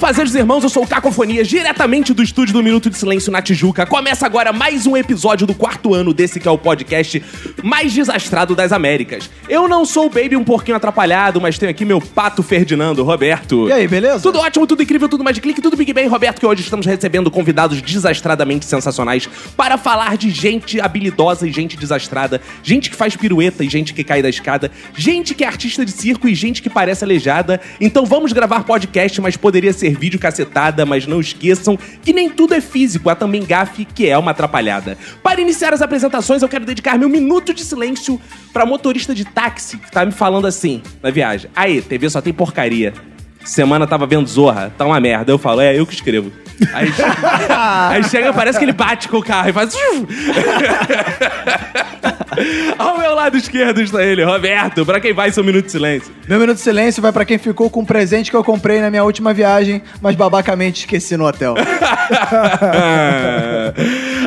Bem, fazejos irmãos, eu sou o Cacofonia, diretamente do estúdio do Minuto de Silêncio na Tijuca. Começa agora mais um episódio do quarto ano desse que é o podcast mais desastrado das Américas. Eu não sou o Baby um pouquinho atrapalhado, mas tenho aqui meu pato Ferdinando, Roberto. E aí, beleza? Tudo ótimo, tudo incrível, tudo mais de clique, tudo Big Bang, Roberto, que hoje estamos recebendo convidados desastradamente sensacionais para falar de gente habilidosa e gente desastrada, gente que faz pirueta e gente que cai da escada, gente que é artista de circo e gente que parece aleijada. Então vamos gravar podcast, mas poderia ser vídeo cacetada, mas não esqueçam que nem tudo é físico, há também gafe, que é uma atrapalhada. Para iniciar as apresentações, eu quero dedicar meu minuto de silêncio para motorista de táxi que tá me falando assim na viagem. Aí, TV só tem porcaria. Semana tava vendo Zorra, tá uma merda. Eu falo, é, eu que escrevo. Aí, aí chega, parece que ele bate com o carro e faz. Ao meu lado esquerdo está ele, Roberto. Pra quem vai, seu minuto de silêncio. Meu minuto de silêncio vai pra quem ficou com um presente que eu comprei na minha última viagem, mas babacamente esqueci no hotel.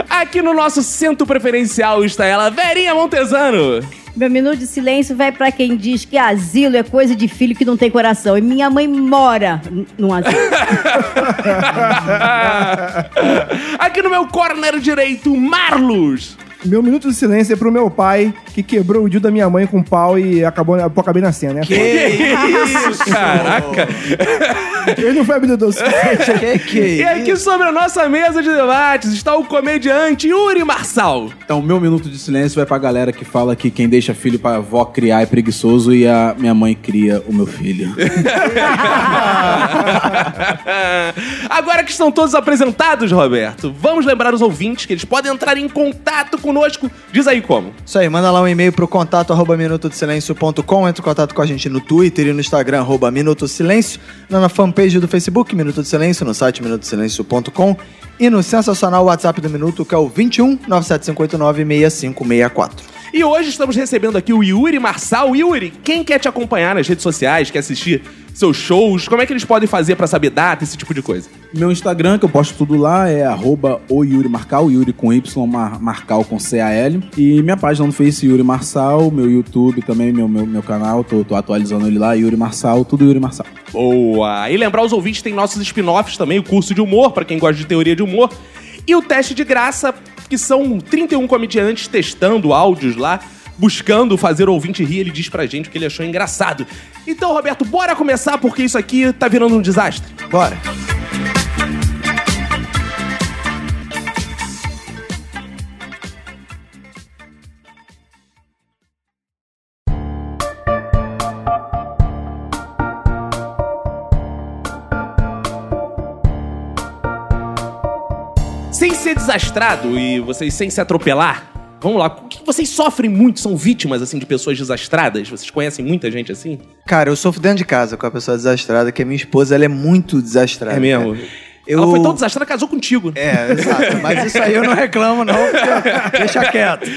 Aqui no nosso centro preferencial está ela, Verinha Montesano. Meu minuto de silêncio vai pra quem diz que asilo é coisa de filho que não tem coração. E minha mãe mora num asilo. Aqui no meu corner direito, Marlos. Meu minuto de silêncio é pro meu pai, que quebrou o dedo da minha mãe com um pau e acabou, eu acabei nascendo, né? Que isso, caraca. Ele não foi habilidoso. que que E aqui sobre a nossa mesa de debates está o comediante Yuri Marçal. Então, meu minuto de silêncio vai pra galera que fala que quem deixa filho pra avó criar é preguiçoso e a minha mãe cria o meu filho. Agora que estão todos apresentados, Roberto, vamos lembrar os ouvintes que eles podem entrar em contato conosco. Diz aí como. Isso aí, manda lá um e-mail pro contato arroba minutodesilencio.com, entra em contato com a gente no Twitter e no Instagram, arroba Minuto Silêncio, na fanpage do Facebook, Minuto de Silêncio, no site minutosilencio.com e no sensacional WhatsApp do Minuto, que é o 21 97589 6564. E hoje estamos recebendo aqui o Yuri Marçal. Yuri, quem quer te acompanhar nas redes sociais, quer assistir seus shows, como é que eles podem fazer pra saber data, esse tipo de coisa? meu Instagram, que eu posto tudo lá, é arroba o Yuri Marcal, Yuri com Y, Mar Marcal com C-A-L. E minha página no Face, Yuri Marçal, meu YouTube também, meu, meu, meu canal, tô, tô atualizando ele lá, Yuri Marçal, tudo Yuri Marçal. Boa! E lembrar os ouvintes, tem nossos spin-offs também, o curso de humor, pra quem gosta de teoria de humor, e o teste de graça, que são 31 comediantes testando áudios lá, buscando fazer o ouvinte rir, ele diz pra gente o que ele achou engraçado. Então, Roberto, bora começar, porque isso aqui tá virando um desastre. Bora! Desastrado e vocês sem se atropelar, vamos lá, o que vocês sofrem muito, são vítimas, assim, de pessoas desastradas? Vocês conhecem muita gente assim? Cara, eu sofro dentro de casa com a pessoa desastrada, que a minha esposa, ela é muito desastrada. É mesmo? cara. Eu... Ela foi tão desastrada, casou contigo. É, exato. Mas isso aí eu não reclamo, não, porque deixa quieto.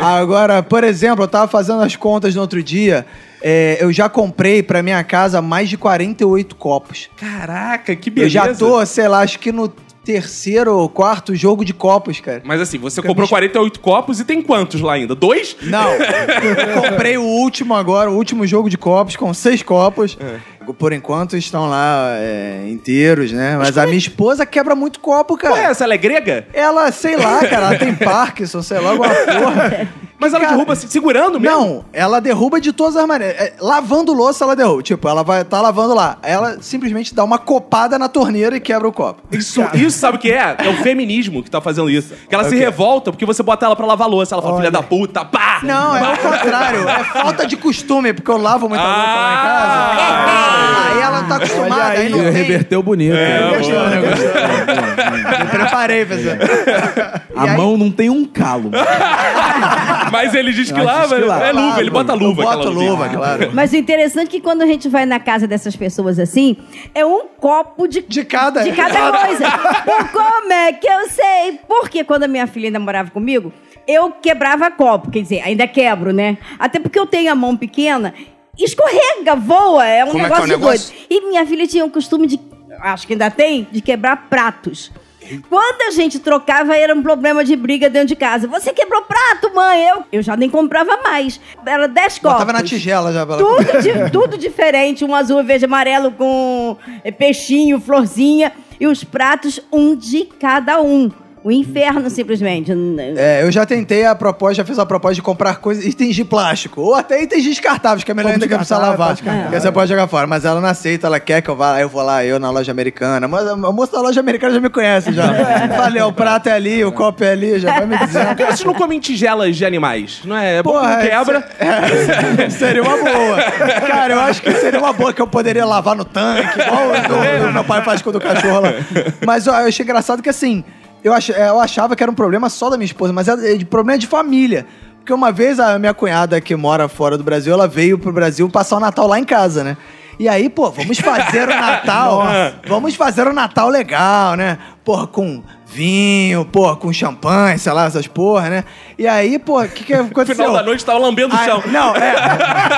Agora, por exemplo, eu tava fazendo as contas no outro dia. é, eu já comprei pra minha casa mais de 48 copos. Caraca, que Eu beleza. já tô, sei lá, acho que no terceiro ou quarto jogo de copos, cara. Mas assim, você comprou 48 copos e tem quantos lá ainda? Dois? Não, eu comprei o último agora, o último jogo de copos, com seis copos. Por enquanto estão lá é, inteiros, né? Mas a minha esposa quebra muito copo, cara. Qual é essa? Ela é grega? Ela, sei lá, cara, ela tem Parkinson, sei lá, alguma porra. Mas ela Cara, derruba se- segurando mesmo? Não, ela derruba de todas as maneiras. É, lavando louça, ela derruba. Tipo, ela vai tá lavando lá. Ela simplesmente dá uma copada na torneira e quebra o copo. Isso, isso sabe o que é? É o feminismo que tá fazendo isso. Que ela se revolta porque você bota ela pra lavar louça. Ela fala, filha da puta, pá! Não, é o contrário. É falta de costume, porque eu lavo muita roupa lá em casa. Ah! Aí ela tá acostumada, aí, não tem. Reverteu bonito. É, né? gostei, gostei. Me preparei, pessoal. A mão não tem um calo. Mas ele diz que Eu lá. é luva, ele bota luva. Bota luva, claro. Mas o interessante é que quando a gente vai na casa dessas pessoas assim, é um copo de, De cada. de cada coisa. Como é que eu sei? Porque quando a minha filha ainda morava comigo, eu quebrava copo. Quer dizer, ainda quebro, né? Até porque eu tenho a mão pequena, escorrega, voa. É um Como é que é o negócio negócio? doido. E minha filha tinha o costume de, acho que ainda tem, de quebrar pratos. Quando a gente trocava, era um problema de briga dentro de casa. Você quebrou prato, mãe? Eu, eu já nem comprava mais. Era 10 copos. Botava na tigela já. pra Tudo, di- tudo diferente, um azul, verde, amarelo com eh, peixinho, florzinha e os pratos um de cada um. O inferno simplesmente. É, eu já tentei a proposta, já fiz a proposta de comprar coisas, itens de plástico. Ou até itens descartáveis, que é melhor Como ainda que precisa lavar. descartável. Que você pode jogar fora. Mas ela não aceita, ela quer que eu vá, aí eu vou lá, eu na loja americana. Mas a moça da loja americana já me conhece já. Falei, ó, o prato é ali, o copo é ali, já vai me dizendo. Por que vocês não comem tigelas de animais? Não é? É bom Porra, não quebra. é, seria uma boa. Cara, eu acho que seria uma boa que eu poderia lavar no tanque, igual o, o meu pai faz com o do cachorro lá. Mas ó, eu achei engraçado que assim, eu, ach, eu achava que era um problema só da minha esposa, mas é de problema de família. Porque uma vez a minha cunhada que mora fora do Brasil, ela veio pro Brasil passar o Natal lá em casa, né? E aí, pô, vamos fazer o Natal. vamos fazer o Natal legal, né? Porra, com vinho, porra, com champanhe, sei lá, essas porra, né? E aí, pô, o que, que No aconteceu? final da noite tava lambendo o Aí- chão. não, é.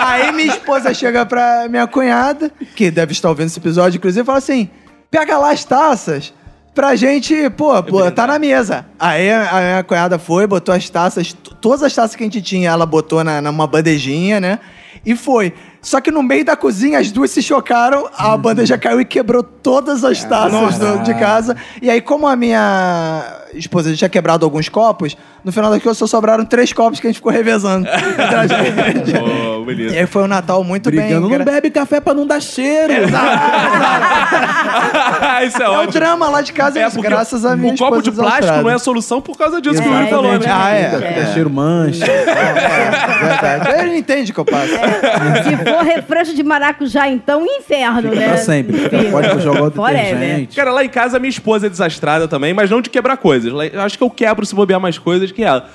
Aí minha esposa chega pra minha cunhada, que deve estar ouvindo esse episódio, inclusive, e fala assim: pega lá as taças pra gente, pô, pô tá na mesa. Aí a minha cunhada foi, botou as taças, todas as taças que a gente tinha, ela botou na, numa bandejinha, né? E foi. Só que no meio da cozinha, as duas se chocaram, a bandeja caiu e quebrou todas as taças do- de casa. E aí, como a minha esposa já tinha quebrado alguns copos, no final daqui só sobraram três copos que a gente ficou revezando entre a gente. Oh, beleza. E aí foi um Natal muito Brigando, bem. não bebe café pra não dar cheiro. Isso é É o ótimo. drama lá de casa, É, porque graças a minha o copo de plástico não é a solução por causa disso que o Yuri falou, né? Ah, é. Dá cheiro mancha. É verdade. Ele entende o que eu passo. Se for refresco de maracujá, então, inferno, né? Pra sempre. Fica- Pode jogar o detergente. Cara, lá em casa minha esposa é desastrada também, mas não de quebrar coisas. Eu acho que eu quebro se bobear mais coisas que ela.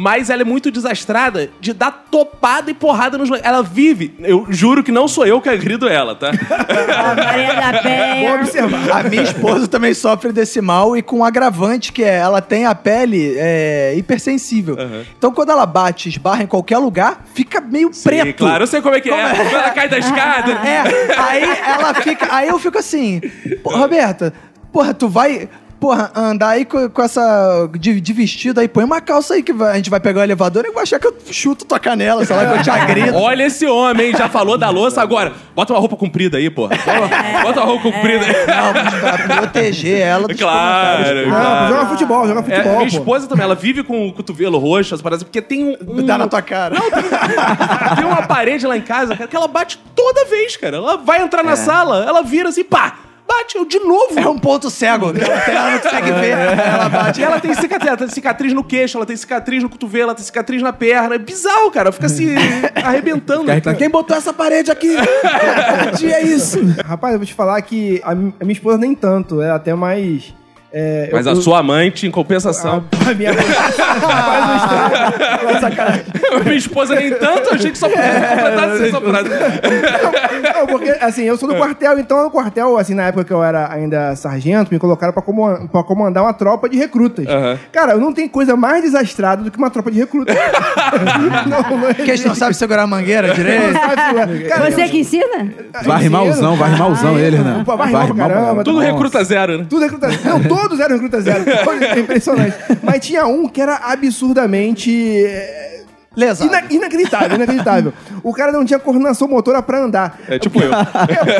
Mas ela é muito desastrada de dar topada e porrada nos. Ela vive. Eu juro que não sou eu que agrido ela, tá? A Maria da Vou Penha. observar. A minha esposa também sofre desse mal e com um agravante que é, ela tem a pele é, hipersensível. Então quando ela bate, esbarra em qualquer lugar, fica meio preto. Sim, claro, eu sei como é que é. Quando ela cai da escada. É, aí ela fica. Aí eu fico assim, "Pô, Roberta, porra, tu vai. Porra, andar aí com, com essa. De, de vestido aí, põe uma calça aí que vai- a gente vai pegar o elevador e vai achar que eu chuto tua canela, sei lá, que eu te agrido. Olha esse homem, já falou da louça agora. Bota uma roupa comprida aí, porra. Bota, bota uma roupa comprida aí. Não, mas pra proteger ela dos. Claro, Não, claro. joga futebol, joga É, futebol, minha pô. esposa também, ela vive com o cotovelo roxo, as paradas, porque tem um. um- Dá na tua cara. Tem uma parede lá em casa, cara, que ela bate toda vez, cara. Ela vai entrar na sala, ela vira assim, pá, bate, eu de novo. É um ponto cego. que Ela, não consegue ver. Ela bate. E ela tem cicatriz, ela tem cicatriz no queixo, ela tem cicatriz no cotovelo, ela tem cicatriz na perna. É bizarro, cara. Fica se arrebentando. Quem botou essa parede aqui? Que é isso? Rapaz, eu vou te falar que a, mi- a minha esposa nem tanto, é até mais. é, Mas eu- a sua amante, em compensação. A minha faz um estrago. Minha esposa nem tanto, eu achei que só podia completar assim, só pra... Não, porque, assim, eu sou do quartel, então no quartel, assim, na época que eu era ainda sargento, me colocaram pra, como- pra comandar uma tropa de recrutas. Aham. Cara, não tem coisa mais desastrada do que uma tropa de recrutas. não, não Porque eles não sabem segurar a mangueira direito. Cara, Você que ensina? Vai rimar usão, vai rimar usão ele, né? Pô, vai rimar pra caramba, Tudo Nossa. recruta zero, né? Tudo recruta zero. Não, todos eram recruta zero. É impressionante. Mas tinha um que era absurdamente. É, Lesado. ina- inacreditável, inacreditável. O cara não tinha coordenação motora pra andar. É tipo eu. É,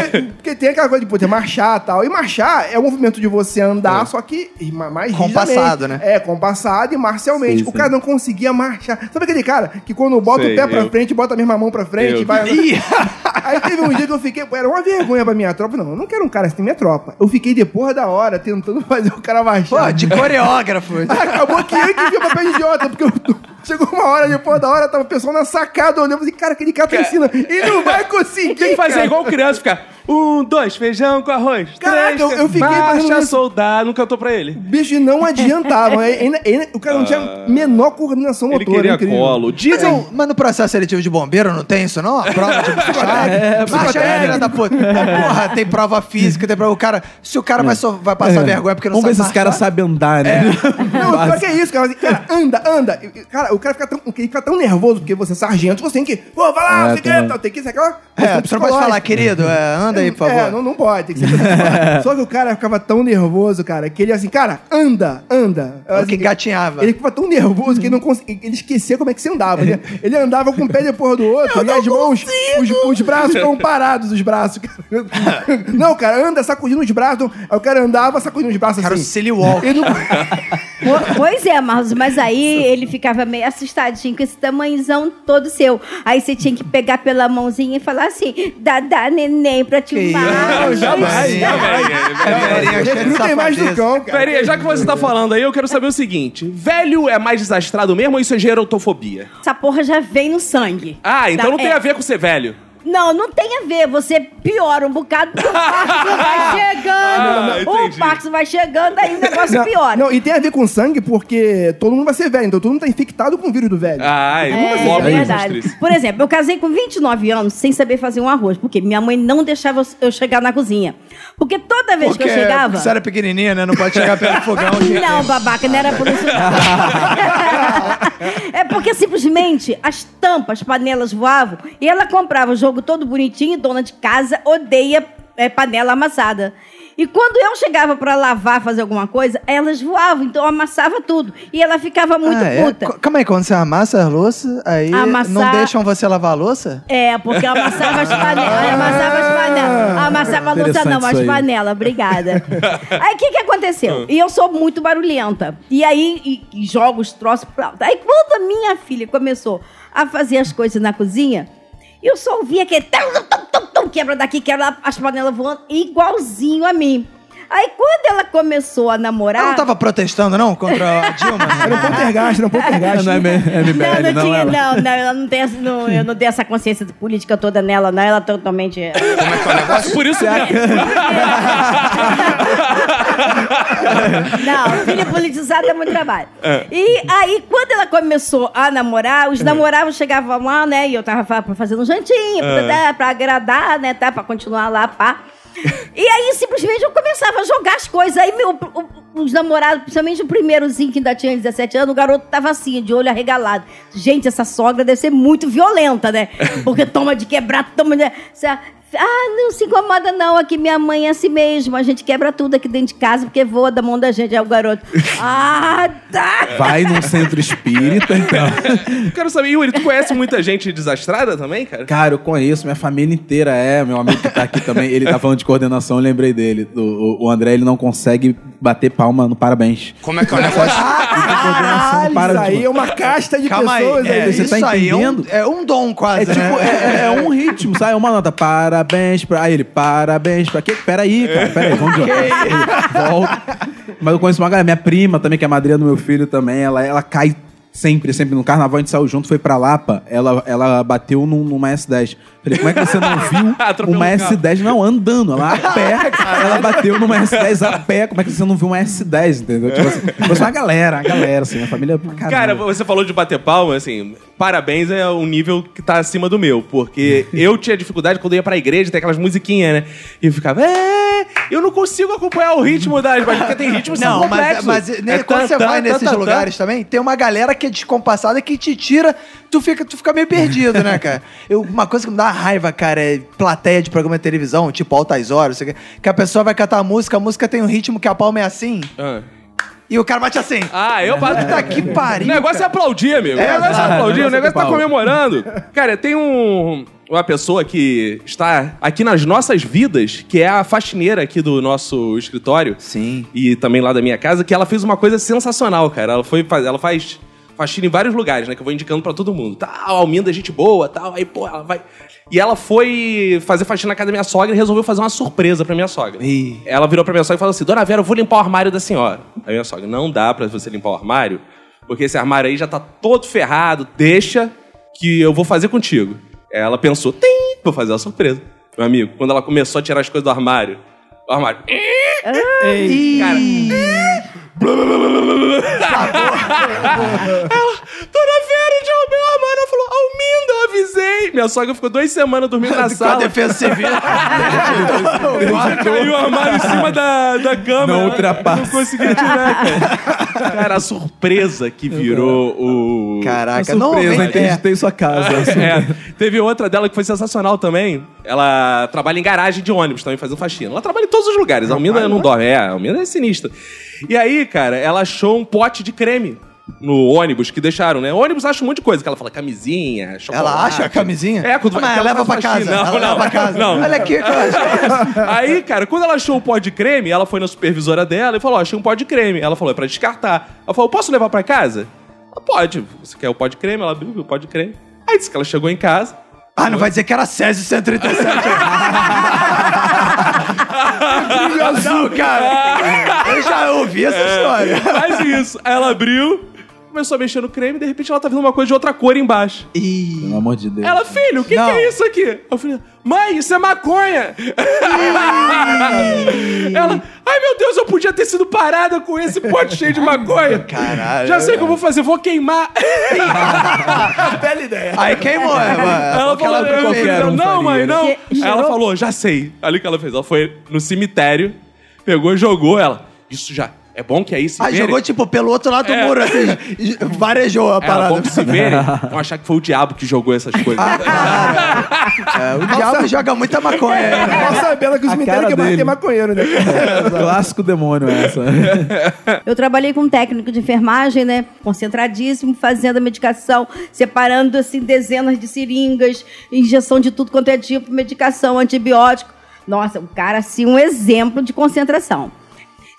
porque, porque tem aquela coisa de poder marchar e tal. E marchar é o movimento de você andar, só que ma- mais Compassado, né? É, compassado e marcialmente. Sim, o sim. cara não conseguia marchar. Sabe aquele cara que quando bota Sei, o pé pra eu. frente, bota a mesma mão pra frente Eu. e vai... Aí teve um dia que eu fiquei... Era uma vergonha pra minha tropa. Não, eu não quero um cara assim, minha tropa. Eu fiquei depois da hora tentando fazer o cara marchar. Pô, de coreógrafo. Acabou que eu que vi o papel de idiota, porque eu- chegou uma hora, depois da hora, tava o pessoal na sacada olhando, eu falei, cara, aquele cara tá ensinando, ele não vai conseguir, Tem que fazer cara. igual criança, ficar... Um, dois, feijão com arroz. Caraca, Três, eu- eu fiquei isso. soldado. Não cantou pra ele. Bicho, não adiantava. É- é- é- o cara não tinha menor coordenação Ah. Ele motora. queria incrível. colo. Mas, Dizem... não- mas no processo seletivo de bombeiro não tem isso, não? A prova de chave? É, Marcha aí, filha da puta. Porra, tem prova física, tem prova... O cara, se o cara vai, so- vai passar vergonha porque não Vamos ver se sabe esse cara sabe andar, né? Não, o pior que é isso, cara. Cara, anda, anda. Cara, o cara fica tão, ele fica tão nervoso porque você é sargento, você tem que. Pô, vai lá, É, você quer. Tem que. É, você não pode falar, querido, é, anda aí, por favor. É, não, não pode, tem que ser. Só que o cara ficava tão nervoso, cara, que ele assim, cara, anda, anda. É o que Assim, gatinhava. Ele ficava tão nervoso que ele não conseguia. Ele esquecia como é que você andava. Ele, ele andava com um pé depois do outro e as mãos, os, os braços ficavam parados, os braços. cara. Não, cara, anda sacudindo os braços. Aí o cara andava sacudindo os braços Cara, o assim. Silly Walk. Ele não... Po- Pois é, Marlos, mas aí ele ficava meio assustadinho com esse tamanhozão todo seu. Aí você tinha que pegar pela mãozinha e falar assim: dá, dá neném pra te Que isso, jamais, jamais. Cheia de Recruta a imagem do cão, cara. Peraí, já que você tá falando aí, eu quero saber o seguinte: velho é mais desastrado mesmo ou isso é gerotofobia? Essa porra já vem no sangue. Ah, então não tem é. a ver com ser velho. Não, não tem a ver. Você piora um bocado porque o Paxo vai chegando. Ah, o. Paxo vai chegando, aí o negócio Não, piora. não, e tem a ver com sangue porque todo mundo vai ser velho, então todo mundo tá infectado com o vírus do velho. Ai, É, é isso, verdade. Patrícia. Por exemplo, eu casei com 29 anos sem saber fazer um arroz, porque minha mãe não deixava eu chegar na cozinha. Porque toda vez Porque que eu chegava. você era pequenininha, né? Não pode chegar perto do fogão. Não, babaca, não era por isso. é porque simplesmente as tampas, as panelas voavam e ela comprava o jogo todo bonitinho e dona de casa odeia é, panela amassada. E quando eu chegava pra lavar, fazer alguma coisa, elas voavam, então eu amassava tudo. E ela ficava muito Ah, é? puta. Co- Calma aí, quando você amassa a louça, aí Amassar- não deixam você lavar a louça? É, porque eu amassava as panelas. Amassava as panelas. Amassava a louça, não, as panelas. Obrigada. Aí o que, que aconteceu? E eu sou muito barulhenta. E aí e, e jogo os troços pra alto. Aí quando a minha filha começou a fazer as coisas na cozinha, eu só ouvia aquele tum, tum, tum, tum, quebra daqui, quebra lá, as panelas voando, igualzinho a mim. Aí quando ela começou a namorar. Ela não tava protestando, não? Contra a Dilma? Era um poltergeist, era um poltergeist. Não é MBL, Não, não, não, tinha, ela. não, não, ela não tem, essa- não, eu não tenho essa consciência política toda nela, não, ela totalmente. Por isso Não, filha politizada é muito trabalho. E aí, quando ela começou a namorar, os namorados chegavam lá, né? E eu tava fa- fazendo um jantinho, pra, né, pra agradar, né? Tá, pra continuar lá, pá. E aí, simplesmente, eu começava a jogar as coisas. Aí, meu, o- os namorados, principalmente o primeirozinho, que ainda tinha 17 anos, o garoto tava assim, de olho arregalado. Gente, essa sogra deve ser muito violenta, né? Porque toma de quebrar, toma de... Ah, não se incomoda não, aqui minha mãe é assim mesmo. A gente quebra tudo aqui dentro de casa porque voa da mão da gente. Aí o garoto, ah, tá. Vai num centro espírita, então. Quero saber, Yuri, tu conhece muita gente desastrada também, cara? Cara, eu conheço, minha família inteira é. Meu amigo que tá aqui também, ele tá falando de coordenação, eu lembrei dele. O, o- o André, ele não consegue bater palma no parabéns. Como é que é o negócio? Caralho, para isso de- aí é uma casta de Calma aí, pessoas é, aí. Você isso tá aí é um, entendendo? é um dom quase, É tipo, né? é, é- é um ritmo, sabe? É uma nota. Parabéns pra. Aí ele, parabéns pra quê? Peraí, cara, peraí, vamos de Volta. Mas eu conheço uma galera, minha prima também, que é madrinha do meu filho também, ela, ela cai sempre, sempre. No carnaval a gente saiu junto, foi pra Lapa, ela, ela bateu num- numa S10. Falei, como é que você não viu uma o carro. S10? Não, andando, ela a pé. ela bateu numa S10 a pé. Como é que você não viu uma S10, entendeu? Tipo assim, foi uma galera, uma galera, assim, a família. Caramba. Cara, você falou de bater palma, assim, parabéns é um nível que tá acima do meu, porque eu tinha dificuldade quando eu ia pra igreja, tem aquelas musiquinhas, né? E eu ficava, é, eu não consigo acompanhar o ritmo das, mas porque tem ritmos que são Não, mas, complexos. mas né, É quando tan, você vai nesses lugares também, tem uma galera que é descompassada que te tira, tu fica, tu fica meio perdido, né, cara? Eu, uma coisa que me dá raiva, cara, é plateia de programa de televisão, tipo Altas Horas, quê, que a pessoa vai cantar a música, a música tem um ritmo que a palma é assim, Ah. e o cara bate assim. Ah, eu bato. Puta que pariu, O negócio é aplaudir, amigo. É, o negócio é aplaudir, o negócio tá Paulo. comemorando. Cara, tem um. Uma pessoa que está aqui nas nossas vidas, que é a faxineira aqui do nosso escritório. Sim. E também lá da minha casa, que ela fez uma coisa sensacional, cara. Ela foi faz- ela faz faxina em vários lugares, né? Que eu vou indicando pra todo mundo. Tal, Alminda é gente boa, tal. Aí, pô, ela vai. E ela foi fazer faxina na casa da minha sogra e resolveu fazer uma surpresa pra minha sogra. Ih. Ela virou pra minha sogra e falou assim: Dona Vera, eu vou limpar o armário da senhora. Aí minha sogra, não dá pra você limpar o armário, porque esse armário aí já tá todo ferrado, deixa que eu vou fazer contigo. Ela pensou, tem, vou fazer uma surpresa. meu amigo, quando ela começou a tirar as coisas do armário, o armário. Cara, ela, Dona Minha sogra ficou duas semanas dormindo na Com a sala. defesa civil. Caiu o armário em cima da, da cama. Não ultrapassa. Não conseguia tirar, cara. Cara, a surpresa que virou o... Caraca, Surpresa, normalmente entendi, é. tem sua casa. assim. É, teve outra dela que foi sensacional também. Ela trabalha em garagem de ônibus também, fazendo faxina. Ela trabalha em todos os lugares. A Almina não dorme. É, a Almina é sinistra. E aí, cara, ela achou um pote de creme no ônibus que deixaram, né? O ônibus acha um monte de coisa, que ela fala camisinha, chocolate. Ela acha a camisinha? É, quando vai- ela leva pra casa. Não, ela não, leva pra casa. não. Olha aqui. Aí, cara, quando ela achou o pó de creme, ela foi na supervisora dela e falou: Ó, achei um pó de creme. Ela falou: é pra descartar. Ela falou: posso levar pra casa? Ela pode. Você quer o pó de creme? Ela abriu o pó de creme. Aí disse que ela chegou em casa. Ah, não vai dizer que era Césio 137. não, cara. Eu já ouvi essa história. Faz isso. Aí ela abriu, começou a mexer no creme e de repente ela tá vendo uma coisa de outra cor embaixo. Pelo amor de Deus. Ela, filho, o que, que é isso aqui? Eu falei, mãe, isso é maconha. ela, ai meu Deus, eu podia ter sido parada com esse pote cheio de maconha. Caralho. Já sei o que eu vou fazer, vou queimar. Bela ideia. Aí queimou, é, mano. Ela falou, que eu- um não, mãe, né? não. Aí ela falou, já sei. Ali o que ela fez, ela foi no cemitério, pegou, jogou ela. Isso já, é bom que aí se Aí verem- jogou, tipo, pelo outro lado do É. muro, assim. Varejou a É, parada. bom que se verem, vão achar que foi o diabo que jogou essas coisas. É, o diabo joga muita maconha. né? Mal sabendo que o A cemitério cara que mais dele. tem maconheiro, né? Clássico demônio essa. Eu trabalhei com um técnico de enfermagem, né? Concentradíssimo, fazendo a medicação, separando, assim, dezenas de seringas, injeção de tudo quanto é tipo, medicação, antibiótico. Nossa, o cara, assim, um exemplo de concentração.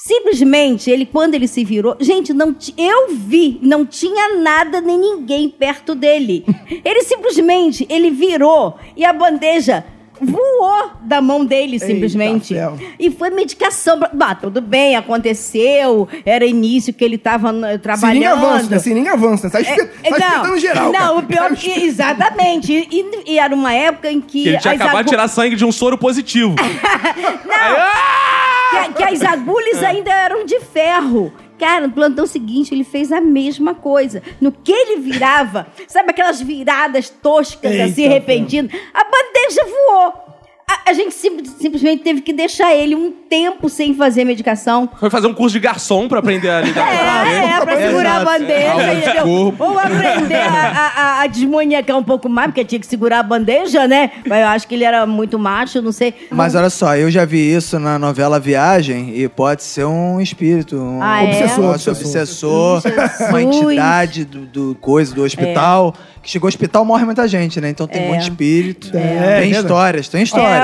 Simplesmente, ele, quando ele se virou. Gente, não eu vi, não tinha nada nem ninguém perto dele. Ele simplesmente, ele virou e a bandeja voou da mão dele, simplesmente. ferro. E foi medicação. pra- Ah, tudo bem, aconteceu. Era início que ele estava trabalhando. Seringa avança, né? Avança. Sai É, espe- é, sai espetando geral. Não, cara. o pior que. Exatamente. E, e era uma época em que. Que ele tinha acabado de agu- tirar sangue de um soro positivo. que, a- que as agulhas ainda eram de ferro. Cara, no plantão seguinte, ele fez a mesma coisa. No que ele virava, sabe aquelas viradas toscas, assim, Eita, repentinas? A bandeja voou. A, a gente sim- simplesmente teve que deixar ele um tempo sem fazer medicação. Foi fazer um curso de garçom pra aprender a lidar com a É, é, pra segurar a bandeja, entendeu? Ou aprender a, a, a- desmoniacar um pouco mais, porque tinha que segurar a bandeja, né? Mas eu acho que ele era muito macho, não sei. Mas olha só, eu já vi isso na novela Viagem e pode ser um espírito, um Ah, é? obsessor, Obsessor, obsessor, Jesus. uma entidade do, do coisa, do hospital. Que chegou ao hospital morre muita gente, né? Então tem É. muito espírito. É, tem verdade. histórias, tem É, histórias.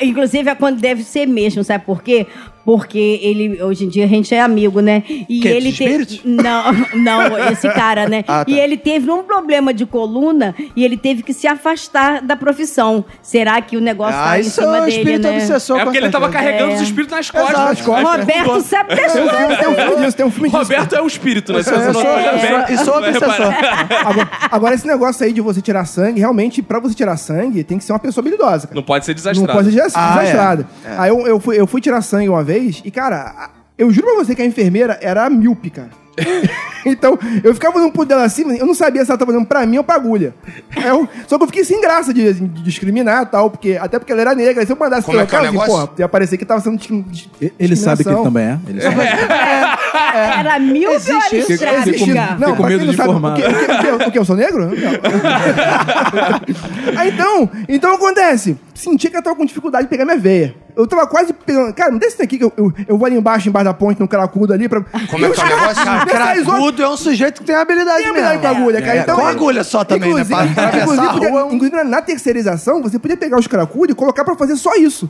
Inclusive, é quando deve ser mesmo, sabe por quê? Porque ele, hoje em dia, a gente é amigo, né? E Quê, ele dos te- espíritos? Não, não, esse cara, né? Ah, tá. E ele teve um problema de coluna e ele teve que se afastar da profissão. Será que o negócio Ah, tá em isso é cima um dele, espírito né? obsessor. É porque ele tava carregando É. os espíritos nas costas. Aí costas. Roberto sabe das um coisas. tem um filme disso, tem um filme disso. Roberto é um espírito, né? Não olhar eu bem, sou, e sou obsessor. Agora, agora, esse negócio aí de você tirar sangue, realmente, pra você tirar sangue, tem que ser uma pessoa habilidosa, cara. Não pode ser Não desastrado. pode ser des- Ah, desastrado. é. É. Aí eu, eu, fui, eu fui tirar sangue uma vez e, cara, eu juro pra você que a enfermeira era míope, cara. então, eu ficava olhando por dela assim, eu não sabia se ela tava olhando pra mim ou pra agulha. Eu- só que eu fiquei sem graça de, de discriminar e tal, porque, até porque ela era negra. Aí se eu mandasse Como é que é o assim, negócio? porra, ia parecer que tava sendo discrim- dis- Ele sabe que ele discriminação. também é. Ele sabe. Era mil Existe isso. Não, com pra medo quem não de sabe, informar. O que, o, que, o, que, o que, eu sou negro? Não. Aí então, então acontece. Senti que eu tava com dificuldade de pegar minha veia. Eu tava quase pegando. Cara, não desse daqui que eu, eu, eu vou ali embaixo, embaixo da ponte, no cracudo ali pra. Como é que é o negócio? Cracudo é um sujeito que tem habilidade Tem mesmo. habilidade com agulha, cara. É, Então, com agulha só também, né? Pra inclusive, podia- é inclusive, na terceirização, você podia pegar os cracudos e colocar pra fazer só isso.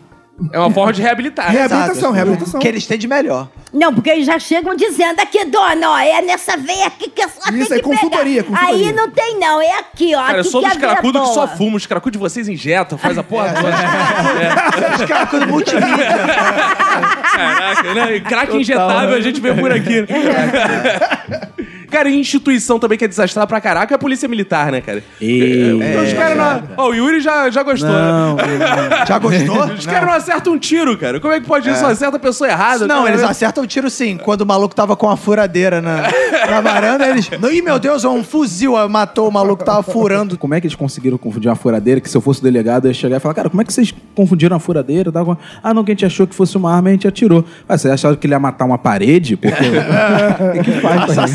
É uma forma de reabilitar. Reabilitação, Exato. reabilitação. Que eles têm de melhor. Não, porque eles já chegam dizendo aqui, dona, ó, é nessa veia aqui que eu só tenho Isso, que é consultoria, pegar. consultoria. Aí não tem não, é aqui, ó. Cara, eu aqui sou que dos a veia é cracudos que só boa. fumam. Os cracudos de vocês injetam, faz a porra toda. Os cracudos multimídia. Caraca, né? Crack injetável a gente vê por aqui. Cara, e instituição também que é desastrada pra caraca é a polícia militar, né, cara? Eu. Então os caras não. Ó, o Yuri já, já gostou, né? Não, Já gostou? Os caras não acertam um tiro, cara. Como é que pode isso? Só acerta a pessoa errada. Não, cara. eles acertam o tiro sim. Quando o maluco tava com a furadeira na, na varanda, eles. Ih, meu Deus, é um fuzil. Aí Matou o maluco que tava furando. Como é que eles conseguiram confundir uma furadeira? Que se eu fosse delegado, eu ia chegar e falar, cara, como é que vocês confundiram a furadeira? Com- Ah, não, que a gente achou que fosse uma arma e a gente atirou. Ah, vocês acharam que ele ia matar uma parede? Porque. Que, que faz, tá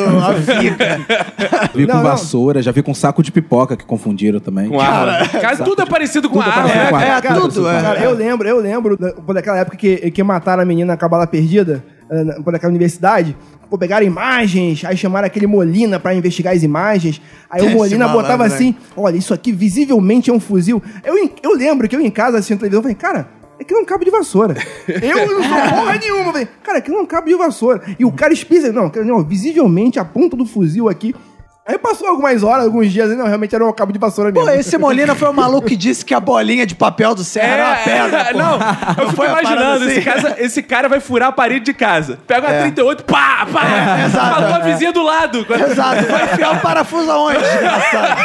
Assassinando a. Vi com vassoura, já vi com saco de pipoca que confundiram também. Com. Cara, tudo é parecido com Tudo é arma, parecido né, com cara? arma. É, Cara, tudo, é. Cara, eu lembro, eu lembro pô, daquela época que, que mataram a menina na Cabala Perdida, eh, na- pô, daquela universidade. Pô, pegaram imagens, aí chamaram aquele Molina pra investigar as imagens. Aí o Esse Molina malandro, botava né? assim: olha, isso aqui visivelmente é um fuzil. Eu, eu lembro que eu em casa assistindo televisão falei, cara. É um cabo de vassoura. Eu não sou porra nenhuma. Falei, cara, é um cabo de vassoura. E o cara espisa, não, não, visivelmente a ponta do fuzil aqui. Aí passou algumas horas, alguns dias, e não, realmente era um cabo de vassoura mesmo. Pô, esse Molina foi o maluco que disse que a bolinha de papel do Serra era uma pedra. é, não, eu fico imaginando, assim? esse, casa- esse cara vai furar a parede de casa. Pega É. a 38, pá, pá, exato, falou a é. vizinha do lado. Exato, vai enfiar o parafuso aonde, desgraçado?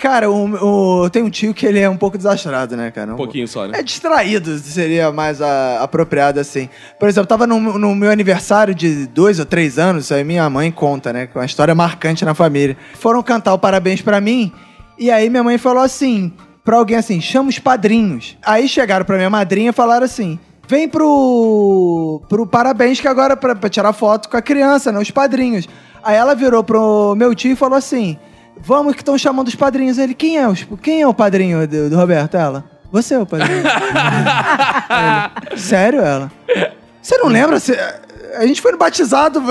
Cara, o, o- tem um tio que ele é um pouco desastrado, né, cara? Um pouquinho só, né? É distraído, seria mais a- apropriado assim. Por exemplo, eu tava no, no meu aniversário de dois ou três anos, aí minha mãe conta, né? Que é uma história marcante na família. Foram cantar o parabéns pra mim, e aí minha mãe falou assim, pra alguém assim, chama os padrinhos. Aí chegaram pra minha madrinha e falaram assim. Vem pro, pro parabéns que agora pra, pra tirar foto com a criança, né? Os padrinhos. Aí ela virou pro meu tio e falou assim: Vamos que estão chamando os padrinhos. Ele, quem é, os, quem é o padrinho do, do Roberto? Ela, você é o padrinho. Ele, Sério, ela? Você não lembra? A gente foi no batizado.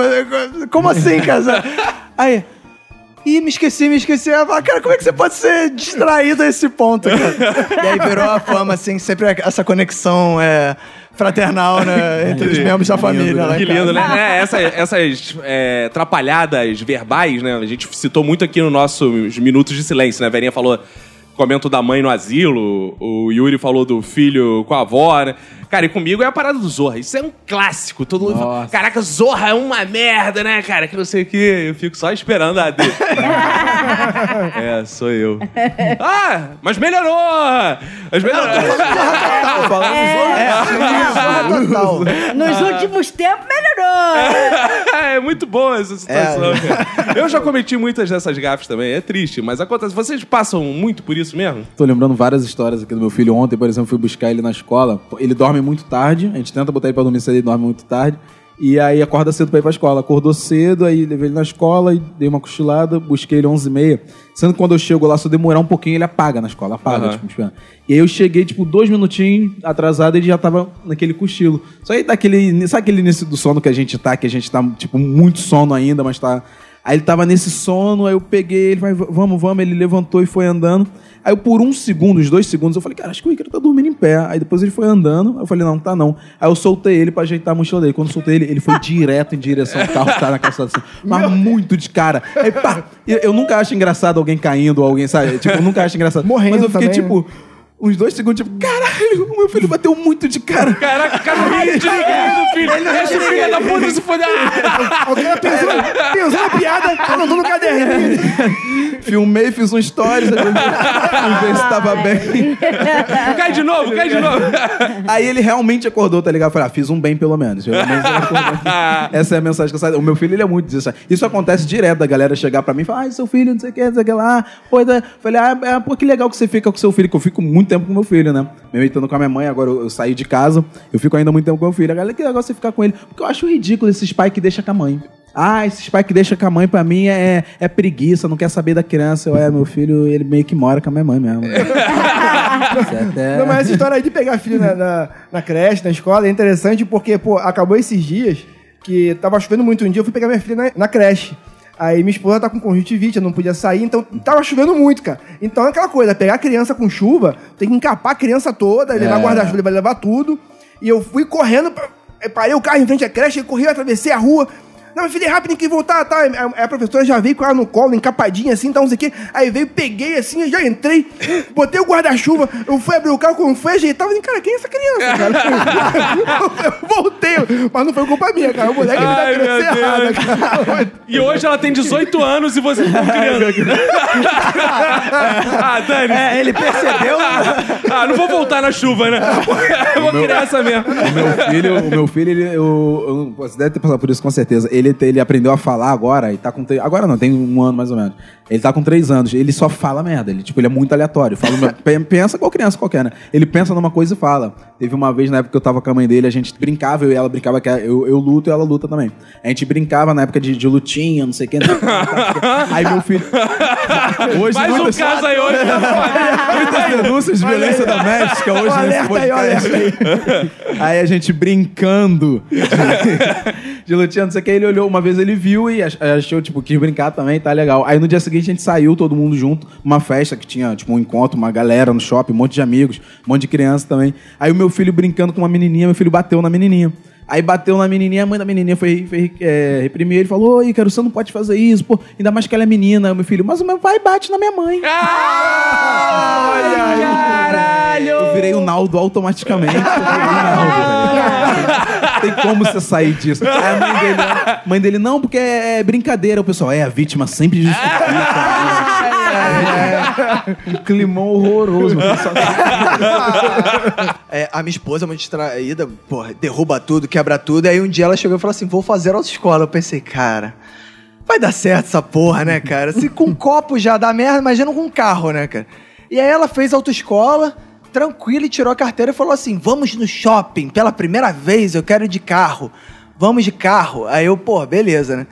Como assim, cara? Aí. Ih, me esqueci, me esqueci. Ela fala, cara, como é que você pode ser distraído a esse ponto, cara? E aí virou a fama, assim, sempre essa conexão é, fraternal, né? Entre os membros da família. lá em Que casa. lindo, né? É, essa- essas é, atrapalhadas verbais, né? A gente citou muito aqui nos nossos minutos de silêncio, né? A Verinha falou comento da mãe no asilo, o Yuri falou do filho com a avó, né? Cara, e comigo é a parada do Zorra. Isso é um clássico. Todo mundo fala, caraca, Zorra é uma merda, né, cara? Que não sei o que. Eu fico só esperando a dele. é, sou eu. Ah, mas melhorou! Mas melhorou. É, Zorra total. Nos últimos tempos melhorou. é muito boa essa situação, É. cara. Eu já cometi muitas dessas gafes também, é triste, mas acontece. Vocês passam muito por isso mesmo? Tô lembrando várias histórias aqui do meu filho. Ontem, por exemplo, fui buscar ele na escola. Ele dorme muito tarde. A gente tenta botar ele pra dormir cedo, ele dorme muito tarde. E aí acorda cedo pra ir pra escola. Acordou cedo, aí levei ele na escola e dei uma cochilada, busquei ele 11h30. Sendo que quando eu chego lá, se eu demorar um pouquinho, ele apaga na escola, apaga, Aham. tipo. E aí eu cheguei, tipo, dois minutinhos atrasado e ele já tava naquele cochilo. Só aí daquele. Sabe aquele início do sono que a gente tá, que a gente tá, tipo, muito sono ainda, mas tá. Aí ele tava nesse sono, aí eu peguei ele, vai, vamos, vamos, ele levantou e foi andando. Aí eu, por um segundo, uns dois segundos, eu falei, cara, acho que o Ícaro tá dormindo em pé. Aí depois ele foi andando, eu falei, não, tá não. Aí eu soltei ele pra ajeitar a mochila dele. Quando eu soltei ele, ele foi direto em direção ao carro que tá na calçada assim. Mas muito de cara. Aí pá, eu, nunca acho engraçado alguém caindo ou alguém, sabe? Tipo, eu nunca acho engraçado. Morrendo Mas eu fiquei, também, tipo, uns dois segundos, tipo, caralho, o meu filho bateu muito de cara. Caraca, cara, não de ninguém do filho. Esse filho da puta se foder. Cara pensou, pensou na piada, anotou no caderninho. Filmei, fiz um stories, pra ver se tava bem. Cai de novo, cai de novo. Aí ele realmente acordou, tá ligado? Eu falei, ah, fiz um bem pelo menos. Pelo menos ele. Essa é a mensagem que eu saio. O meu filho, ele é muito disso. Isso acontece direto, da galera chegar pra mim e falar, ai, seu filho, não sei o que, não sei o que lá. Da- falei, ah, é, pô, que legal que você fica com seu filho, que eu fico muito tempo com meu filho, né? Mesmo estando com a minha mãe, agora eu, eu saí de casa, eu fico ainda muito tempo com meu filho. A galera, que legal você ficar com ele. Porque eu acho ridículo esses pais que deixam com a mãe. Ah, esses pais que deixam com a mãe, pra mim, é, é preguiça, não quer saber da criança. Eu, é, meu filho, ele meio que mora com a minha mãe mesmo. É até- Não, mas essa história aí de pegar filho na, na, na creche, na escola, é interessante porque, pô, acabou esses dias que tava chovendo muito um dia, eu fui pegar minha filha na, na creche. Aí minha esposa tá com conjuntivite, eu não podia sair, então tava chovendo muito, cara. Então é aquela coisa, pegar a criança com chuva, tem que encapar a criança toda, levar guarda-chuva, ele vai levar tudo. E eu fui correndo, pra, parei o carro em frente à creche, corri, atravessei a rua. Não, meu filho é rápido, tem que voltar, tá? Aí a, a professora já veio com ela no colo, encapadinha assim, então não sei o quê. Aí veio, peguei assim, eu já entrei, botei o guarda-chuva, eu fui abrir o carro, quando fui ajeitar, eu falei, cara, quem é essa criança, cara? eu voltei, mas não foi culpa minha, cara. O moleque me dá Ai, meu criança errada, cara. E hoje ela tem 18 anos e você tá criando. ah, Dani. É, ele percebeu. Ah, não vou voltar na chuva, né? Eu vou criar essa mesmo. O meu filho, o meu filho ele, eu, eu- você deve ter passado por isso com certeza. Ele, te- ele aprendeu a falar agora e tá com. tre- Agora não, tem um ano mais ou menos. Ele tá com três anos. Ele só fala merda. Ele, tipo, ele é muito aleatório. Fala, uma- pensa igual criança qualquer, né? Ele pensa numa coisa e fala. Teve uma vez na época que eu tava com a mãe dele, a gente brincava, eu e ela brincava que eu, eu luto e ela luta também. A gente brincava na época de, de lutinha, não sei o que. Aí meu filho. Hoje Mais um caso aí hoje. Muitas denúncias de violência doméstica hoje nesse alerta aí, podcast. Aí a gente brincando de, lutinha, não sei o que, ele olhou, uma vez ele viu e ach- achou, tipo, quis brincar também, tá legal. Aí no dia seguinte a gente saiu, todo mundo junto, uma festa que tinha, tipo, um encontro, uma galera no shopping, um monte de amigos, um monte de criança também. Aí o meu filho brincando com uma menininha, meu filho bateu na menininha. Aí bateu na menininha, a mãe da menininha foi, foi é, reprimir ele, falou, oi, Ícaro, você não pode fazer isso, pô, ainda mais que ela é menina. Meu filho, mas o meu pai bate na minha mãe. Olha aí. Caralho. Eu virei o Naldo automaticamente. Eu virei o Naldo. Tem como você sair disso. Aí a mãe dele, mãe dele, não, porque é brincadeira. O pessoal, é, a vítima sempre justifica. É, um climão horroroso. É, a minha esposa é muito distraída, porra, derruba tudo, quebra tudo. Aí um dia ela chegou e falou assim: vou fazer autoescola. Eu pensei, cara, vai dar certo essa porra, né, cara? Se com copo já dá merda, imagina com um carro, né, cara? E aí ela fez autoescola, tranquila, e tirou a carteira e falou assim: vamos no shopping, pela primeira vez eu quero ir de carro. Vamos de carro. Aí eu, pô, beleza, né?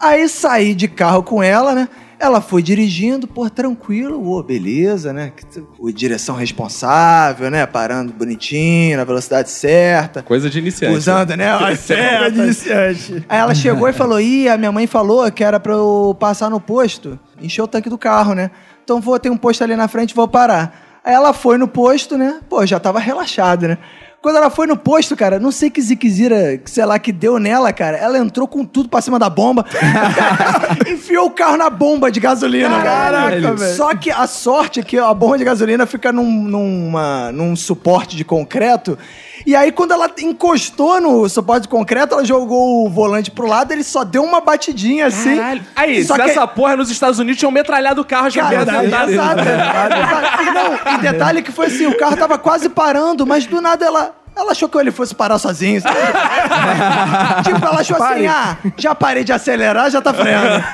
Aí saí de carro com ela, né? Ela foi dirigindo, pô, tranquilo, ô, beleza, né? Direção responsável, né? Parando bonitinho, na velocidade certa. Coisa de iniciante. Usando, né? As setas. iniciante. Aí ela chegou e falou: Ih, a minha mãe falou que era pra eu passar no posto, encher o tanque do carro, né? Então vou ter um posto ali na frente, vou parar. Aí ela foi no posto, né? Pô, já tava relaxada, né? Quando ela foi no posto, cara, não sei que ziquezira, que sei lá, que deu nela, cara. Ela entrou com tudo pra cima da bomba. enfiou o carro na bomba de gasolina. Caraca, cara. velho. Só que a sorte é que a bomba de gasolina fica num, numa- num suporte de concreto. E aí, quando ela encostou no suporte de concreto, ela jogou o volante pro lado, ele só deu uma batidinha assim. Caralho. Aí, Só se que- essa porra nos Estados Unidos tinham metralhado o carro já Cara, exato. Não, e detalhe que foi assim, o carro tava quase parando, mas do nada ela... Ela achou que ele fosse parar sozinho. tipo, ela achou assim, ah, já parei de acelerar, já tá freando.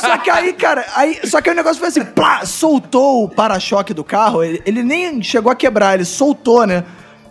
só que aí, cara, aí, só que aí o negócio foi assim, plá, soltou o para-choque do carro, ele, ele nem chegou a quebrar, ele soltou, né?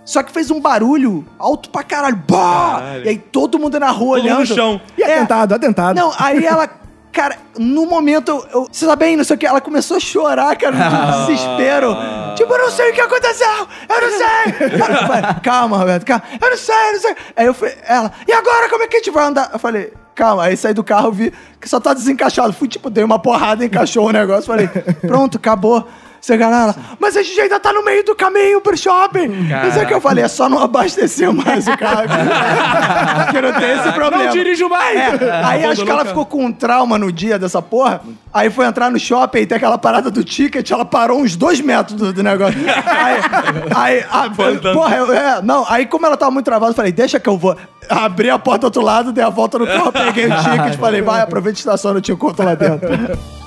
Só que fez um barulho alto pra caralho. Bah! Caralho. E aí todo mundo na rua Todo mundo olhando. no chão. E É. atentado, atentado. Não, aí ela. Cara, no momento, eu, eu, você tá bem, não sei o que, ela começou a chorar, cara, de desespero. Tipo, eu não sei o que aconteceu, eu não sei. Eu falei, calma, Roberto, calma, eu não sei, eu não sei. Aí eu falei, ela, e agora como é que a gente vai andar? Eu falei, calma, aí saí do carro, vi que só tá desencaixado. Fui, tipo, dei uma porrada, encaixou o negócio, falei, pronto, acabou. Você ela, mas a gente ainda tá no meio do caminho pro shopping. Não sei o que eu falei, é só não abastecer mais o carro. Porque não tem esse problema. Não dirijo mais! É, aí acho que ela ficou com um trauma no dia dessa porra. Aí foi entrar no shopping e tem aquela parada do ticket, ela parou uns dois metros do, do negócio. Aí, aí a- porra, eu- é, não, aí como ela tava muito travada, eu falei, deixa que eu vou. Abri a porta do outro lado, dei a volta no carro, peguei o ticket, falei, vai, aproveita e estaciona, eu tinha conta lá dentro.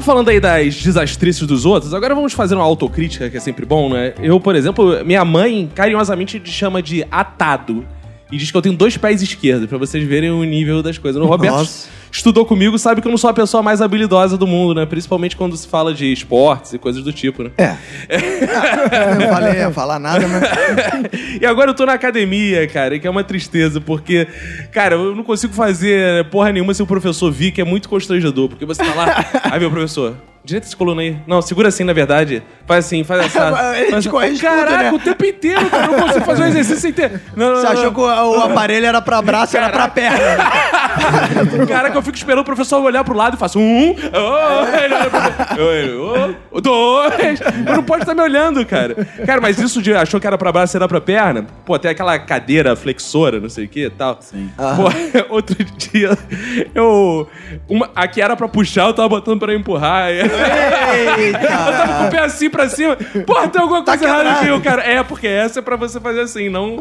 Tá falando aí das desastrices dos outros, agora vamos fazer uma autocrítica, que é sempre bom, né? Eu, por exemplo, minha mãe carinhosamente me chama de atado. E diz que eu tenho dois pés esquerdos, pra vocês verem o nível das coisas. O Roberto Nossa. Estudou comigo, sabe que eu não sou a pessoa mais habilidosa do mundo, né? Principalmente quando se fala de esportes e coisas do tipo, né? É. Eu não falei, ia falar nada, mas. E agora eu tô na academia, cara, que é uma tristeza, porque, cara, eu não consigo fazer porra nenhuma se o professor vir, que é muito constrangedor, porque você tá lá, aí meu professor, direita essa coluna aí. Não, segura assim, na verdade. Faz assim, faz essa. Ele te faz... corrige tudo, Caraca, né? o tempo inteiro, cara, eu não consigo fazer um exercício sem ter. Não, não, Você não, achou que o, o aparelho era pra braço, era pra perna. Cara, que eu fico esperando o professor olhar pro lado e faço um, oh, ele olha eu, oh, dois. Eu não pode estar me olhando, cara. Cara, mas isso de achou que era pra braço e era pra perna, pô, tem aquela cadeira flexora, não sei o que e tal. Sim. Pô, outro dia, eu. Uma, a que era pra puxar, eu tava botando pra empurrar. Eu tava com o pé assim pra cima. Porra, tem alguma coisa errada aqui, o cara. É, porque essa é pra você fazer assim, não.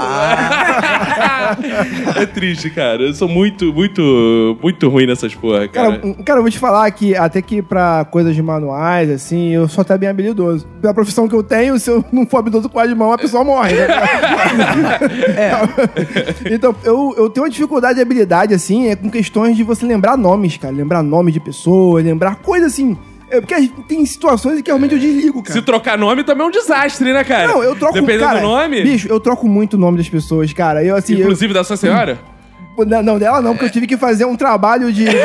é triste, cara. Eu sou muito, muito, muito ruim nessas porra, cara. Cara, cara, eu vou te falar que até que pra coisas de manuais, assim, eu sou até bem habilidoso. Pela profissão que eu tenho, se eu não for habilidoso com a de mão, a pessoa morre, né? é. Então, eu, eu tenho uma dificuldade de habilidade, assim, é com questões de você lembrar nomes, cara. Lembrar nome de pessoa, lembrar coisas assim. É, porque tem situações em que realmente eu desligo, cara. Se trocar nome também é um desastre, né, cara? Não, eu troco Dependendo cara, do nome. Bicho, eu troco muito o nome das pessoas, cara. Eu assim. eu- Inclusive da sua senhora? Não, não, dela não, porque eu tive que fazer um trabalho de.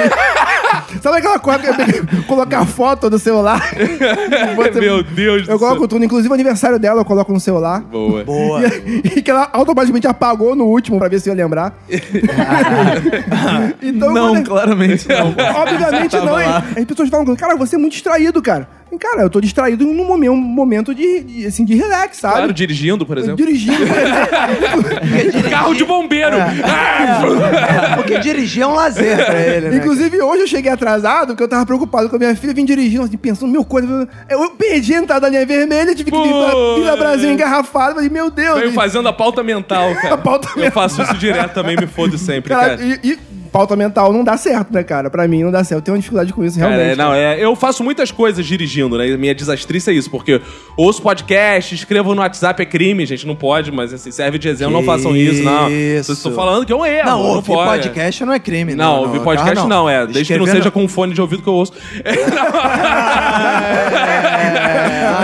Sabe aquela coisa que colocar foto no celular? Você- Meu Deus Eu coloco tudo, inclusive o aniversário dela eu coloco no celular. Boa. Boa. E, e que ela automaticamente apagou no último pra ver se eu ia lembrar. então, Não, quando- claramente não. Obviamente não, hein? As pessoas falam, cara, você é muito distraído, cara. E, cara, eu tô distraído num momento, um momento de, de, assim, de relax, sabe? Claro, dirigindo, por exemplo. Dirigindo, por exemplo. Carro de bombeiro. Ah! Porque dirigir é um lazer pra ele, né? Inclusive, hoje eu cheguei atrasado, porque eu tava preocupado com a minha filha, vim dirigindo, assim, pensando, meu coisa. Eu perdi a entrada da linha vermelha, tive que vir pra. Vila Brasil engarrafado. Falei, meu Deus. Veio fazendo a pauta mental, cara. A pauta Eu faço isso direto também, me fodo sempre, Cara, cara. e, e pauta mental não dá certo, né, cara? Pra mim não dá certo. Eu tenho uma dificuldade com isso, realmente. é, não, é, eu faço muitas coisas dirigindo, né? Minha desastrice é isso, porque ouço podcast, escrevo no WhatsApp, é crime, gente, não pode, mas assim, serve de exemplo, não Que façam isso, não. isso. Vocês estão falando que é um erro, Não, não, ouvir pode. podcast não é crime, Não, não. ouvir podcast Ah, não, é. Desde que não seja com um fone de ouvido que eu ouço. Aí,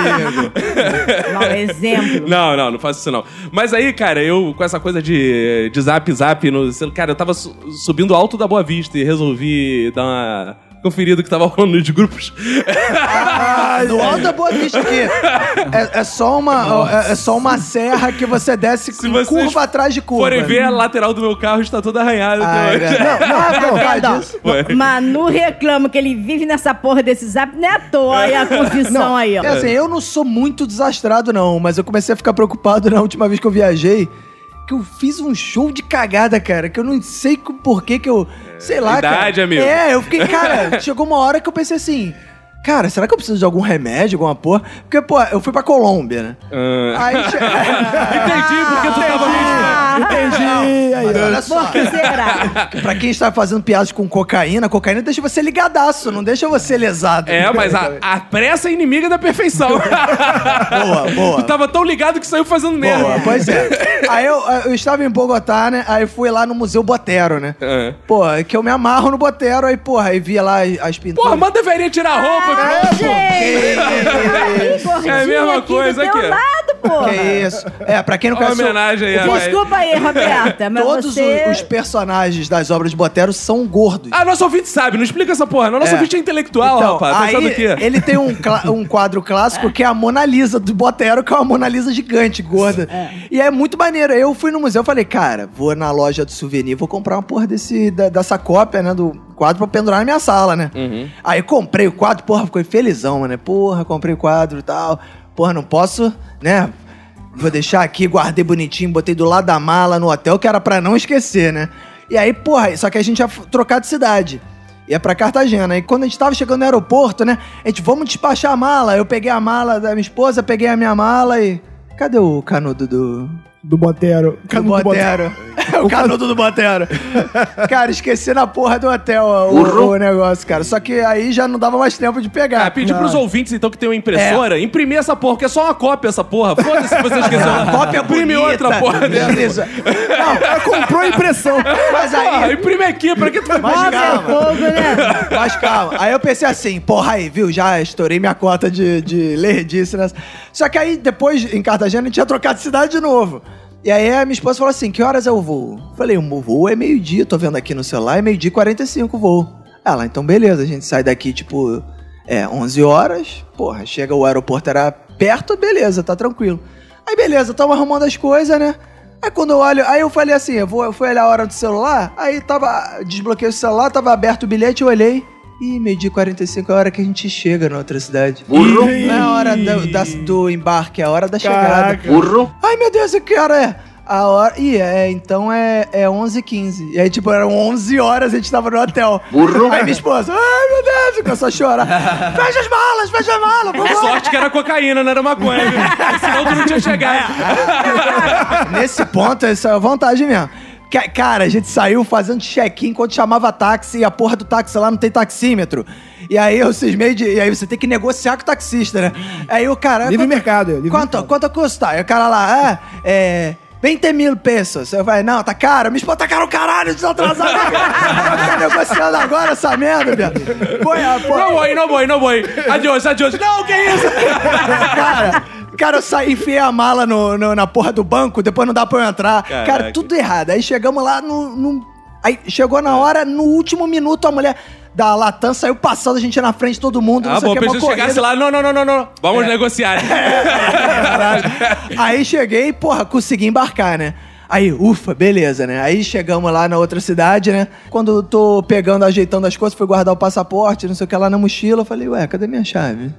Mau exemplo. Não, não, não faço isso não. Mas aí, cara, eu com essa coisa de, de zap zap no. Cara, eu tava su- subindo alto da Boa Vista e resolvi dar uma conferida que tava rolando nos grupos. Ah, no alto da Boa Vista aqui. É, é só uma, é, é só uma serra que você desce Se vocês curva atrás de curva. Forem ver, a lateral do meu carro está toda arranhada. Ah, é. Não, não, Não. Foi. Manu reclama que ele vive nessa porra desse zap, não é à toa. Aí a confissão aí, ó. É assim, eu não sou muito desastrado, não, mas eu comecei a ficar preocupado na última vez que eu viajei. Que eu fiz um show de cagada, cara, que eu não sei com- por que que eu. Sei lá, idade, cara. amigo. É, eu fiquei, cara, chegou uma hora que eu pensei assim. Cara, será que eu preciso de algum remédio, alguma porra? Porque, pô, eu fui pra Colômbia, né? Ah. Aí. Entendi porque tu tava Ah, Entendi. Aí, Mas olha só, por que será? pra quem está fazendo piadas com cocaína, cocaína deixa você ligadaço, não deixa você lesado. É, mas a, a pressa é inimiga da perfeição. Boa, boa. Tu tava tão ligado que saiu fazendo merda. Boa, pois é. Aí eu, eu estava em Bogotá, né? Aí fui lá no Museu Botero, né? É. Pô, que eu me amarro no Botero, aí, porra, aí via lá as pinturas. Porra, mas deveria tirar a roupa. Ah, pô. gente! Gordinha É a mesma aqui coisa aqui. lado, porra. Que isso. É, pra quem não Olha conhece... o- homenagem aí. Desculpa aí, Roberta, mas Todos você... os, os personagens das obras de Botero são gordos. Ah, nosso ouvinte sabe, não explica essa porra. Nosso É. ouvinte é intelectual, Então, rapaz. aí, Pensando que. ele tem um, um quadro clássico que é a Mona Lisa do Botero, que é uma Mona Lisa gigante, gorda. E é muito maneiro. Eu fui no museu e falei, cara, vou na loja de souvenir, vou comprar uma porra desse, da- dessa cópia, né, do quadro pra pendurar na minha sala, né? Aí comprei o quadro, porra, ficou felizão, né? Porra, comprei o quadro e tal. Porra, não posso, né? Vou deixar aqui, guardei bonitinho, botei do lado da mala no hotel, que era pra não esquecer, né? E aí, porra, só que a gente ia trocar de cidade. Ia pra Cartagena. E quando a gente tava chegando no aeroporto, né? A gente, vamos despachar a mala. Eu peguei a mala da minha esposa, peguei a minha mala e. Cadê o canudo do. Do Botero. Do Canudo do Botero. o canudo do Botero. cara, esqueci na porra do hotel ó, o, o negócio, cara. Só que aí já não dava mais tempo de pegar. Ah, pedir pros ouvintes, então, que tem uma impressora, imprimir essa porra, que é só uma cópia essa porra. Foda-se se você esqueceu. A cópia Imprime bonita. outra porra dessa. Beleza. Não, comprou a impressão. Mas Porra, aí. imprime aqui, pra que tu vai... Mas Ó, calma. fogo, né? Mas calma. Aí eu pensei assim, porra aí, viu? Já estourei minha cota de, de lerdice. Né? Só que aí, depois, em Cartagena, a gente tinha trocado de cidade de novo. E aí a minha esposa falou assim, que horas é o voo? Falei, o voo é meio-dia, tô vendo aqui no celular, é meio-dia e 45 o voo. Ela, então beleza, a gente sai daqui, tipo, é, 11 horas. Porra, chega o aeroporto, era perto, beleza, tá tranquilo. Aí beleza, tamo arrumando as coisas, né? Aí quando eu olho, aí eu falei assim, eu vou, eu fui olhar a hora do celular, aí tava, desbloqueei o celular, tava aberto o bilhete, eu olhei, e meio-dia e 45 é a hora que a gente chega na outra cidade. Burro! Não é a hora do, da- do embarque, é a hora da chegada. Burro. Ai, meu Deus, e que hora é? A hora. Ih, é, então é, é 11h15. E aí, tipo, eram 11 horas, a gente tava no hotel. Burro. Aí minha esposa, ai, meu Deus, começou a chorar. fecha as malas, fecha as malas, vamos Sorte que era cocaína, não era maconha. viu? Senão tu não tinha chegado. Nesse ponto, essa é a vantagem mesmo. Ca- Cara, a gente saiu fazendo check-in enquanto chamava táxi e a porra do táxi lá não tem taxímetro. E aí eu cismei de. E aí você tem que negociar com o taxista, né? Aí o cara. Livre quanto- mercado, livre Quanto, mercado. quanto custa? Aí o cara lá, é. É 20 mil pesos. Eu falei, não, tá caro. Me esposa tá caro, caralho, desatrasado. tá negociando agora essa merda, viado. Foi, a porra. Não voy, não voy, não voy. Adiós, adiós. Não, que isso? Cara, cara, eu saí, enfiei a mala no, no- na porra do banco, depois não dá pra eu entrar. Cara, Caraca. tudo errado. Aí chegamos lá no, no- Aí chegou na hora, no último minuto, a mulher da Latam saiu passando a gente na frente de todo mundo. Ah, não sei bom, que, que chegasse lá. Não, não, não, não, não. Vamos negociar. Aí cheguei, porra, consegui embarcar, né? Aí, ufa, beleza, né? Aí chegamos lá na outra cidade, né? Quando eu tô pegando, ajeitando as coisas, fui guardar o passaporte, não sei o que lá na mochila, eu falei, ué, cadê minha chave?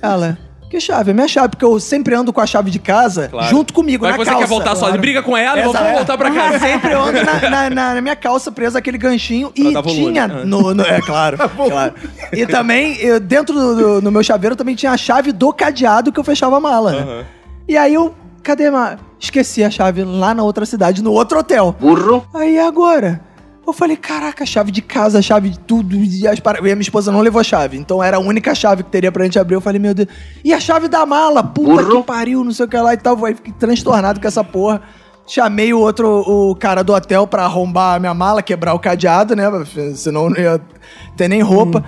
Ela, que chave? É minha chave, porque eu sempre ando com a chave de casa Claro. junto comigo, Vai na você calça. quer voltar sozinho. Briga com ela e vamos voltar pra casa. Sempre eu ando na, na- na- na minha calça presa aquele ganchinho e dar volume. tinha Ah. no, no- é claro, claro. E também eu, dentro do, do- no meu chaveiro também tinha a chave do cadeado que eu fechava a mala. né? E aí eu cadê a esqueci a chave lá na outra cidade, no outro hotel. Burro. Aí agora eu falei, caraca, chave de casa, chave de tudo. E, as para- e a minha esposa não levou a chave. Então era a única chave que teria pra gente abrir. Eu falei, meu Deus. E a chave da mala? Puta que pariu, não sei o que lá e tal. Aí fiquei transtornado com essa porra. Chamei o outro, o cara do hotel pra arrombar a minha mala, quebrar o cadeado, né? Senão não ia ter nem roupa.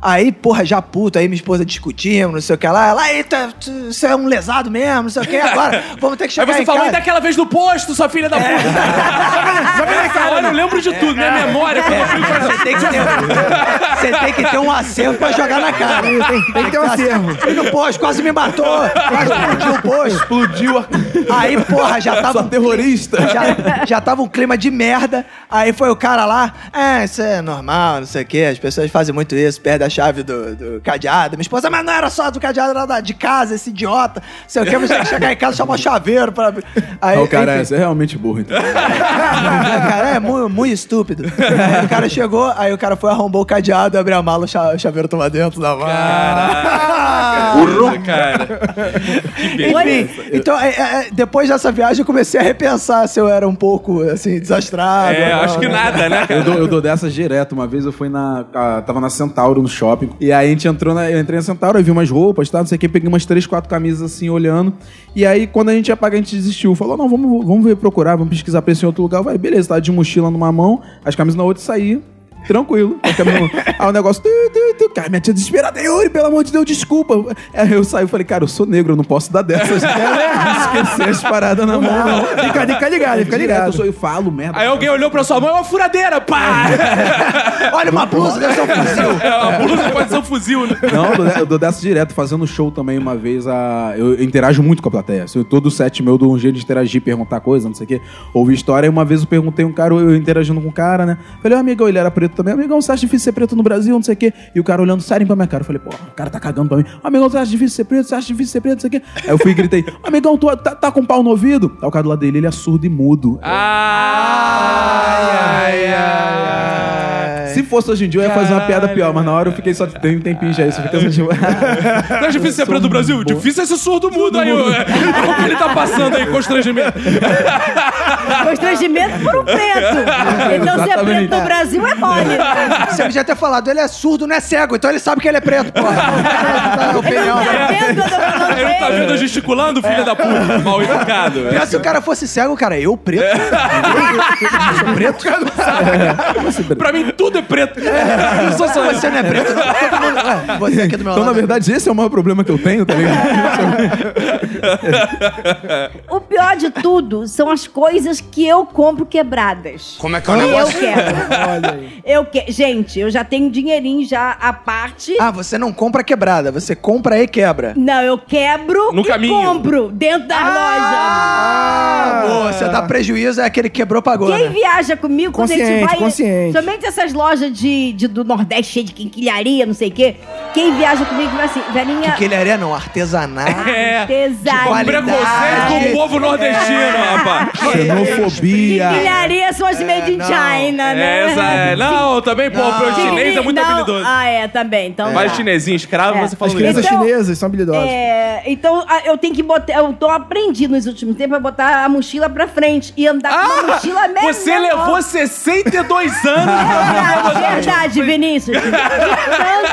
Aí, porra, já puto, aí minha esposa discutindo, não sei o que lá. Ela, aí, tá, tu- você é um lesado mesmo, não sei o que. Agora, vamos ter que Aí chegar você em falou, casa. e daquela vez no posto, sua filha da puta. Nessa hora eu lembro de tudo, minha memória. Quando eu fui fazer... Você tem, que ter, você tem que ter um acervo pra jogar na cara. Tem, tem que ter um acervo. E no posto, quase me matou. Quase explodiu o posto. Explodiu a Aí, porra, já tava. sua terrorista. Já, já tava um clima de merda. Aí foi o cara lá. É, isso é normal, não sei o quê. As pessoas fazem muito isso, perdem a chave do, do cadeado. Minha esposa, mas não era só do cadeado, era da- de casa, esse idiota. Não sei o quê. Você chegar em casa e chamar o chaveiro pra. Aí, o cara, enfim. é realmente burro, então. cara, é muito, muito estúpido. Aí o cara chegou, aí o cara foi, arrombou o cadeado, abriu a mala, o cha- o chaveiro tava dentro da mala. Caraca, cara. Que beleza. Enfim, então, é, é, é, depois dessa viagem, eu comecei a repensar se eu era um pouco, assim, desastrado. É, não, acho que né? nada, né, Eu cara? dou, eu dou dessas direto. Uma vez eu fui na. a- tava na Centauro no shopping. E aí a gente entrou na. Eu entrei na Centauro, aí vi umas roupas, tá? Não sei o que, peguei umas três, quatro camisas assim, olhando. E aí, quando a gente ia pagar, a gente desistiu. Falou, não, vamos, vamos ver procurar, vamos pesquisar preço em outro lugar. Vai, beleza, tava de mochila numa mão, as camisas na outra e saí. Tranquilo. Aí o negócio. Tu, tu, tu, cara, minha tia desesperada. Yuri, pelo amor de Deus, desculpa. Aí eu saí e falei, cara, eu sou negro, eu não posso dar dessas. Esquecer as paradas na mão, não. Fica, fica ligado, fica Direto, ligado. eu, sou, eu falo, merda. Aí alguém olhou pra sua mão, é uma furadeira, pá! Olha uma blusa, deve ser um fuzil. É, a blusa pode ser um fuzil, né? Não, eu dou, eu dou dessa direto, fazendo show também uma vez. A, eu, eu interajo muito com a plateia. Assim, todo set meu dou um jeito de interagir, perguntar coisa, não sei o quê. Ouvi história. E uma vez eu perguntei um cara, eu interagindo com um cara, né? Falei, ô amigão, ele era preto também. Amigão, você acha difícil ser preto no Brasil, não sei o quê? E o cara olhando sério pra minha cara. Eu falei, pô, o cara tá cagando pra mim. Amigão, você acha difícil ser preto? Você acha difícil ser preto, não sei o quê? Aí eu fui e gritei, amigão, tu tá, tá com pau no ouvido? Aí o cara do lado dele, ele é surdo e mudo. Ai, ai, ai. Se fosse hoje em dia, eu ia fazer uma piada pior, mas na hora eu fiquei só tem um tempinho já. Isso fica tipo. Não é difícil ser preto no Brasil? Difícil é ser surdo mudo aí. O que ele tá passando aí, constrangimento? Constrangimento por um preto. Então, ser preto no Brasil é mole. Você podia ter falado, ele é surdo, não é cego, então ele sabe que ele é preto, porra. É opinião. Tá vendo? Eu tô falando Ele tá vendo eu gesticulando, filho da puta? Mal educado. velho. Pior se o cara fosse cego, cara, eu preto? Eu sou preto? Pra mim, tudo é preto. Eu sou só Você não é preto? não? Todo mundo- Ué, você aqui do meu Então, na lado. verdade, esse é o maior problema que eu tenho, tá ligado? O pior de tudo são as coisas que eu compro quebradas. Como é que é o Eu negócio? quero. Eu que... Gente, eu já tenho dinheirinho já à parte. Ah, você não compra quebrada, você compra e quebra. Não, eu quebro No e caminho. compro dentro das Ah, boa, lojas. você dá prejuízo, é aquele que quebrou, pagou, Quem né? viaja comigo quando a gente Consciente, vai. consciente. Somente essas lojas de, de- do Nordeste cheias de quinquilharia, não sei o quê. Quem viaja comigo vai assim, velhinha. É não, artesanato. É. Pesado. qualidade. Preconceito com o povo nordestino, rapaz. Xenofobia. Quinquilharia são as made in não. China, né? É, essa é. Não, também, pô, pro chinês é muito Não, habilidoso. Ah, é, também. Então, Vai tá. chinesinho, escravo, É. você As falando crianças. Então, chinesas são habilidosas. É, então a- eu tenho que botar. Eu tô aprendi nos últimos tempos a botar a mochila pra frente e andar com uma mochila mesmo. Ah, você levou 62 anos pra Verdade, Vinícius.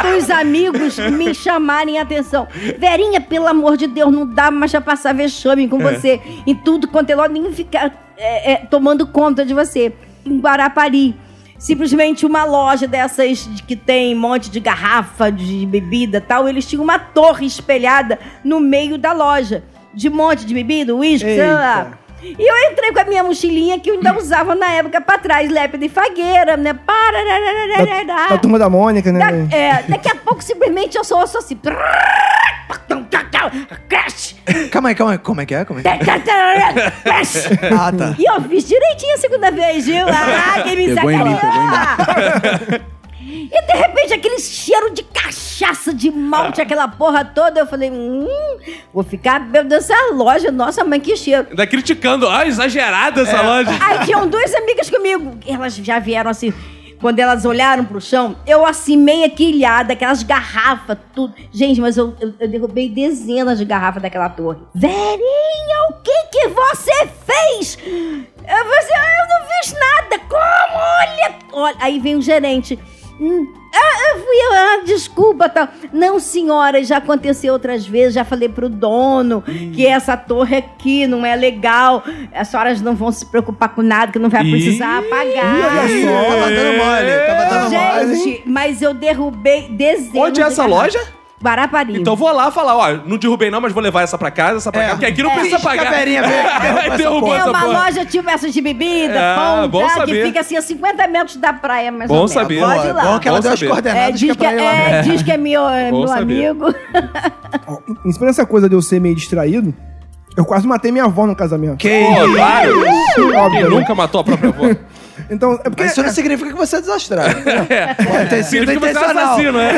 Tantos amigos me chamarem a atenção. Verinha, pelo amor de Deus, não dá mais pra passar vexame com você. Em tudo quanto é logo, nem ficar é, é, tomando conta de você. Em Guarapari. Simplesmente uma loja dessas de- que tem um monte de garrafa de bebida e tal. Eles tinham uma torre espelhada no meio da loja. De um monte de bebida, uísque, sei lá. E eu entrei com a minha mochilinha que eu ainda usava na época pra trás, lépida e fagueira, né? Da, Para. da turma da Mônica, né? Da- é, daqui a pouco simplesmente eu ouço assim. Crash! Calma aí, calma aí. Como é que é? Como é? Crash! Ah, tá. E eu fiz direitinho a segunda vez, viu? Ah, quem me sacaneou! E de repente aquele cheiro de cachaça, de malte, aquela porra toda. Eu falei, hum, vou ficar bebendo dessa loja. Nossa, mãe, que cheiro. Ainda criticando. Ah, exagerada É. essa loja. Aí tinham duas amigas comigo. Elas já vieram assim. Quando elas olharam pro chão, eu assim, meia quilhada, aquelas garrafas, tudo. Gente, mas eu, eu, eu derrubei dezenas de garrafas daquela torre. Verinha, o que que você fez? Eu, você, eu não fiz nada. Como? Olha, olha. Aí vem o gerente. Hum, ah, eu fui, ah, desculpa, tal. Não, senhora, já aconteceu outras vezes, já falei pro dono que essa torre aqui não é legal. As senhoras não vão se preocupar com nada, que não vai Ih. precisar apagar. Ih, olha só. Tava dando mole, tava dando mole. Gente, mas eu derrubei dezenas Onde é essa loja? Guarapari. Então vou lá falar, ó, não derrubei não, mas vou levar essa pra casa, essa pra É. cá, porque aqui não É. precisa pagar. aqui, derrubou essa é essa uma porra. loja tipo essas de bebida, É, pão, bom tá, que fica assim a 50 metros da praia, mais Bom saber. Pode ir lá. Bom que ela Bom deu as saber. É, coordenadas diz, que, pra ir lá. é, diz que é meu, é meu amigo. Em cima dessa coisa de eu ser meio distraído, eu quase matei minha avó no casamento. Que isso? claro. Óbvio, Quem né? nunca matou a própria avó? Então, é porque. Mas isso não significa que você é desastrado. Pode ter sido Significa que você é intencional. assassino, né?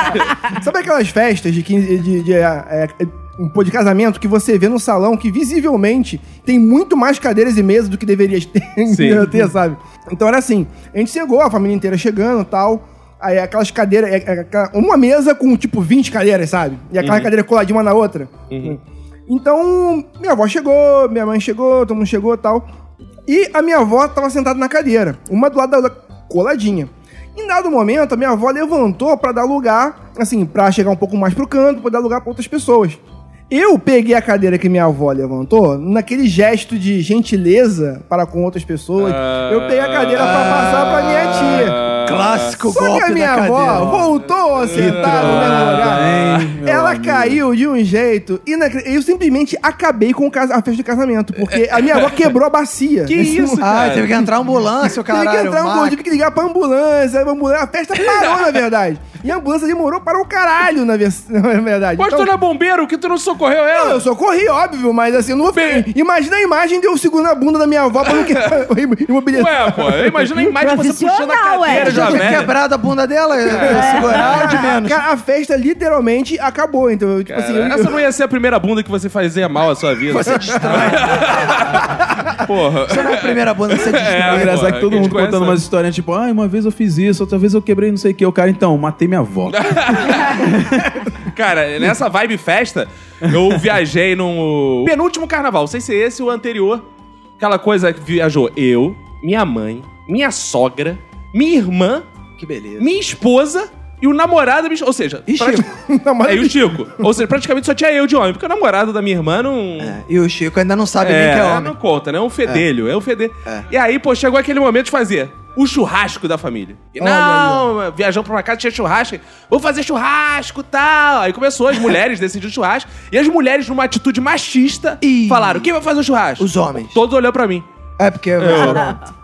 Sabe aquelas festas de, 15, de, de, é, é, um pô de casamento que você vê no salão que visivelmente tem muito mais cadeiras e mesas do que deveria ter, Sim. ter, sabe? Então era assim, a gente chegou, a família inteira chegando e tal. Aí aquelas cadeiras, é, é, aquela- uma mesa com tipo 20 cadeiras, sabe? E aquela cadeira coladinha uma na outra. Então, minha avó chegou, minha mãe chegou, todo mundo chegou e tal. E a minha avó tava sentada na cadeira, uma do lado da coladinha. Em dado momento, a minha avó levantou pra dar lugar, assim, pra chegar um pouco mais pro canto, pra dar lugar pra outras pessoas. Eu peguei a cadeira que minha avó levantou, naquele gesto de gentileza para com outras pessoas. eu peguei a cadeira pra passar pra minha tia. Clássico Só que golpe a minha avó cadeira. voltou a sentar no mesmo lugar. hein, meu Ela amigo. caiu de um jeito inacreditável. Eu simplesmente acabei com o a festa de casamento, porque a minha avó quebrou a bacia. Que isso. Ah, cara? teve que entrar ambulância, o caralho. que entrar um tive que ligar pra ambulância, a ambulância, a festa parou, na verdade. E a ambulância demorou para o caralho, na, vers- na verdade. Mas tu Então- não é bombeiro, que tu não socorreu Não, ela? eu socorri, óbvio, mas assim, eu não vou. Imagina a imagem de eu segurando a bunda da minha avó pra não que- imobilizar. Ué, pô, imagina a imagem de você puxando a cadeira ué. Já velha. quebrado a bunda dela, segurar de menos. Cara, a festa literalmente acabou, então, tipo assim. Cara, eu- essa não ia ser a primeira bunda que você fazia mal à sua vida. Você destrói. Porra. Você não é a primeira bunda que você destrói. É, É engraçado que todo mundo contando umas histórias tipo, ai, uma vez eu fiz isso, outra vez eu quebrei não sei o que. O cara, então, matei minha avó. Cara, nessa vibe festa, eu viajei no penúltimo carnaval. Não sei se é esse ou o anterior. Aquela coisa que viajou eu, minha mãe, minha sogra, minha irmã, Que beleza. minha esposa e o namorado da minha esposa. Ou seja, E prati- Chico. É, e o Chico. Ou seja, praticamente só tinha eu de homem, porque o namorado da minha irmã não. É, e o Chico ainda não sabe nem que é É, homem. não conta, né? É um fedelho, é, um fedelho. É. E aí, pô, chegou aquele momento de fazer o churrasco da família. E, Olha não, viajamos pra uma casa, tinha churrasco. Vou fazer churrasco e tal. Aí começou, as mulheres decidiram churrasco. E as mulheres, numa atitude machista, Ih. falaram: quem vai fazer o churrasco? Os homens. Todos olhando pra mim. É porque... Eu? Tá,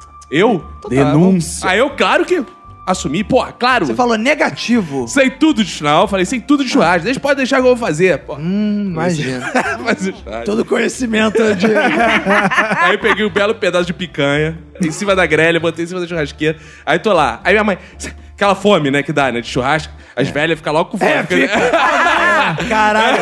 Denúncia. Aí eu, claro que. Assumi, porra, claro. Você falou negativo. Sei tudo de churrasco. Falei, sei tudo de churrasco. Deixa, pode deixar que eu vou fazer. Pô. Hum, imagina. Churrasco. Todo conhecimento de. Aí eu peguei um belo pedaço de picanha em cima da grelha, botei em cima da churrasqueira. Aí tô lá. Aí minha mãe. Aquela fome, né, que dá, né? De churrasco. As velhas ficam logo com fome. É, Fica- Caralho,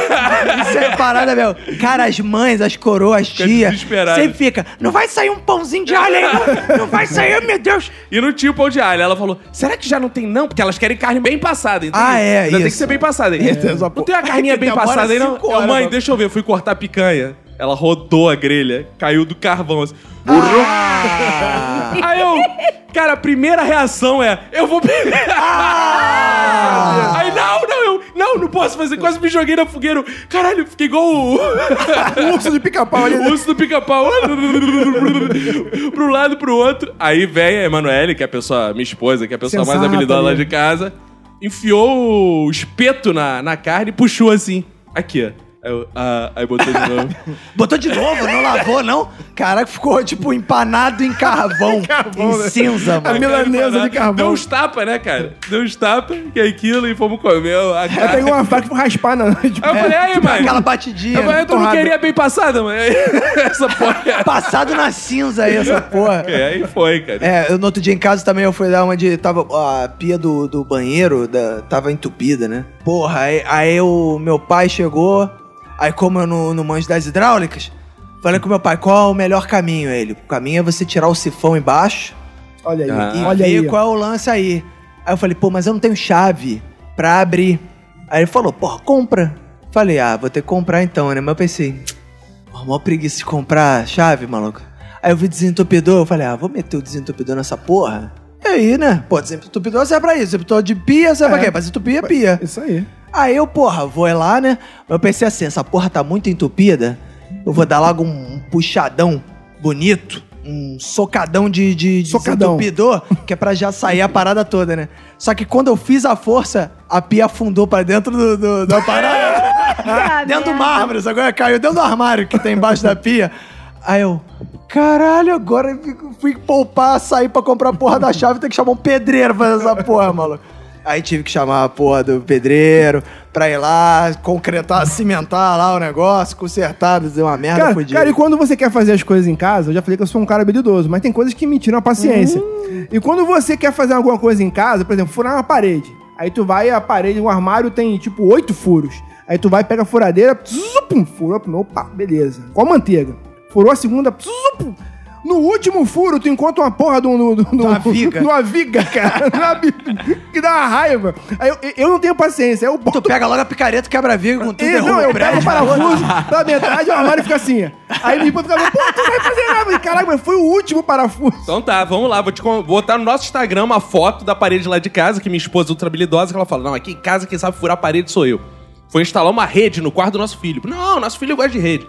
isso é parada, meu. Cara, as mães, as coroas, as tias, sempre fica, não vai sair um pãozinho de alho aí, não, não vai sair, meu Deus. E não tinha o pão de alho. Ela falou: será que já não tem, não? Porque elas querem carne bem passada, entendeu? Ah, é, Ainda tem que isso. ser bem passada. aí. essa Não tem uma carninha bem passada aí, não? Eu, mãe, deixa eu ver. Eu fui cortar a picanha. Ela rodou a grelha, caiu do carvão assim. Ah. Aí eu, cara, a primeira reação é: eu vou. Ah. Aí, não, não, não, não posso fazer. Quase me joguei na fogueira. Caralho, fiquei igual o, O urso de pica-pau ali. o urso do pica-pau. pro lado, pro outro. Aí vem a Emanuele, que é a pessoa, minha esposa, que é a pessoa mais Sensata habilidosa lá de casa, enfiou o espeto na, na carne e puxou assim. Aqui, ó. Aí, eu, ah, aí botou de novo. Botou de novo, não lavou, não? Caraca, ficou, tipo, empanado em carvão, em né? cinza, A mano. milanesa de Deu carvão. uns tapas, né, cara? Deu uns tapas, que é aquilo, e fomos comer a Aí carne. pegou uma faca e foi raspar na Aí eu falei, aí, mãe. Aquela batidinha. Eu falei, tu não queria bem passada, mãe? Essa porra. Passado na cinza aí, essa porra. É, aí foi, cara. É, eu, no outro dia em casa também eu fui dar uma de. Tava, a pia do, do banheiro da, tava entupida, né? Porra, aí, aí o meu pai chegou. Aí, como eu não, não manjo das hidráulicas, falei com meu pai: qual é o melhor caminho? Ele: o caminho é você tirar o sifão embaixo Olha aí, Ah. e olha ver aí. qual é o lance aí. Aí eu falei: pô, mas eu não tenho chave pra abrir. Aí ele falou: porra, compra. Falei: ah, vou ter que comprar então, né? Mas eu pensei: Pô, mó preguiça de comprar chave, maluco. Aí eu vi desentupidor, eu falei, ah, vou meter o desentupidor nessa porra. E aí, né? Pô, desentupidor serve pra isso. Desentupidor de pia serve pra É. quê? Pra desentupir a pia. Isso aí. Aí eu, porra, vou lá, né? Eu pensei assim, essa porra tá muito entupida. Eu vou dar logo um puxadão bonito. Um socadão de, de Socadão. desentupidor, que é pra já sair a parada toda, né? Só que quando eu fiz a força, a pia afundou pra dentro do, do- da parada. Ah, dentro do merda. mármore, agora caiu dentro do armário que tem embaixo da pia. Aí eu, caralho, agora fui poupar, sair pra comprar a porra da chave, tem que chamar um pedreiro pra fazer essa porra, maluco. Aí tive que chamar a porra do pedreiro pra ir lá, concretar, cimentar lá o negócio, consertar, dizer uma merda Cara, fodida. cara, e quando você quer fazer as coisas em casa, eu já falei que eu sou um cara habilidoso, mas tem coisas que me tiram a paciência. Hum. E quando você quer fazer alguma coisa em casa, por exemplo, furar uma parede. Aí tu vai, a parede, o armário tem tipo oito furos. Aí tu vai, pega a furadeira, furou, opa, beleza. Com a manteiga. Furou a segunda, zupum. No último furo, tu encontra uma porra um- uma viga. de uma viga, cara. Viga que dá uma raiva. Aí eu, eu não tenho paciência. Aí eu boto Tu pega logo a picareta, quebra a viga com tudo, e, não, eu pego o parafuso pela metade, o armário fica assim. Aí minha irmã fica, pô, tu não vai fazer nada. Caraca, mas foi o último parafuso. Então tá, vamos lá. Vou te con- botar no nosso Instagram uma foto da parede lá de casa, que minha esposa é ultra habilidosa, que ela fala: Não, aqui em casa quem sabe furar a parede sou eu. Foi instalar uma rede no quarto do nosso filho. Não, nosso filho gosta de rede.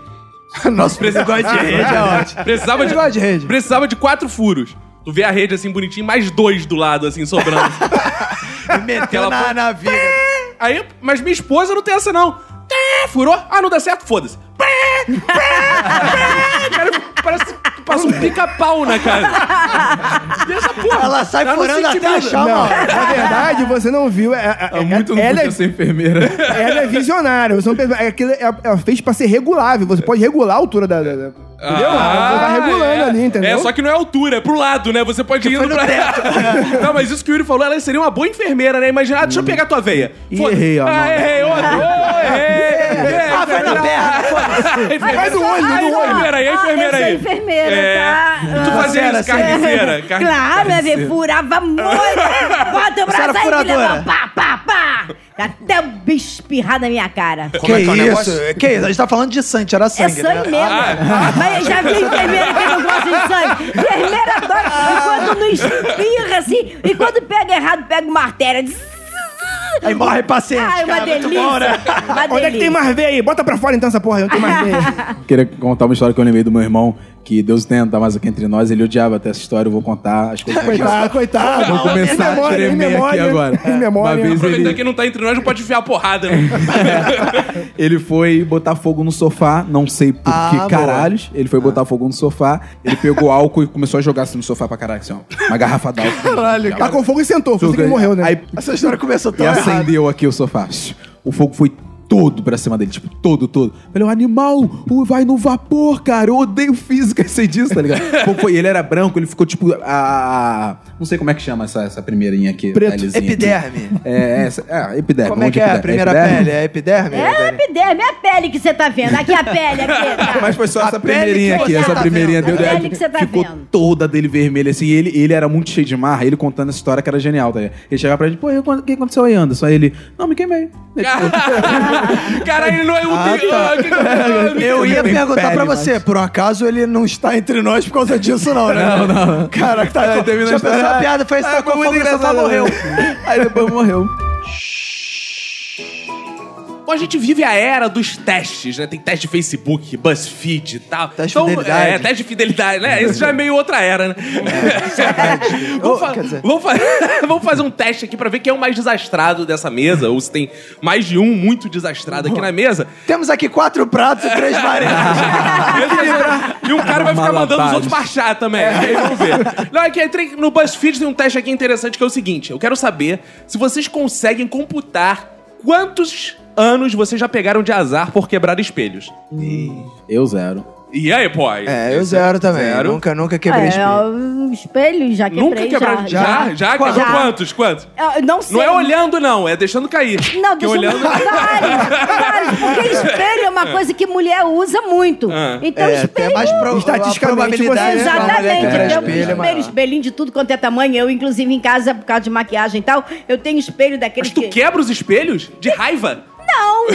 Nosso presidente de rede é ótimo. Precisava de, gosta de rede. Precisava de quatro furos. Tu vê a rede assim bonitinho, mais dois do lado, assim, sobrando. E meteu na, na viga. Aí, mas minha esposa não tem essa, não. Furou? Ah, não dá certo? Foda-se. Cara, parece que passa um pica-pau na cara. Porra? Ela sai ela não furando até achar Não, uma... na verdade, você não viu. É, é, Há muito não ela, podia é, ser enfermeira. ela é visionária. Você não é, aquilo é, é feito pra ser regulável. Você pode regular a altura da. da- da- entendeu? Ah, você tá regulando é. ali, entendeu? É, só que não é altura, é pro lado, né? Você pode ir indo pra... não, mas isso que o Yuri falou, ela seria uma boa enfermeira, né? Imagina, ah, deixa eu pegar tua veia. Ih, errei, ó, Ah, errei, outro. Oh, errei. Ah, vai na perna. Vai no olho, no olho. enfermeira aí, a Ah, enfermeira eu sou aí. enfermeira, É. tá? E tu fazia Sério, isso, carniceira? Claro, minha filha, furava muito. Bota o braço aí, filha. furadora? Pá, pá, pá. Até o bicho espirrar na minha cara. Que isso? Que isso? A gente tá falando de sangue, era É sangue, sangue né? mesmo. Mas eu já vi enfermeira que não gosta de sangue. Enfermeira. E quando não espirra assim, e quando pega errado, pega uma artéria. zzz, Aí morre paciente. Ai, uma cara, muito delícia. bom, né? Uma Onde é que tem delícia. mais veia aí? Bota pra fora então essa porra aí, não tem mais veia. Queria contar uma história que eu lembrei do meu irmão, que Deus tenta mais aqui entre nós. Ele odiava até essa história, eu vou contar as coisas. Coitado, coitado. Vou começar memória, a em tremer aqui memória, agora. Em memória. Uma vez Aproveitando ele, que não tá entre nós, não pode enfiar a porrada, né? ele foi botar fogo no sofá, não sei por Ah, que boa. caralhos. Ele foi botar fogo no sofá, ele pegou álcool e começou a jogar assim no sofá pra caralho, assim, ó. Uma garrafa d'álcool. Caralho, cara. Tá com fogo e sentou, foi assim que ele morreu, né? Aí Essa história começou E tão errado. acendeu aqui o sofá. O fogo foi todo pra cima dele, tipo, todo, todo. Falei, o animal o- vai no vapor, cara. Eu odeio física, sei disso, tá ligado? Foi, ele era branco, ele ficou tipo a. a- Não sei como é que chama essa, essa primeirinha aqui. Preto. pelezinha aqui. Epiderme. É, essa, é, epiderme. Como é que é a epiderme. primeira Epiderme? pele? É epiderme? É a epiderme, é a pele que você tá vendo. Aqui a pele, aqui. Tá? Mas foi só A essa primeirinha aqui, essa tá primeirinha vendo. deu. A pele que você tá ficou vendo. toda dele vermelha, assim. Ele, ele era muito cheio de marra, ele contando essa história que era genial, tá ligado? Ele chegava pra gente, pô, e o que aconteceu aí, Anderson? Aí ele, não, me queimei. Caralho, ele não é um Ah, tá. Ah, que- Eu ia perguntar pele, pra mas- você, por um acaso ele não está entre nós por causa disso, não, né? Não, não. Caraca, tá. Aí termina a Já história. pensou a piada? Foi esse Ah, tá e só engraçado, morreu. Aí depois morreu. Bom, a gente vive a era dos testes, né? Tem teste de Facebook, BuzzFeed e tal. Teste de fidelidade. É, teste de fidelidade, né? Isso já é meio outra era, né? vamos, Oh, fa- dizer- vamos fa- vamos fazer um teste aqui pra ver quem é o mais desastrado dessa mesa, ou se tem mais de um muito desastrado aqui na mesa. Temos aqui quatro pratos e três varetas. E um cara vai ficar mandando os outros baixar também. Aí vamos ver. Não, é que entrei no BuzzFeed tem um teste aqui interessante que é o seguinte: eu quero saber se vocês conseguem computar quantos anos vocês já pegaram de azar por quebrar espelhos. Eu zero. E aí, pô? aí? É, eu zero também. Zero. Nunca, nunca quebrei É, espelho. espelho já quebrei. Nunca quebraram. Já? Já? Já. Quebrou Já. quantos? Quantos? Eu não sei. Não é olhando, não, é deixando cair. Não, Porque deixa eu... olhando. Vários, vários, porque espelho é uma coisa que mulher usa muito. Ah. Então, É, espelho... até mais pro, Estatisticamente, a probabilidade você- de uma mulher Exatamente. quebrar Eu tenho espelho é espelho, espelhinho de tudo quanto é tamanho. Eu, inclusive, em casa, por causa de maquiagem e tal, eu tenho espelho daqueles Mas tu que... quebra os espelhos? De raiva? Não!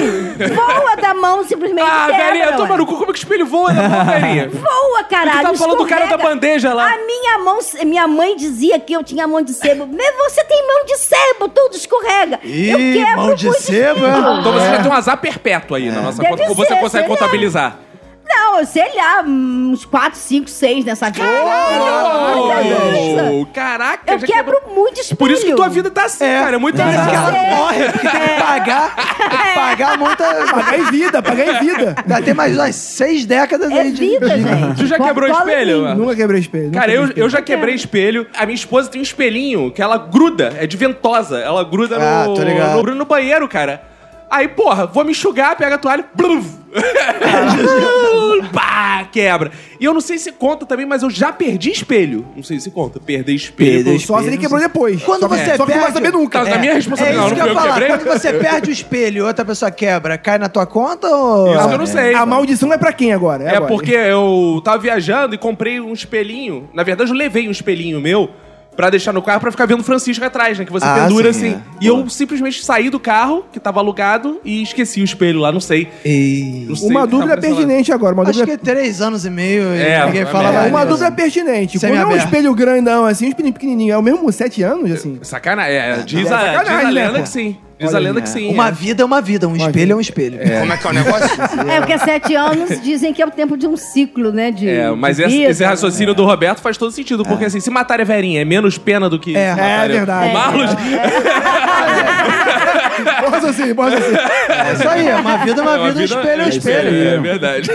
Voa da mão, simplesmente Ah, quebra, velhinha, toma no cu, como é que o espelho voa na mão, velhinha? Voa, caralho. Tu tava falando do cara da bandeja lá. A minha mão, minha mãe dizia que eu tinha mão de sebo. Mas você tem mão de sebo, tudo escorrega. eu Ih, quebro mão de sebo, espelho. é? Então você já tem um azar perpétuo aí na nossa Deve conta. Ou você ser, consegue contabilizar? Não, sei lá, uns 4, 5, 6 nessa vida. Muita. Oh, caraca, Eu quebro quebrou. muito espelho. Por isso que tua vida tá assim, cara. É muito Por isso que ela morre, porque tem que pagar, tem que pagar a multa. Pagar em vida, pagar em vida. Já tem mais umas seis décadas É aí de. vida, gente. Tu já quebrou Cola em espelho? mano? Nunca quebrei espelho. nunca Cara, eu, espelho. eu já quebrei espelho. A minha esposa tem um espelhinho que ela gruda, é de ventosa. Ela gruda Ah, no, tô ligado. no, no banheiro, cara. Aí, porra, vou me enxugar, pega a toalha, bluf. Pá, quebra. E eu não sei se conta também, mas eu já perdi espelho. Não sei se conta. Perder espelho. Perder Só se ele quebrou depois. Quando só que, você só que não vai perde- saber nunca. Tá na minha É responsabilidade. isso não, que eu eu que falar. quebrei. Quando você perde o espelho e outra pessoa quebra, cai na tua conta ou. Isso eu não sei. A maldição é pra quem agora? É agora. porque eu tava viajando e comprei um espelhinho. Na verdade, eu levei um espelhinho meu pra deixar no carro pra ficar vendo o Francisco atrás, né? Que você Ah, pendura sim, assim. é. E eu simplesmente saí do carro, que tava alugado, e esqueci o espelho lá, não sei. E... Não sei Uma que dúvida tava nesse pertinente agora. Uma Acho dúvida, que é três anos e meio e É, ninguém é fala mais. uma nisso. dúvida pertinente. Quando é um Semi-aberto. espelho grandão, assim, um espelho pequenininho, é o mesmo sete anos, assim? Sacanagem. É, diz, é a, diz a sacanagem, né, lenda pô? que sim. Diz Olha a lenda aí, que sim. Uma é. vida é uma vida, um espelho é um espelho. Como é que é o negócio? É, porque sete anos dizem que é o tempo de um ciclo, né? De, É, mas de esse, vida, esse raciocínio do Roberto faz todo sentido, porque assim, se matar a Verinha é menos pena do que. É. É verdade. o Marlos. Bom raciocínio, bom raciocínio. É isso aí, é uma vida é uma É uma vida, um vida- espelho é um é espelho. aí, É verdade.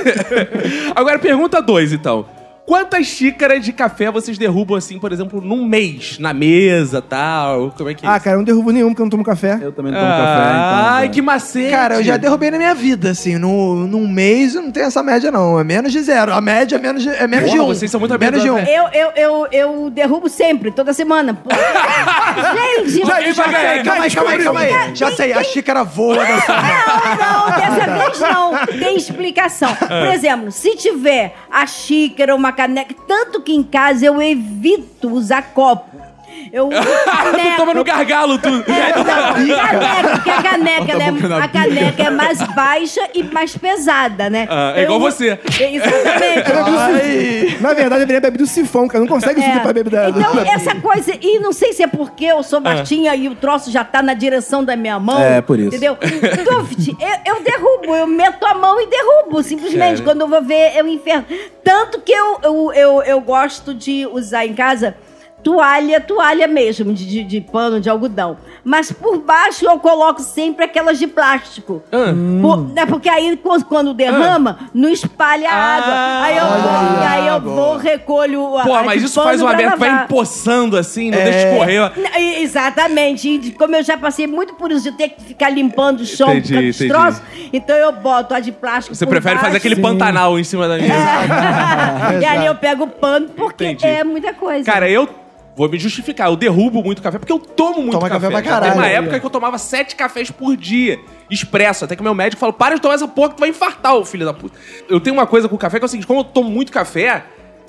Agora, pergunta dois, então. Quantas xícaras de café vocês derrubam, assim, por exemplo, num mês? Na mesa, tal? Como é que é Ah, isso? cara, eu não derrubo nenhum porque eu não tomo café. Eu também não tomo café, então. Ai, que macete. Cara, eu já derrubei na minha vida, assim, no, num mês eu não tenho essa média, não. É menos de zero. A média é menos de, é menos Porra, de um. vocês são muito Menos de um. habilidosos, Eu, eu, eu, eu derrubo sempre, toda semana. Pô. Gente, Já- já Calma aí, calma aí, calma aí, calma aí. Já sei, a xícara voa da sua mão. Não, não, dessa vez não. Tem explicação. Por exemplo, se tiver a xícara, uma caneca, tanto que em casa eu evito usar copo. Eu uso tu toma no gargalo, tu. É, não, caneca, porque a caneca, ela é, a caneca é mais baixa e mais pesada, né? Ah, é igual você. Exatamente. Na verdade, deveria beber do sifão, cara. Não consegue subir É. pra beber da... Então, da- essa coisa, e não sei se é porque eu sou baixinha e o troço já tá na direção da minha mão. É, por isso. Entendeu? Tuft, eu, eu derrubo, eu meto a mão e derrubo, simplesmente. Quando eu vou ver, é um inferno. Tanto que eu, eu, eu, eu gosto de usar em casa toalha, toalha mesmo, de, de, de pano, de algodão. Mas por baixo eu coloco sempre aquelas de plástico. Ah. Por- é porque aí quando- derrama, não espalha a água. Ah. Aí eu, vou, aí eu vou, recolho a Pô, a mas isso faz merda que vai empoçando assim, não É. deixa escorrer. Exatamente. E como eu já passei muito por isso de ter que ficar limpando o chão Entendi, entendi. troços, então eu boto a de plástico Você por prefere fazer baixo. aquele pantanal em cima da mesa. e ali eu pego o pano, porque Entendi. é muita coisa. Cara, eu vou me justificar. Eu derrubo muito café porque eu tomo muito Toma café. café pra Já Tem caralho, uma época que eu tomava sete cafés por dia. Expresso. Até que meu médico falou: para de tomar essa porra que tu vai infartar, ô filho da puta. Eu tenho uma coisa com o café que é o seguinte: como eu tomo muito café.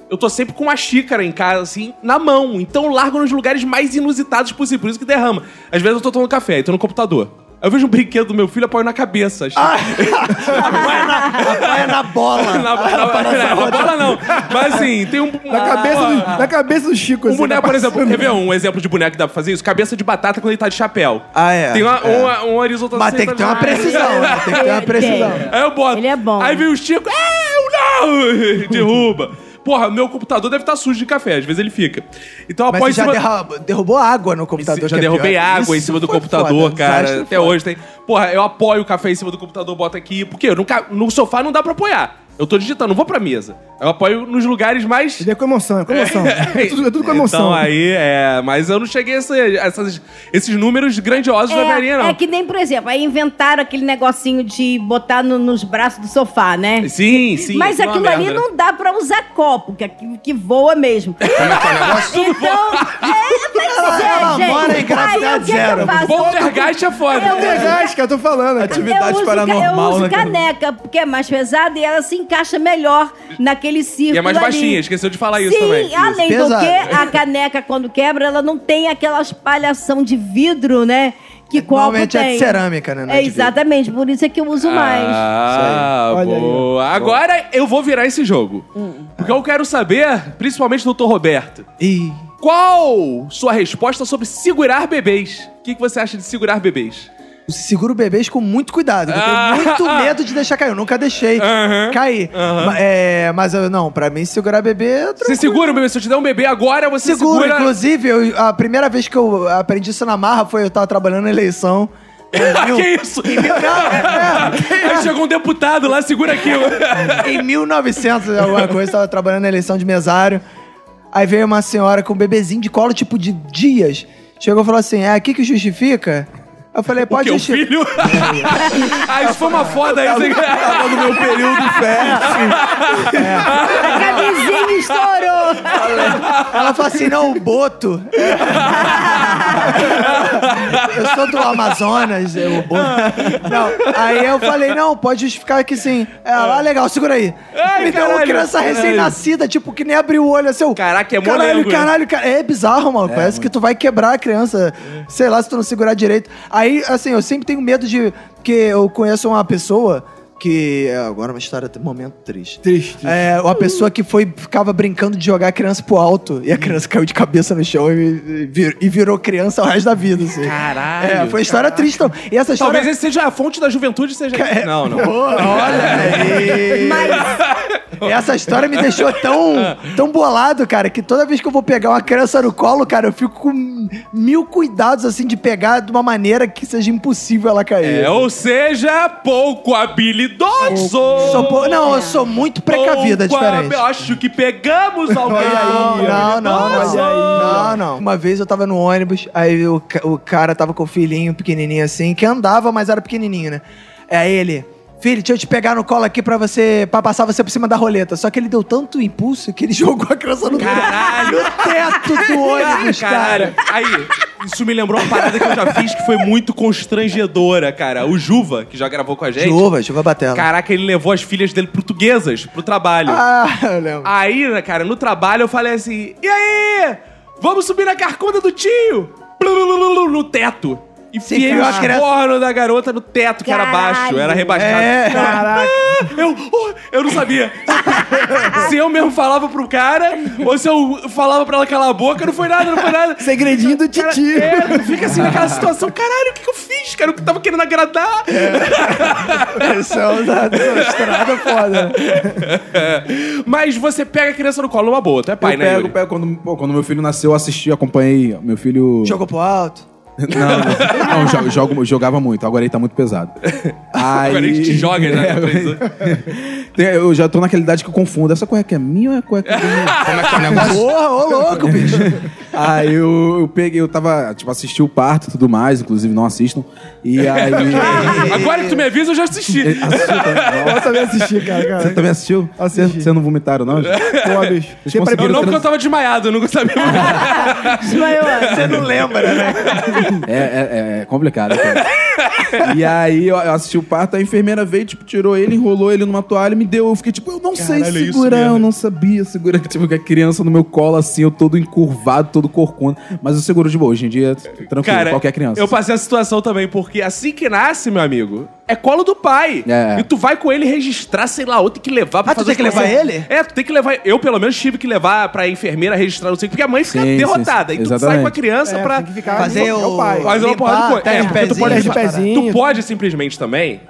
Eu tô sempre com uma xícara em casa, assim, na mão. Então eu largo nos lugares mais inusitados possível. Por isso que derrama. Às vezes eu tô tomando café e tô no computador. Eu vejo um brinquedo do meu filho, apoio na cabeça. Apoia na, apoia na bola. na, na, na, na bola não. Mas assim, tem um. Na cabeça, do, na cabeça do Chico, Um assim, boneco, tá por exemplo, quer ver um exemplo de boneco que dá pra fazer isso? Cabeça de batata quando ele tá de chapéu. Ah, é. Tem uma, É. uma, um horizontal Mas tem que ter uma Ah, precisão, né? Tem que ter uma precisão. Aí eu boto. Ele é bom. Aí vem o Chico, é, eu não! Derruba. Porra, meu computador deve estar sujo de café, às vezes ele fica. Então eu Mas você em já cima... derra- derrubou água no computador. já é derrubei pior. água em Isso cima do computador, foda, cara. Até foda. hoje tem. Porra, eu apoio o café em cima do computador, boto aqui. Porque nunca, no sofá não dá pra apoiar. Eu tô digitando, não vou pra mesa. Eu apoio nos lugares mais. É com emoção, é com emoção. É tudo, é tudo com emoção. Então aí, é. Mas eu não cheguei a essas- esses números grandiosos da velhinha, não. é que nem, por exemplo, aí inventaram aquele negocinho de botar no- nos braços do sofá, né? Sim, sim. Mas aquilo é ali merda, não dá pra usar copo, que, é que voa mesmo. então, é, pois é, ela gente. mora em gravidade Aí, o que que eu zero. faço? Poltergeist é foda. É gás, cara, eu tô falando. Atividade eu uso, paranormal, eu uso né, cara? caneca, porque é mais pesada e ela se encaixa melhor naquele círculo E é mais ali. baixinha, esqueceu de falar isso Sim, também. além Pesado. do que, a caneca, quando quebra, ela não tem aquela espalhação de vidro, né? Que copo Normalmente é de tem. cerâmica, né? É É, exatamente, por isso é que eu uso mais. Ah, Olha aí, boa. Agora eu vou virar esse jogo. Porque eu quero saber, principalmente do Dr. Roberto, Ih, qual sua resposta sobre segurar bebês? O que, que você acha de segurar bebês? Seguro bebês com muito cuidado. Eu Ah. tenho muito medo de deixar cair. Eu nunca deixei cair. Ma- é, mas eu, não, pra mim, segurar bebê é Você segura o bebê? Se eu te der um bebê agora, você Seguro, segura... inclusive, eu- a primeira vez que eu aprendi isso na marra foi eu tava trabalhando na eleição. Em mil- que isso? Mil, não, é, Aí chegou um deputado lá, segura aqui. é, em 1900, alguma coisa, tava trabalhando na eleição de mesário. Aí veio uma senhora com um bebezinho de colo, tipo, de dias. Chegou e falou assim, é aqui que justifica? Eu falei, O pode que, o filho? ah, isso foi uma foda aí. Você... Tava no meu período fértil. A camisinha estourou. Ela falou assim, não, o Boto. eu sou do Amazonas, é Boto. Não, aí eu falei, não, pode justificar aqui sim. Ela, ah, legal, segura aí. Ai, Me deu uma caralho, criança caralho. recém-nascida, tipo, que nem abriu o olho assim. eu, Caraca, é Caralho, molengo, né? caralho, cara. É bizarro, mano. Parece que tu vai quebrar a criança. Sei lá, se tu não segurar direito. Aí, assim, eu sempre tenho medo de... Porque eu conheço uma pessoa que... é, Agora uma história, um momento triste. Triste. É, uma pessoa que foi, ficava brincando de jogar a criança pro alto e a criança caiu de cabeça no chão e, e vir- e virou criança o resto da vida, assim. Caralho. É, foi uma história triste. Então. E essa história... Talvez esse seja a fonte da juventude, seja... Não, não. Pô, olha aí. Mas Essa história me deixou tão, tão bolado, cara, que toda vez que eu vou pegar uma criança no colo, cara, eu fico com mil cuidados, assim, de pegar de uma maneira que seja impossível ela cair. É, ou seja, pouco Sou pou- Não, eu sou muito precavida, é diferente. hab- Acho que pegamos alguém Não, aí. não, não, habilidoso. não, não. Uma vez eu tava no ônibus, aí o, o cara tava com o filhinho pequenininho assim, que andava, mas era pequenininho, né? Aí ele, filho, deixa eu te pegar no colo aqui pra você, pra passar você por cima da roleta. Só que ele deu tanto impulso que ele jogou a criança no, Caralho. teto do ônibus, Cara, aí, isso me lembrou uma parada que eu já fiz que foi muito constrangedora, cara. O Juva, que já gravou com a gente. Chuva, chuva batendo. Caraca, ele levou as filhas dele portuguesas pro trabalho. Ah, eu lembro. Aí, né, cara, no trabalho eu falei assim: e aí? Vamos subir na carcunda do tio! No teto. Enfiei os forno da garota no teto, que era baixo, era rebaixado. É. Caraca. Eu, oh, eu não sabia. se eu mesmo falava pro cara, ou se eu falava pra ela calar a boca, não foi nada, não foi nada. Segredinho do Titi. É, fica assim naquela situação, caralho, o que, que eu fiz, cara? Eu tava querendo agradar. Pressão da da estrada foda. Mas você pega a criança no colo numa boa, tu é pai, eu né? pego, Yuri? pego quando, pô, quando meu filho nasceu, eu assisti, acompanhei. Meu filho. Jogou pro alto. Não, não, não jo- jogo- jogava muito, agora ele tá muito pesado. Aí... Agora a gente joga, né? É, eu já tô naquela idade que eu confundo. Essa cueca é minha ou é cueca minha? Como é que é o negócio? Porra, ô louco, bicho. Aí eu, eu peguei, eu tava, tipo, assisti o parto e tudo mais, inclusive não assistam. E aí. Agora que tu me avisa, eu já assisti. Assistiu? Eu também assisti, cara. cara. Você também assistiu? Assisti. Você, não vomitaram, não? Pô, bicho. Conseguiram não, porque eu tava desmaiado, eu não sabia. Desmaiou. Você não lembra, né? É, é, é complicado. cara. E aí eu assisti o parto, a enfermeira veio, tipo, tirou ele, enrolou ele numa toalha e me deu. Eu fiquei tipo, eu não sei Caralho, é isso segurar, eu não sabia segurar. Tipo, que a criança no meu colo, assim, eu todo encurvado, todo corcunda. Mas eu seguro de boa. Hoje em dia, tranquilo, Cara, qualquer criança. eu passei a situação também, porque assim que nasce, meu amigo, é colo do pai. É. E tu vai com ele registrar, sei lá, ou tem que levar pra Ah, tu fazer tem que levar ele? É, tu tem que levar. Eu, pelo menos, tive que levar pra enfermeira registrar, não sei, porque a mãe fica Sim, sim, derrotada. sim. e tu sai Exatamente. com a criança É, pra. tem que ficar Fazer o... o pai. Faz uma porrada de coisa. teste É, de tu pode- de. Tu pode simplesmente também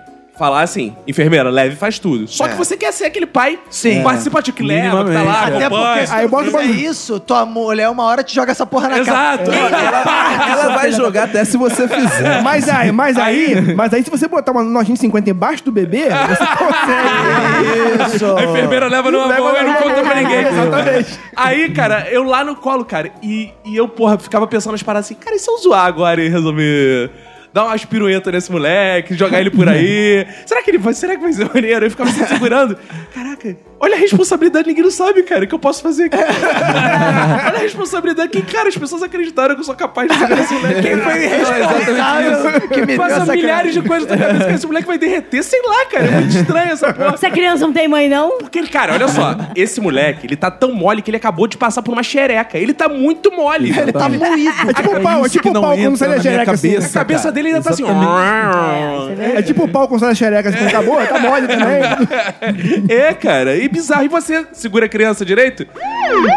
falar assim, enfermeira, leve e faz tudo. Só que É. você quer ser aquele pai Sim. participativo que leva, que tá lá. Até acompanha. porque se Aí tu bota o fizer bagulho. isso, tua mulher uma hora te joga essa porra na Exato. cara. Ela vai jogar até se você fizer. Mas aí, mas aí, mas aí se você botar uma nojinha 50 embaixo do bebê, você consegue. Isso. A enfermeira leva numa Leva mão e não conta pra ninguém. Exatamente. Aí, cara, eu lá no colo, cara, e, e eu, porra, ficava pensando nas paradas assim, cara, e se eu zoar agora e resolver dar umas piruetas nesse moleque, jogar ele por aí? Será que ele vai, será que vai ser maneiro? Eu ficava se segurando. Caraca, olha a responsabilidade, ninguém não sabe, cara, o que eu posso fazer aqui. olha a responsabilidade, que, cara, as pessoas acreditaram que eu sou capaz de segurar esse moleque. Quem foi responsável que me Passa milhares de coisas na cabeça que esse moleque vai derreter, sei lá, cara, é muito estranho essa porra. Essa criança não tem mãe, não? Porque, cara, olha só, esse moleque, ele tá tão mole que ele acabou de passar por uma xereca. Ele tá muito mole. Ele tá moído. É tipo o pau, é isso tipo o pau quando sai da xereca assim. cabeça. A cabeça cara. Dele ainda tá assim. É tipo o pau quando sai da xereca assim. Acabou, tá mole também. É, cara, e bizarro. E você segura a criança direito?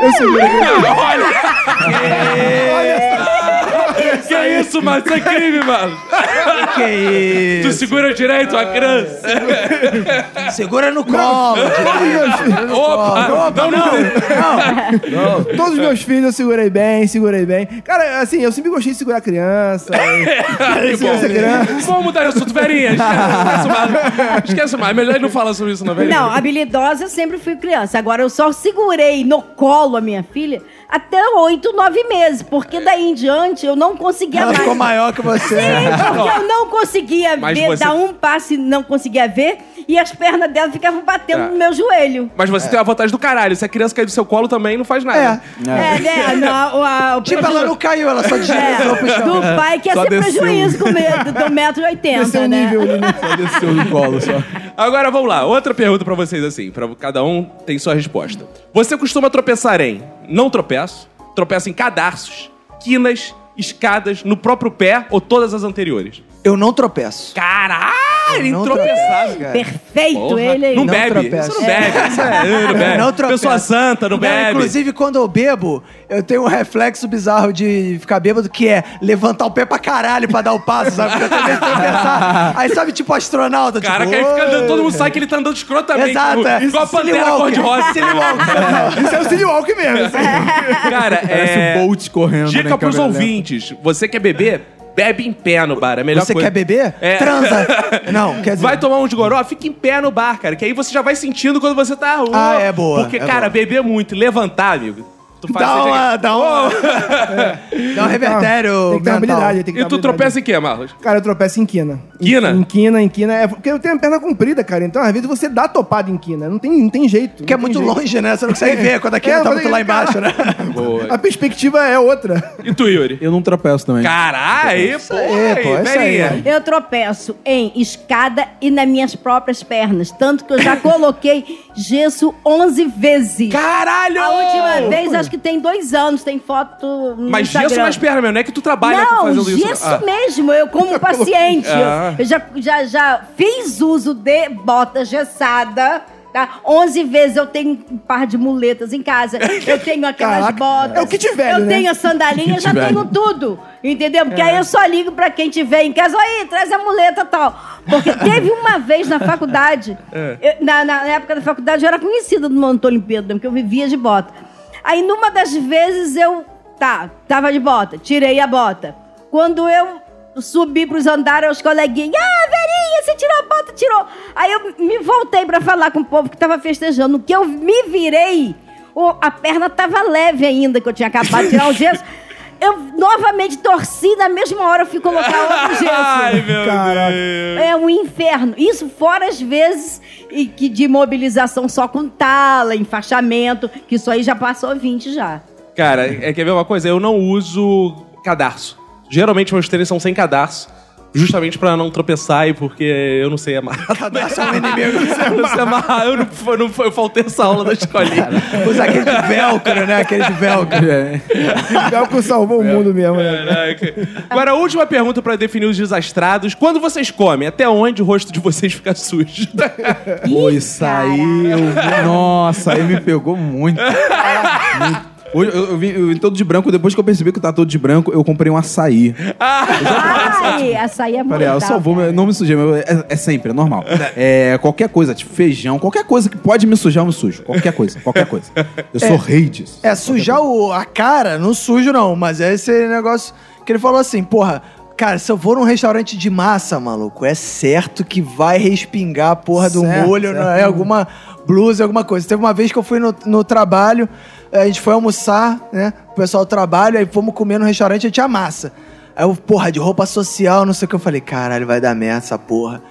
Eu seguro aqui. Que isso, mano? Isso é crime, mano. Que isso? Tu segura direito a criança. Segura no colo. Opa! Opa, não, não. Todos os meus filhos eu segurei bem, segurei bem. Cara, assim, eu sempre gostei de segurar criança. que bom. Criança. Vamos mudar de assunto, Verinha. Esquece mais. Esquece mais. Melhor não falar sobre isso, não, Verinha. Não, habilidosa eu sempre fui criança. Agora eu só segurei no colo a minha filha até oito, nove meses. Porque daí em diante eu não conseguia Ela mais. ficou maior que você. Porque eu não conseguia Mas ver, você- dar um passo e não conseguia ver, e as pernas dela ficavam batendo É. no meu joelho. Mas você tem a vantagem do caralho. Se a criança cair do seu colo também, não faz nada. É, né? Não, o, a- o Tipo, ela não caiu, ela só deslizou pro é, chão. do pai que ia Só ser desceu. prejuízo com medo do 1,80m, Esse é o né? nível? Só desceu no colo, só. Agora vamos lá, outra pergunta pra vocês assim, pra cada um tem sua resposta. Você costuma tropeçar em não tropeço, tropeça em cadarços, quinas, escadas, no próprio pé ou todas as anteriores? Eu não tropeço. Caralho, Não tropeçado. cara. Perfeito Porra. ele aí. Não, Não bebe, tropeça. isso não bebe, isso é, não bebe. Não tropeço. Pessoa santa, não Não, bebe. inclusive, quando eu bebo, eu tenho um reflexo bizarro de ficar bêbado, que é levantar o pé pra caralho pra dar o passo, sabe? Porque eu de tropeçar. Aí, sabe, tipo astronauta, Cara, tipo... que aí fica andando, todo mundo sabe que ele tá andando escrotamente. Exato, tipo, é. igual a Silly pantera Walker. cor-de-rosa. Silly Walker. Isso é o Silly Walk mesmo. assim. Cara, Parece é... o Bolt correndo. Dica né, pros ouvintes. Você quer beber? Bebe em pé no bar. É a melhor Você coisa. quer beber? É. Transa. Não, quer dizer... Vai tomar um de goró, fica em pé no bar, cara. Que aí você já vai sentindo quando você tá. uh, Ah, é boa, Porque, é cara, boa. beber muito levantar, amigo. Tu faz Dá uma... Dá uma... Dá um revertério Tem que ter uma habilidade. Tem que E ter tu tropeça em quê, Marlos? Cara, eu tropeço em quina. Quina? Em quina, em quina. É porque eu tenho a perna comprida, cara. Então, às vezes, você dá topada em quina. Não tem, não tem jeito. Porque é muito jeito. longe, né? Você não consegue ver quando a quina É, tá muito lá embaixo, né? Boa. A perspectiva é outra. E tu, Yuri? Eu não tropeço também. Caralho, pô, aí, aí, pô? Eu tropeço em escada e nas minhas próprias pernas. Tanto que eu já coloquei gesso 11 vezes. Caralho! A última vez, acho que tem dois anos, tem foto no Mas Instagram. gesso nas pernas mesmo, não é que tu trabalha Não, fazendo isso. gesso Ah. mesmo, eu como paciente. Ah. Eu já, já, já fiz uso de bota gessada. Tá? 11 vezes eu tenho um par de muletas em casa. Eu tenho aquelas Caraca, botas. é o kit velho, Eu né? tenho a sandalinha, já velho. tenho tudo. Entendeu? Porque aí eu só ligo pra quem tiver em casa. Aí, traz a muleta e tal. Porque teve uma vez na faculdade, eu- na, na época da faculdade, eu era conhecida do Antônio Pedro, porque eu vivia de bota. Aí, numa das vezes, eu. Tá, tava de bota, tirei a bota. Quando eu subi pros andares, os coleguinhas, ah, Verinha, você tirou a bota, tirou. Aí eu me voltei pra falar com o povo que tava festejando. Que eu me virei, a perna tava leve ainda, que eu tinha acabado de tirar o gesso. Eu novamente torci, na mesma hora eu fui colocar outro gesso. Ai, meu Caraca. Deus. É um inferno. Isso fora as vezes e que de mobilização só com tala, enfaixamento, que isso aí já passou 20 já. Cara, é, quer ver uma coisa? Eu não uso cadarço. Geralmente meus tênis são sem cadarço. Justamente pra não tropeçar e porque eu não sei amarrar. Cadastro é um inimigo. Eu não sei amarrar. Eu, não, eu, não, eu faltei essa aula da escolinha. Usa aquele de velcro, né? Aquele de velcro. É. Velcro salvou o mundo mesmo, né? Caraca. Agora, a última pergunta pra definir os desastrados. Quando vocês comem, até onde o rosto de vocês fica sujo? Pô, isso aí. eu- Nossa, aí me pegou muito. Muito. Hoje eu, eu vim, eu vim todo de branco, depois que eu percebi que eu tava todo de branco, eu comprei um açaí. Ai, açaí é Falei, ah, eu só vou, cara. não me sujei, mas é, é sempre, é normal. É, qualquer coisa, tipo feijão, qualquer coisa que pode me sujar, eu me sujo. Qualquer coisa, qualquer coisa. Eu sou rei disso. É, sujar o- a cara, não sujo não, mas é esse negócio que ele falou assim, porra, cara, se eu for num restaurante de massa, maluco, é certo que vai respingar a porra do Certo, molho, certo. né, alguma blusa, alguma coisa. Teve uma vez que eu fui no, no trabalho, a gente foi almoçar, né, o pessoal do trabalho, aí fomos comer no restaurante e tinha massa. Aí eu, porra, de roupa social, não sei o que, eu falei, caralho, vai dar merda essa porra.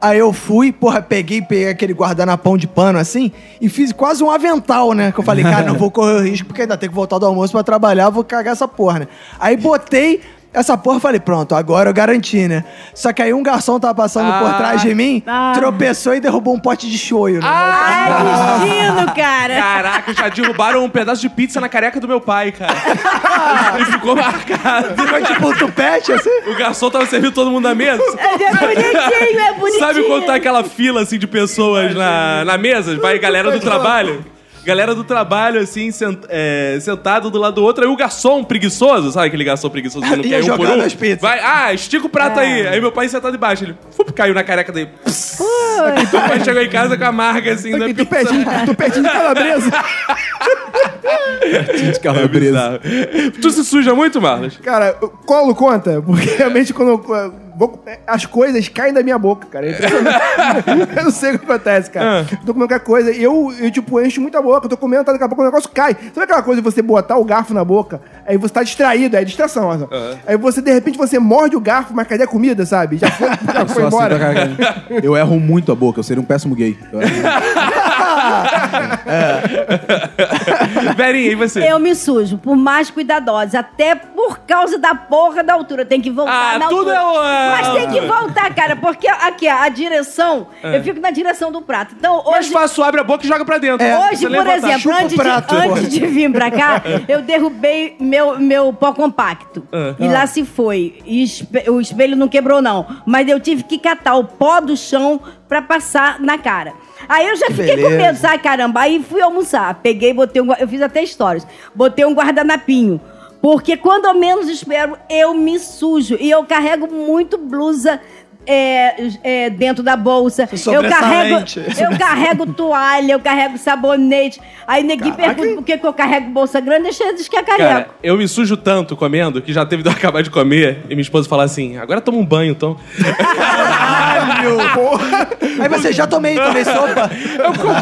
Aí eu fui, porra, peguei, peguei aquele guardanapão de pano assim e fiz quase um avental, né? Que eu falei, cara, não vou correr o risco porque ainda tem que voltar do almoço pra trabalhar, vou cagar essa porra, né? Aí botei essa porra, falei, pronto, agora eu garanti, né? Só que aí um garçom tava passando por Ah. trás de mim, Ah. tropeçou e derrubou um pote de shoyu, né? Ai, destino, cara. Caraca, já derrubaram um pedaço de pizza na careca do meu pai, cara. Ele ficou marcado. Ficou tipo um tupete, assim. O garçom tava servindo todo mundo na mesa. É bonitinho, é bonitinho. Sabe quando tá aquela fila, assim, de pessoas na, na mesa? Vai galera do trabalho. Galera do trabalho, assim, sent, é, sentado do lado do outro. Aí o garçom preguiçoso, sabe aquele garçom preguiçoso que não Ia quer um por jogando um? as pizzas. Vai, ah, estica o prato aí. Aí meu pai sentado embaixo. Ele fup, caiu na careca dele. Meu pai chegou em casa com a marca, assim, da pizza. tupetinho, tupetinho de calabresa. De calabresa. Tu se suja muito, Marlos? Cara, colo conta, porque realmente quando eu vou- as coisas caem da minha boca, cara. É impressionante. eu não sei o que acontece, cara. Ah. Tô comendo qualquer coisa e eu, eu, tipo, encho muita boca. Eu tô comendo, tá, daqui a pouco o negócio cai. Sabe aquela coisa de você botar o garfo na boca, aí você tá distraído, é distração, ó. Aí você, de repente, você morde o garfo, mas cadê a comida, sabe? Já foi, já foi assim embora. caralho. Eu erro muito a boca, eu seria um péssimo gay. Eu erro Verinha, e você? Eu me sujo, por mais cuidadosa, até por causa da porra da altura. Tem que voltar Ah, na tudo altura. é o- Mas tem que voltar, cara, porque aqui, a direção, eu fico na direção do prato. Então, Mais hoje... fácil, abre a boca e joga pra dentro. Hoje, Você por exemplo, antes, prato, de, antes de vir pra cá, eu derrubei meu, meu pó compacto. Ah. E lá se foi. E o espelho não quebrou, não. Mas eu tive que catar o pó do chão pra passar na cara. Aí eu já fiquei com beleza. medo, sabe, caramba? Aí fui almoçar. Peguei, botei um. Eu fiz até stories. Botei um guardanapinho. Porque quando eu menos espero, eu me sujo. E eu carrego muito blusa. É, é, dentro da bolsa. Eu carrego, eu carrego toalha, eu carrego sabonete. Aí neguinho pergunta por que, que eu carrego bolsa grande, deixa diz que é careca. Cara, eu me sujo tanto comendo que já teve de eu acabar de comer e minha esposa falar assim: agora toma um banho, então. Caralho! Aí você já tomei, tomei sopa. Eu como,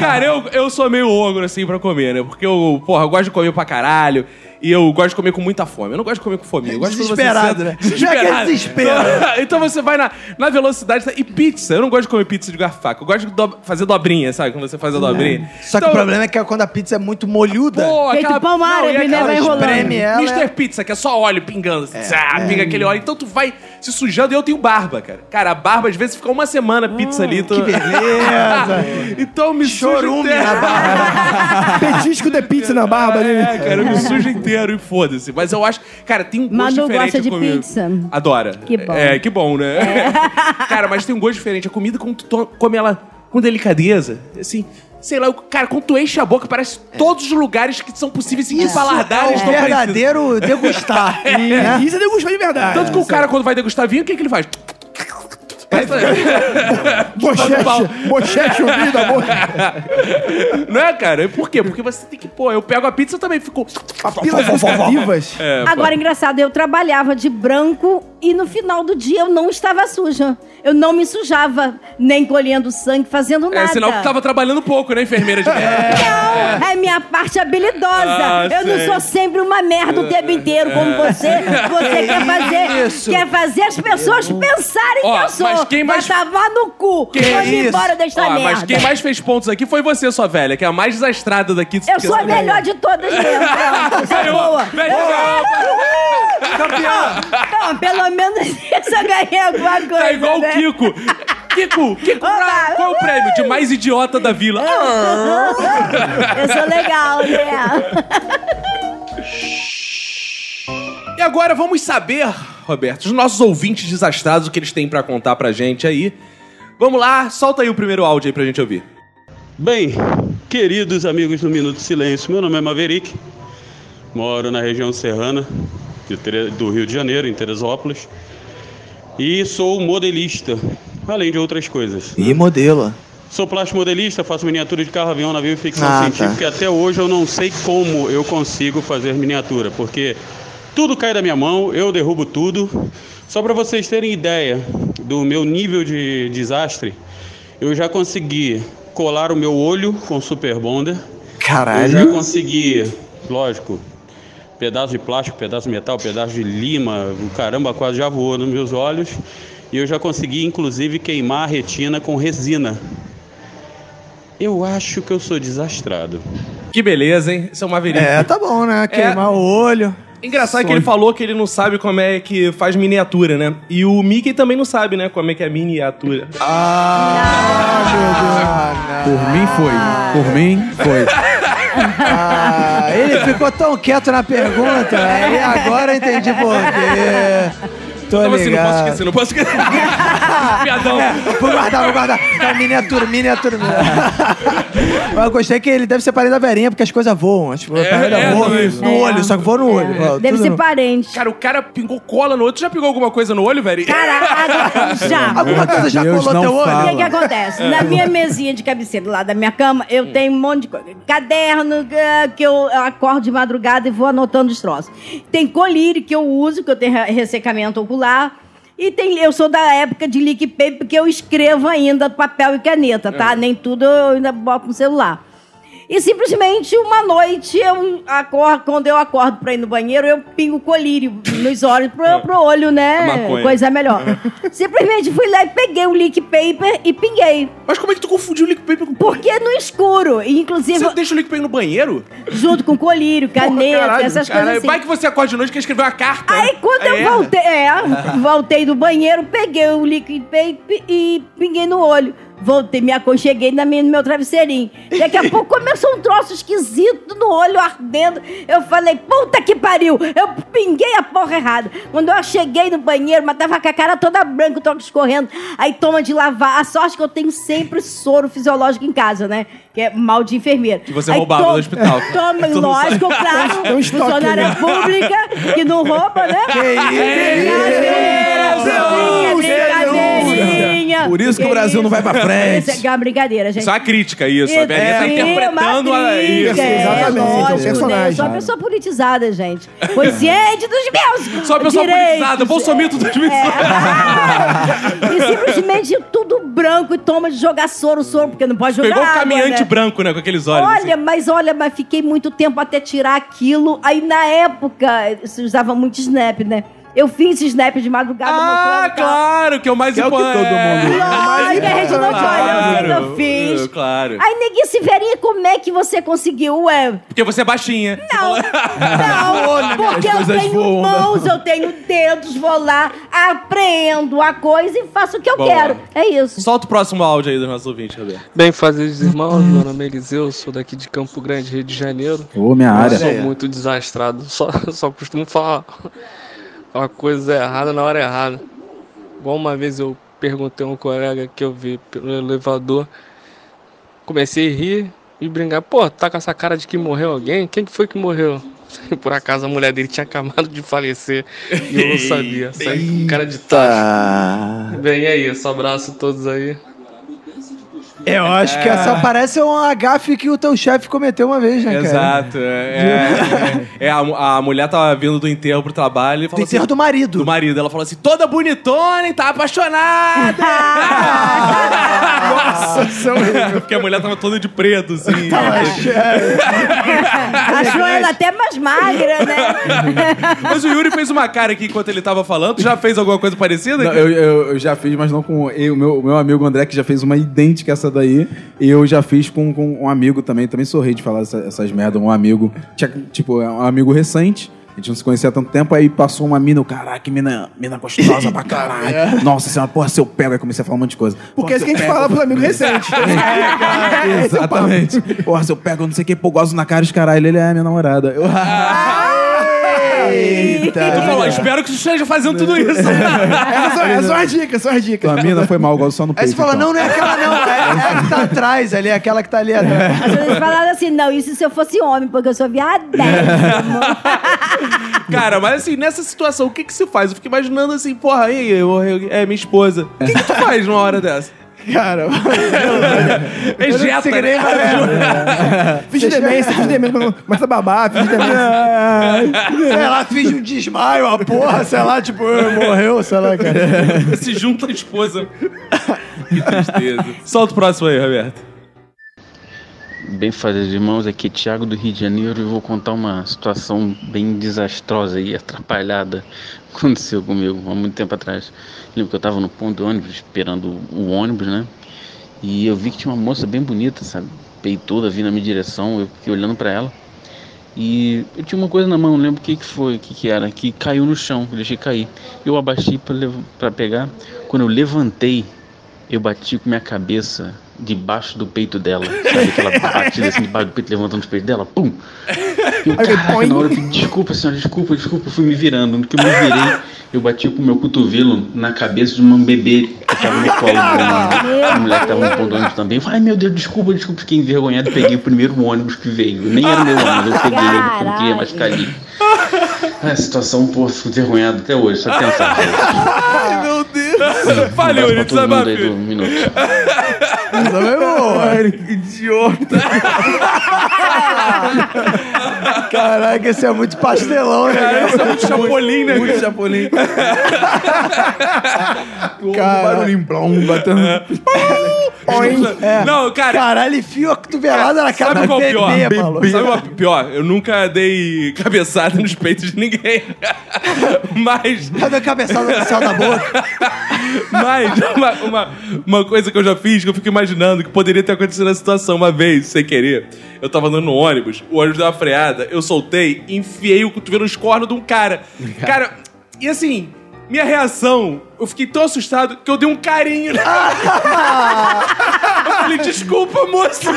cara, eu, eu sou meio ogro assim pra comer, né? Porque eu, porra, eu gosto de comer pra caralho. E eu gosto de comer com muita fome. Eu não gosto de comer com fome. Eu gosto você Desesperado, senta- né? Desesperado. É aquele desespero. Então, então você vai na, na velocidade. E pizza. Eu não gosto de comer pizza de garfaca. Eu gosto de do- fazer dobrinha, sabe? Quando você faz a dobrinha. Só que Então, o problema é que quando a pizza é muito molhuda, Pô, Feito pão não, árabe, né? Vai enrolando. Mr. Pizza, que é só óleo pingando. assim, ah, pinga aquele óleo. Então tu vai se sujando e eu tenho barba, cara. Cara, a barba às vezes fica uma semana pizza ali. Tu... que beleza. então me sujo Chorume até- na barba. Petisco de pizza na barba ali. É, né? cara, eu me sujo inteiro e foda-se. Mas eu acho. Cara, tem um gosto Manu diferente gosta a de comida. pizza. Adora. Que bom. É, que bom, né? cara, mas tem um gosto diferente. A comida, quando tu come ela com delicadeza, assim. Sei lá, cara, quando tu enche a boca, parece todos os lugares que são possíveis e palardares É o estão parecidos. verdadeiro degustar. É, né? Isso é degustar de verdade. Tanto que o cara, quando vai degustar vinho, o que, que ele faz? Bochete, bochete ouvido da boca. Não é, cara? Por quê? Porque você tem que, pô, eu pego a pizza eu também fico. Papilas gustativas. É, Agora, engraçado, eu trabalhava de branco e no final do dia eu não estava suja. Eu não me sujava, nem colhendo sangue, fazendo nada. É sinal que tava trabalhando pouco, né, enfermeira de merda? Não, é minha parte habilidosa. Ah, eu não sei. sou sempre uma merda o tempo inteiro, como você. Você quer fazer, isso? quer fazer as pessoas pensarem Ó, que eu sou. mas quem mais- Vai tomar no cu. Quem- Vou isso? embora desta Ó, merda. mas quem mais fez pontos aqui foi você, sua velha, que é a mais desastrada daqui. Eu sou a melhor de todas mesmo. Eu sou boa. Ganhou! Não, pelo menos isso eu ganhei alguma coisa. Tá igual o né? Kiko. Kiko, Kiko, Oba! qual é o prêmio de mais idiota da vila? Eu sou legal, né? E agora vamos saber, Roberto, os nossos ouvintes desastrados, o que eles têm pra contar pra gente aí. Vamos lá, solta aí o primeiro áudio aí pra gente ouvir. Bem, queridos amigos do Minuto de Silêncio, meu nome é Maverick, moro na região serrana do Rio de Janeiro, em Teresópolis, e sou modelista, além de outras coisas. E modelo. Sou plástico modelista, faço miniatura de carro, avião, navio e ficção Ah, científica, tá. e até hoje eu não sei como eu consigo fazer miniatura, porque tudo cai da minha mão, eu derrubo tudo. Só para vocês terem ideia do meu nível de desastre, eu já consegui colar o meu olho com super bonder. Eu já Caralho. consegui, lógico, pedaço de plástico, pedaço de metal, pedaço de lima, o caramba quase já voou nos meus olhos. E eu já consegui, inclusive, queimar a retina com resina. Eu acho que eu sou desastrado. Que beleza, hein? Isso é uma Maverick. É, tá bom, né? Queimar o olho. Engraçado que ele falou que ele não sabe como é que faz miniatura, né? E o Mickey também não sabe, né? Como é que é miniatura. Ah, meu Deus. Por mim foi. Por mim foi. Ah, ele ficou tão quieto na pergunta. E agora eu entendi por quê. Tô Então assim, não posso ligado. esquecer, não posso esquecer. Piadão. Vou guardar, vou guardar. Tá, miniatura, miniatura. Mas eu gostei que ele deve ser parente da Verinha, porque as coisas voam. As coisas é, voam não, no, no olho, só que voam no olho. Ó, Deve ser no- parente. Cara, o cara pingou cola no olho. Tu já pingou alguma coisa no olho, velho? Caraca, já. Alguma coisa já Deus colou não teu olho? O que, que acontece? Na minha mesinha de cabeceira, lá da minha cama, eu tenho um monte de coisa. Caderno eh, que eu acordo de madrugada e vou anotando os troços. Tem colírio que eu uso, que eu tenho re- ressecamento ocular. E tem, eu sou da época de lick paper, que eu escrevo ainda papel e caneta, tá? Nem tudo eu ainda boto no celular. E simplesmente uma noite, eu acordo, quando eu acordo pra ir no banheiro, eu pingo colírio nos olhos pro, pro olho, né? Maconha. Coisa melhor. simplesmente fui lá e peguei o lick paper e pinguei. Mas como é que tu confundiu o lick paper com Porque no escuro, e inclusive Você deixa o lick paper no banheiro? junto com colírio, caneta, Caralho, essas cara, coisas assim. Vai que você acorda de noite e quer escrever uma carta. Aí quando É. eu voltei, é, voltei do banheiro, peguei o liquid paper e pinguei no olho. Voltei, me aconcheguei na minha, no meu travesseirinho. Daqui a pouco começou um troço esquisito no olho ardendo. Eu falei, puta que pariu! Eu pinguei a porra errada. Quando eu cheguei no banheiro, mas tava com a cara toda branca, o troço escorrendo. Aí toma de lavar. A sorte que eu tenho sempre soro fisiológico em casa, né? Que é mal de enfermeira. Que você Aí roubava no hospital. Toma, lógico, claro. Tem um Funcionária ali. pública que não rouba, né? Brincadeira, Por isso que o Brasil não vai pra frente. Isso é uma brincadeira, gente. É uma crítica, isso. A Verinha tá Sim, interpretando a... isso. é, exatamente, é um lógico, né? personagem. Eu sou uma pessoa politizada, gente. Consciente dos meus Só uma pessoa direitos. politizada, Bolsomito 2018. É. E simplesmente tudo branco e toma de jogar soro, soro, porque não pode jogar Pegou o água, caminhante né? branco, né? Com aqueles olhos. Olha, assim. mas olha, mas fiquei muito tempo até tirar aquilo. Aí na época, se usava muito Snap, né? Eu fiz snap de madrugada Ah, mostrando. claro, que é o mais Que é o que importante. todo mundo- Lógico, a gente não Claro, olha, eu fiz. Claro. Aí, neguinho, Verinha, como é que você conseguiu? Ué, Porque você é baixinha. não, não, porque eu tenho voam, né? mãos, eu tenho dedos, vou lá, aprendo a coisa e faço o que eu Boa. quero. É isso. Solta o próximo áudio aí do nosso ouvinte, Roberto. Bem, fazeres irmãos, meu nome é Eliseu, sou daqui de Campo Grande, Rio de Janeiro. Ô, minha Eu área. sou muito desastrado, só, só costumo falar uma coisa errada na hora errada. Igual uma vez eu perguntei a um colega que eu vi pelo elevador, comecei a rir e brincar, pô, tá com essa cara de que morreu alguém? Quem que foi que morreu? Por acaso a mulher dele tinha acabado de falecer e eu não sabia. Saí com cara de tacho. Bem, é isso, abraço a todos aí. Eu acho que essa parece um gafe que o teu chefe cometeu uma vez, né, cara? Exato. É, é, é, a, a mulher tava vindo do enterro pro trabalho e Do falou enterro assim, do marido. do marido. Ela falou assim, toda bonitona e tá apaixonada. Nossa, são Porque a mulher tava toda de preto, assim. Achou ela até mais magra, né? Mas o Yuri fez uma cara aqui enquanto ele tava falando. Tu já fez alguma coisa parecida? Não, eu, eu, eu já fiz, mas não com eu, meu, meu amigo André, que já fez uma idêntica a essa daí. E eu já fiz com, com um amigo também. Também sou rei de falar essa- essas merdas. Um amigo, tinha, tipo, é um amigo recente. A gente não se conhecia há tanto tempo, aí passou uma mina, caraca, que mina, mina gostosa pra caralho. Nossa senhora, porra, se eu pego, aí comecei a falar um monte de coisa. Porque é isso que a gente eu fala pego- pros amigos recentes. É, Exatamente. Porra, se eu pego, não sei o que, pô, gosto na cara, os caralho, ele é minha namorada. Eu, Eita. Tu falou, espero que tu esteja fazendo tudo isso. É só- é só as dicas, só as dicas. tua mina foi mal, gosto só no peito. Aí você fala, então. não, não é aquela não, é, é a que tá atrás ali, é aquela que tá ali atrás. As pessoas falaram assim, não, isso se eu fosse homem, porque eu sou viadésimo. Cara, mas assim, nessa situação, o que que se faz? Eu fico imaginando assim, porra, aí, eu, eu- é minha esposa. O que que tu faz numa hora dessa? Cara, Ejeta, sei que né? nem vai- Fiz de demência, fiz de demência, começa a babar, fiz de demência. sei lá, fiz um desmaio, a porra, sei lá, tipo, morreu, sei lá, cara. Se junta a esposa. que tristeza. Solta o próximo aí, Roberto. Bem fazer irmãos, aqui é Thiago do Rio de Janeiro e vou contar uma situação bem desastrosa e atrapalhada que aconteceu comigo há muito tempo atrás. Lembro que eu estava no ponto de ônibus esperando o ônibus, né? E eu vi que tinha uma moça bem bonita, sabe? Peituda vindo na minha direção, eu fiquei olhando para ela. E eu tinha uma coisa na mão, não lembro o que, que foi, o que, que era, que caiu no chão, eu deixei cair. Eu abaixei para pegar. Quando eu levantei, eu bati com minha cabeça debaixo do peito dela. Sabe aquela batida assim debaixo do peito, levantando os peitos dela? Pum! Eu, caraca, na hora eu falei, desculpa, senhora, desculpa, desculpa, eu fui me virando. No que eu me virei, eu bati com o meu cotovelo na cabeça de uma bebê que tava no colo da uma, mulher que tava no ponto ônibus também. Eu falei, ai meu Deus, desculpa, desculpa, fiquei envergonhado e peguei o primeiro ônibus que veio. Nem era meu ônibus, eu peguei ele porque não queria mais ficar ali. A situação, pô, fico envergonhado até hoje, só pensar. Ai, meu Deus. Essa foi boa. Que idiota. Caraca, esse é muito pastelão, né? Cara, isso é muito chapolim, né? Muito chapolim. Cara. barulhinho, blom, batendo. É. Não, cara, Caralho, enfia a cotovelada na cara Sabe qual é o pior? bebê, maluco. Sabe qual é o pior? Eu nunca dei cabeçada nos peitos de ninguém. Mas, Cadê a cabeçada no céu da boca? mas uma, uma, uma coisa que eu já fiz, que eu fico imaginando que poderia ter acontecido na situação uma vez, sem querer. Eu tava andando no ônibus, o ônibus deu uma freada, eu soltei, enfiei o cotovelo nos cornos de um cara. Cara, e assim, minha reação, eu fiquei tão assustado que eu dei um carinho. eu falei, desculpa, moça.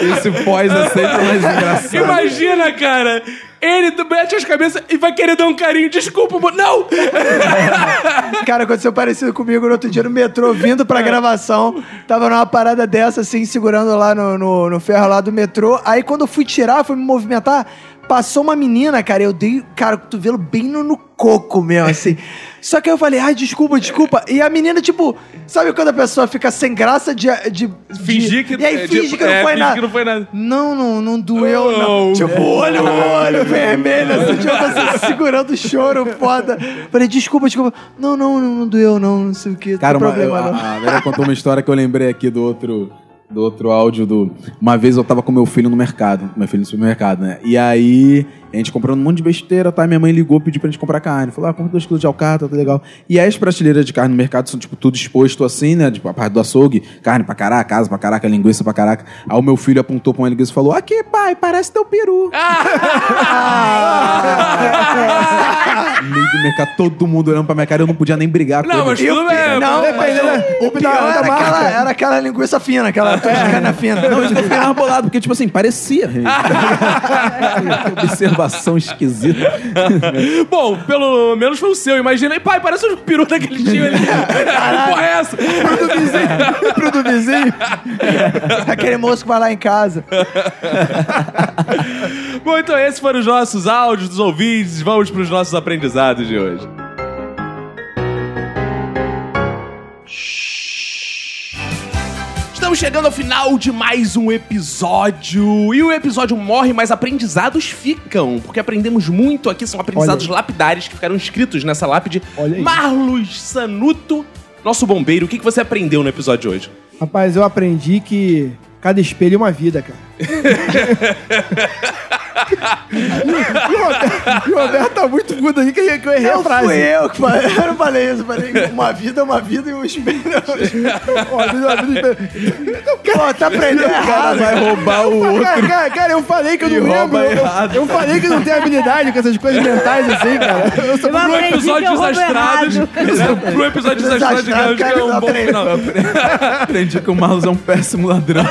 Esse pós é sempre mais engraçado. Imagina, cara. Ele mete as cabeças e vai querer dar um carinho. Desculpa, mo- não! Cara, aconteceu parecido comigo no outro dia no metrô, vindo pra gravação. Tava numa parada dessa, assim, segurando lá no, no, no ferro lá do metrô. Aí quando eu fui tirar, fui me movimentar, passou uma menina, cara. Eu dei, cara, o cotovelo bem no, no coco mesmo, assim. Só que aí eu falei, ai, desculpa, desculpa. E a menina, tipo, sabe quando a pessoa fica sem graça de. de Fingir de- que- E aí é, finge tipo, que não é, foi finge nada. que não foi nada. Não, não, não doeu, não. Oh. Tipo, olho, olho vermelho, assim, tipo, você segurando o choro, foda. Falei, desculpa, desculpa. Não, não, não, não doeu, não, não sei o que. Cara, não uma, tem problema, eu- não. a, a Vera contou uma história que eu lembrei aqui do outro, do outro áudio do. Uma vez eu tava com meu filho no mercado, meu filho no supermercado, né? E aí A gente comprando um monte de besteira, tá? Minha mãe ligou, pediu pra gente comprar carne. Falou, ah, compra dois quilos de alcatra, tá legal. E aí as prateleiras de carne no mercado são, tipo, tudo exposto assim, né? Tipo, a parte do açougue, carne pra caraca, casa pra caraca, linguiça pra caraca. Aí o meu filho apontou pra uma linguiça e falou, aqui, pai, parece teu peru. no meio do mercado, todo mundo olhando pra minha cara, eu não podia nem brigar com Não, ele. mas tudo bem. Não, mas- mas o pior era aquela, marca. era aquela linguiça fina, aquela cana fina. Não, isso eu mais bolado, porque, tipo assim, parecia. Que Observação esquisita. Bom, pelo menos foi o seu. Imaginei, pai, parece um peru daquele tio ali. Que porra é essa? pro do vizinho. pro do vizinho. Aquele moço que vai lá em casa. Bom, então esses foram os nossos áudios dos ouvintes. Vamos para os nossos aprendizados de hoje. Estamos chegando ao final de mais um episódio. E o episódio morre, mas aprendizados ficam. Porque aprendemos muito aqui, são aprendizados lapidares que ficaram escritos nessa lápide. Olha aí. Marlos Sanuto, nosso bombeiro. O que que você aprendeu no episódio de hoje? Rapaz, eu aprendi que cada espelho é uma vida, cara. e, o Roberto, e o Roberto tá muito puto aqui que eu que eu errei a Não frase. fui eu que falei, eu não falei isso. Falei, uma vida é uma vida e um espelho é um espelho. Ó, vida, uma vida, espelho. Pô, tá aprendendo O cara errado. vai roubar o outro. Cara, cara, cara, eu falei que eu E não lembro. Eu, eu falei que eu não tenho habilidade com essas coisas mentais assim, cara. Eu sou Pro episódio desastrados. errado. Pro episódio desastrado, Desastrado, digamos que é um cara, bom final. Aprendi que o Marlos é um péssimo ladrão.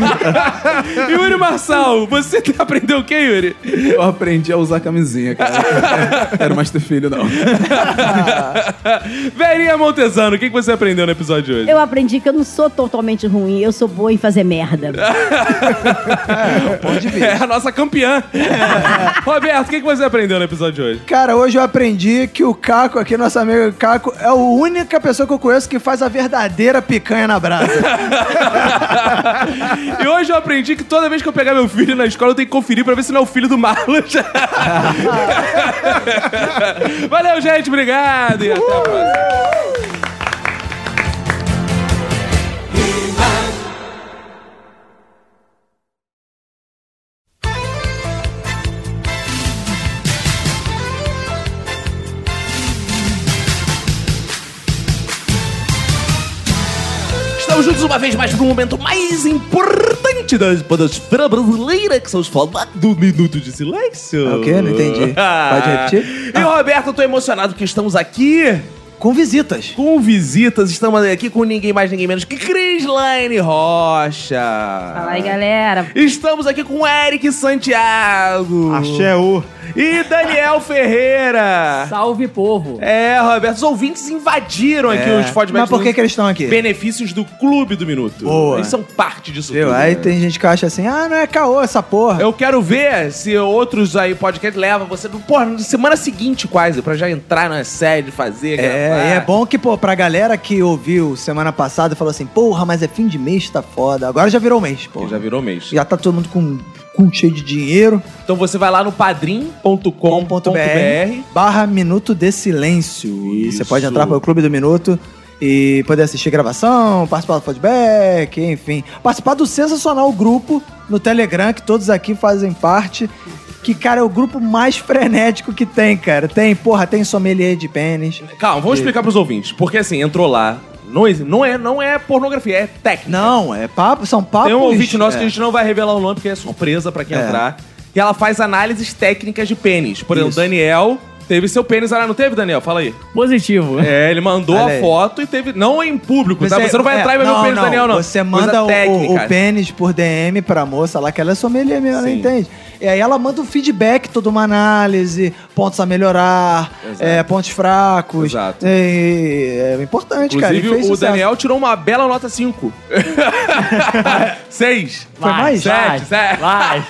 Yuri Marçal, você aprendeu o que, Yuri? Eu aprendi a usar camisinha, cara. Quero mais ter filho, não. Verinha Montesano, o que que você aprendeu no episódio de hoje? Eu aprendi que eu não sou totalmente ruim, eu sou boa em fazer merda. É a nossa campeã. Roberto, o que que você aprendeu no episódio de hoje? Cara, hoje eu aprendi que o Caco, aqui, nosso amigo Caco, é a única pessoa que eu conheço que faz a verdadeira picanha na brasa. E hoje eu aprendi que toda vez que eu pegar meu filho na escola, eu tenho que conferir pra ver se não é o filho do Marlos. Valeu, gente. Obrigado. E até a próxima. Estamos juntos uma vez mais para o momento mais importante da podosfera brasileira, que são os formatos do Minuto de Silêncio. É o quê? Não entendi. Pode repetir? E Roberto, eu tô emocionado porque estamos aqui Com visitas. com visitas. Estamos aqui com ninguém mais, ninguém menos que Crislaine Rocha. Fala aí, galera. Estamos aqui com Eric Santiago. Axé o. E Daniel Ferreira. Salve, povo. É, Roberto, os ouvintes invadiram aqui os feedbacks. Mas por que, que eles estão aqui? Benefícios do Clube do Minuto. Boa. Eles são parte disso Viu? tudo. Aí né? tem gente que acha assim, ah, não é caô essa porra. Eu quero ver se outros aí podcast levam você porra, na semana seguinte quase, pra já entrar na sede, fazer, É, gravar. e é bom que, pô, pra galera que ouviu semana passada e falou assim, porra, mas é fim de mês, tá foda. Agora já virou mês, pô. Já virou mês. Já tá todo mundo com cu cheio de dinheiro. Então você vai lá no padrim.com.br .br barra Minuto de Silêncio. E você pode entrar pro Clube do Minuto e poder assistir gravação, participar do feedback, enfim. Participar do sensacional grupo no Telegram, que todos aqui fazem parte. Que, cara, é o grupo mais frenético que tem, cara. Tem, porra, tem sommelier de pênis. Calma, vamos explicar pros ouvintes. Porque assim, entrou lá. Não, não, é, não é pornografia, é técnica. Não, é papo, são papos... Tem um ouvinte nosso que a é. gente não vai revelar o nome porque é surpresa pra quem É. entrar. E ela faz análises técnicas de pênis. Por exemplo, Isso. Daniel teve seu pênis lá, não teve, Daniel? Fala aí. Positivo. É, ele mandou Olha a aí. foto e teve. Não em público, tá? Você não vai é, entrar e vai ver o pênis do Daniel, não. Você manda o, o, o pênis por DM pra moça lá, que ela é sommelier mesmo, ela entende. E aí ela manda um feedback, toda uma análise, pontos a melhorar, é, pontos fracos. Exato. É, é importante, cara. e Inclusive, o sucesso. Daniel tirou uma bela nota 5. 6. Foi mais? Vai, Sete, sete. vai.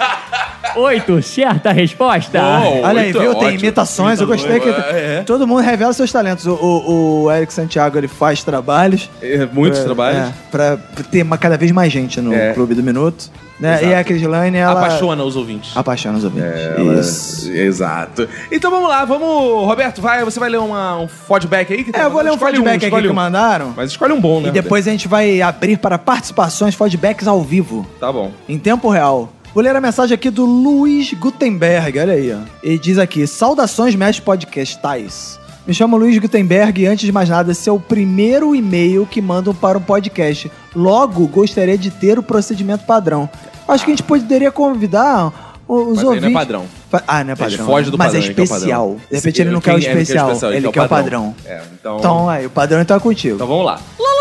Oito, certa resposta. Bom. Olha aí, viu? Tem ótimo. imitações, eu gostei que É. todo mundo revela seus talentos. O, o, o Eric Santiago, ele faz trabalhos. É, Muitos É, trabalhos. É, pra ter uma, cada vez mais gente no É. Clube do Minuto. Né? Exato. E a Crislane, ela... Apaixona os ouvintes. Apaixona os ouvintes. Ela- Isso. Exato. Então vamos lá, vamos. Roberto, vai, você vai ler uma- um feedback aí? Que É, eu vou ler um feedback aqui escolhe que um. mandaram. Mas escolhe um bom, né? E depois a gente vai abrir para participações, feedbacks ao vivo? Tá bom. em tempo real. Vou ler a mensagem aqui do Luiz Gutenberg, olha aí, ó. Ele diz aqui: Saudações, mestre podcastais. Me chamo Luiz Gutenberg e antes de mais nada, esse é o primeiro e-mail que mandam para um podcast. Logo, gostaria de ter o procedimento padrão. Acho que a gente poderia convidar os Mas aí ouvintes. não é padrão. Ah, não é A gente padrão. foge do Mas padrão, é ele quer o especial. padrão. De repente ele não quer o Ele quer o especial, ele quer o padrão. É, então... Então, aí, o padrão então é contigo. Então vamos lá. Lá,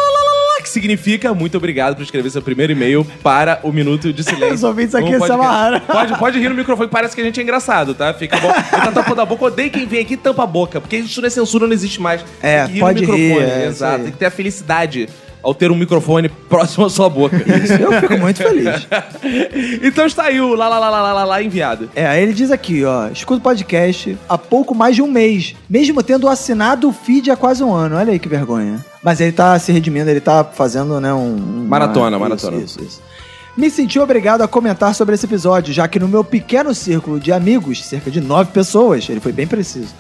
que significa muito obrigado por escrever seu primeiro e-mail para o Minuto de Silêncio. Os ouvintes aqui se amarraram. Pode, pode rir no microfone, parece que a gente é engraçado, tá? Fica bom. Tá tampando a boca, odeio quem vem aqui e tampa a boca, porque isso não é censura, não existe mais. É, Tem que pode no rir, microfone, é, isso exato. Tem que ter a felicidade ao ter um microfone próximo à sua boca. Eu fico muito feliz. então está aí o lá, lá, lá, lá, lá, lá, enviado. É, aí ele diz aqui, ó, escuta o podcast há pouco mais de um mês, mesmo tendo assinado o feed há quase um ano. Olha aí que vergonha. Mas ele tá se redimindo, ele tá fazendo, né, um... um- Maratona, isso, maratona. Isso, isso. Me senti obrigado a comentar sobre esse episódio, já que no meu pequeno círculo de amigos, cerca de nove pessoas, ele foi bem preciso,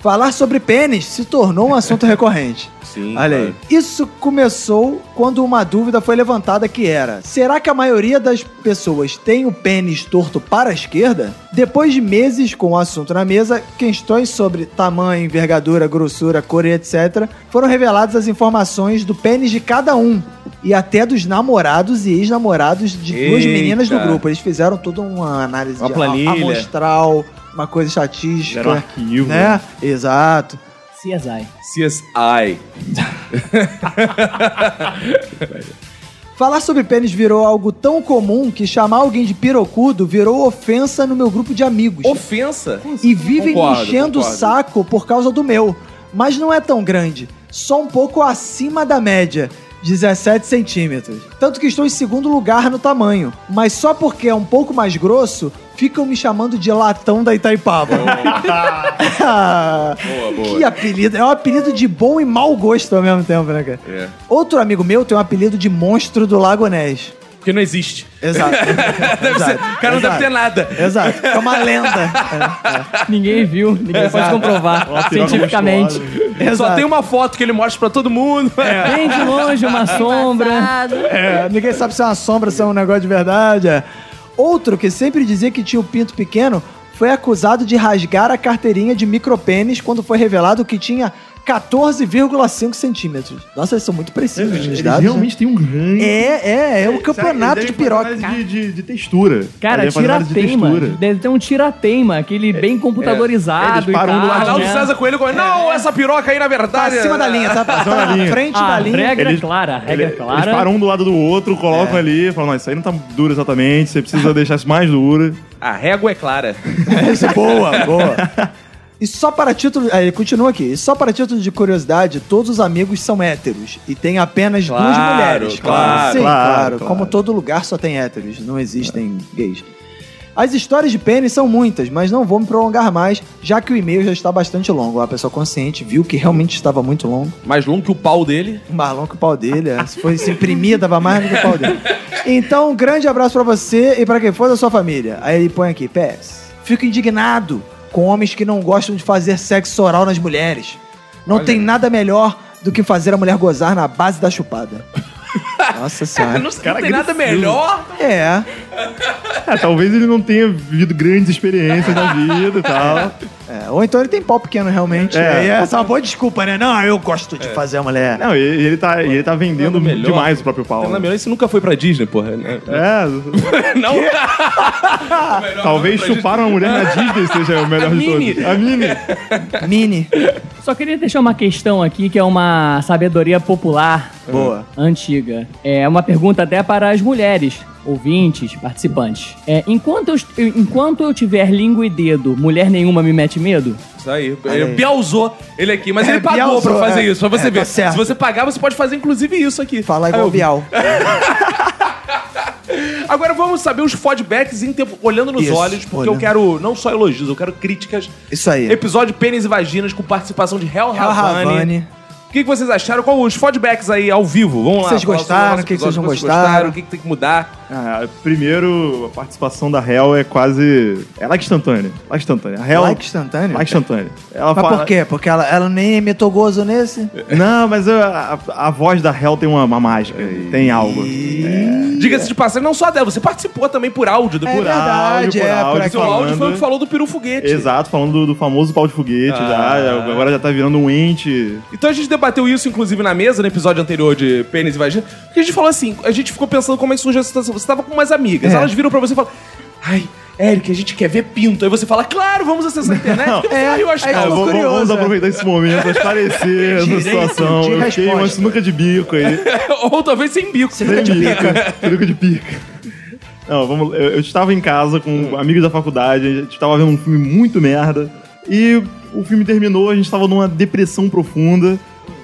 falar sobre pênis se tornou um assunto recorrente. Sim. Olha aí. Isso começou quando uma dúvida foi levantada que era: será que a maioria das pessoas tem o pênis torto para a esquerda? Depois de meses com o assunto na mesa, questões sobre tamanho, envergadura, grossura, cor e etc. foram reveladas as informações do pênis de cada um. E até dos namorados e ex-namorados de duas Eita. meninas do grupo. Eles fizeram toda uma análise Uma de planilha. amostral, uma coisa estatística. Era um arquivo. Né? Exato. CSI. CSI. Falar sobre pênis virou algo tão comum que chamar alguém de pirocudo virou ofensa no meu grupo de amigos. Ofensa? E vivem Concordo, me enchendo o saco por causa do meu. Mas não é tão grande. Só um pouco acima da média. 17 centímetros. Tanto que estou em segundo lugar no tamanho. Mas só porque é um pouco mais grosso, ficam me chamando de latão da Itaipava. Boa, boa. que apelido. É um apelido de bom e mau gosto ao mesmo tempo, né, cara? É. Outro amigo meu tem um apelido de monstro do Lago Ness. Porque não existe. Exato. Deve ser, o cara não deve ter nada. Exato. É uma lenda. Ninguém viu, ninguém pode comprovar cientificamente. Só Exato. tem uma foto que ele mostra pra todo mundo. Bem de longe, uma sombra. É, ninguém sabe se é uma sombra, se é um negócio de verdade. é. Outro que sempre dizia que tinha o pinto pequeno foi acusado de rasgar a carteirinha de micropênis quando foi revelado que tinha 14,5 centímetros. Nossa, eles são muito precisos nos Eles dados. né? realmente têm um grande. É, é, é o campeonato de piroca. De, de, de textura. Cara, de tirateima. textura. Deve ter um tirateima, aquele bem computadorizado Eles param e do tal, lado Arnaldo né? César Coelho falou, não, essa piroca aí na Tá verdade... acima da linha, tá? Tá Acima da na linha. frente A da linha. regra Eles- clara, a regra Ele- clara. Eles param um do lado do outro, colocam ali, falam, não, isso aí não tá duro exatamente, você precisa deixar isso mais duro. A régua é clara. Essa é boa, boa. E só para título. Aí, continua aqui. E só para título de curiosidade, todos os amigos são héteros. E tem apenas duas Claro, mulheres. claro, Sim, claro, claro. Como todo lugar só tem héteros. Não existem gays. As histórias de pênis são muitas, mas não vou me prolongar mais, já que o e-mail já está bastante longo. A pessoa consciente viu que realmente estava muito longo. Mais longo que o pau dele. Mais longo que o pau dele. é. Se fosse imprimir, dava mais do que o pau dele. Então, um grande abraço pra você e pra quem for da sua família. Aí ele põe aqui, PS. Fico indignado com homens que não gostam de fazer sexo oral nas mulheres. Não tem nada melhor do que fazer a mulher gozar na base da chupada. Nossa senhora. Não, não tem nada melhor. É. É, talvez ele não tenha vivido grandes experiências na vida e tal. É. Ou então ele tem pau pequeno, realmente. É. É. essa é uma boa desculpa, né? Não, eu gosto de fazer a mulher. Não, e e ele tá, e ele tá vendendo melhor. demais o próprio pau. Não, melhor, isso nunca foi pra Disney, porra. É, Não. talvez chupar uma mulher na Disney seja o melhor de Mini. todos. A Mini. Mini. Só queria deixar uma questão aqui que é uma sabedoria popular Boa. antiga. É uma pergunta até para as mulheres, ouvintes, participantes. É, enquanto, eu, enquanto eu tiver língua e dedo, mulher nenhuma me mete medo? Isso aí. Ele aí. biausou ele aqui, mas É, ele pagou biausou, pra fazer é. isso, pra você É, ver. tá certo. Se você pagar, você pode fazer inclusive isso aqui. Falar Aí igual eu. Bial. Agora vamos saber os feedbacks em tempo- olhando nos Isso, olhos, porque olhando. eu quero não só elogios, eu quero críticas. Isso aí. Episódio Pênis e Vaginas com participação de Hel Hel Havani. Havani. O que, que vocês acharam? Qual os feedbacks aí ao vivo? Vamos lá. Vocês fala gostaram? O que que vocês não vocês gostaram? O que, que tem que mudar? Ah, primeiro, a participação da Hel é quase. É like instantânea. Like instantânea. A Hel, Like instantâneo? like instantânea. Ela Mas fala... por quê? Porque ela, ela nem imitou gozo nesse? Não, mas a, a- a voz da Hel tem uma, uma mágica. Tem algo. Diga-se de passagem, não só dela, você participou também por áudio do É por verdade, áudio, por é, por áudio, aqui. Seu áudio foi o falando. que falou do peru foguete. Exato, falando do, do famoso pau de foguete Ah. já. Agora já tá virando um ente. Então a gente debateu isso, inclusive, na mesa, no episódio anterior de pênis e vagina. Porque a gente falou assim, a gente ficou pensando como é que surgiu a situação. Você tava com umas amigas, É. elas viram pra você e falaram, ai, Eric, a gente quer ver pinto. Aí você fala, claro, vamos acessar a internet. Não. É, eu acho que É, vamos, curioso, vamos é. aproveitar esse momento esclarecer essa situação. de Eu fiquei uma sinuca de bico aí. Ou talvez sem bico. Sinuca de pica. Sinuca de pica. Não, vamos, eu, eu estava em casa com amigos da faculdade, a gente estava vendo um filme muito merda. E o filme terminou, a gente estava numa depressão profunda.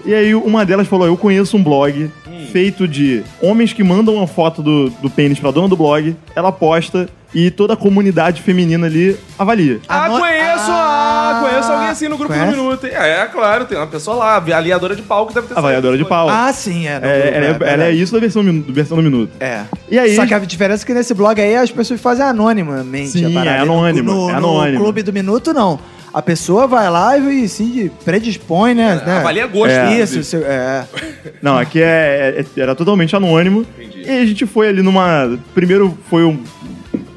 E aí uma delas falou: Eu conheço um blog feito de homens que mandam uma foto do, do pênis pra dona do blog, ela posta e toda a comunidade feminina ali avalia. Ah, Ano- conheço, ah, Ah, conheço alguém assim no grupo conhece? do Minuto. É, é, claro, tem uma pessoa lá, avaliadora de pau que deve ter Avaliadora de pau. Ah, sim, é. no É, grupo, ela, é, ela é isso da versão, do versão do minuto. É. E aí? Só que a diferença é que nesse blog aí as pessoas fazem anonimamente. Sim, é anônimo, No, é no anônimo. Clube do Minuto, não. A pessoa vai lá e se predispõe, né? né? Avalia gosto. É. Isso, inclusive. seu- é. Não, aqui é, é- era totalmente anônimo. E a gente foi ali numa. Primeiro foi um.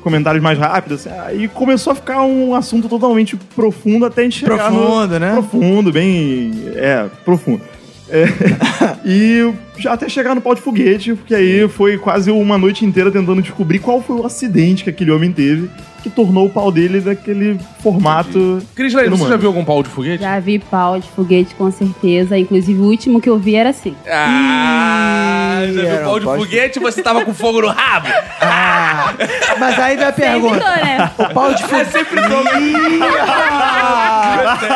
Comentários mais rápidos, assim, aí começou a ficar um assunto totalmente profundo até a gente chegar no- Profundo, né? Profundo, bem. É, profundo. É, e já até chegar no pau de foguete, porque aí foi quase uma noite inteira tentando descobrir qual foi o acidente que aquele homem teve que tornou o pau dele daquele formato. Cris Leino, você já viu algum pau de foguete? Já vi pau de foguete, com certeza. Inclusive, o último que eu vi era assim. Ah, já viu pau um de foguete e você tava com fogo no rabo? Ah, mas aí vem a pergunta. tô, né? O pau de É foguete. sempre todo.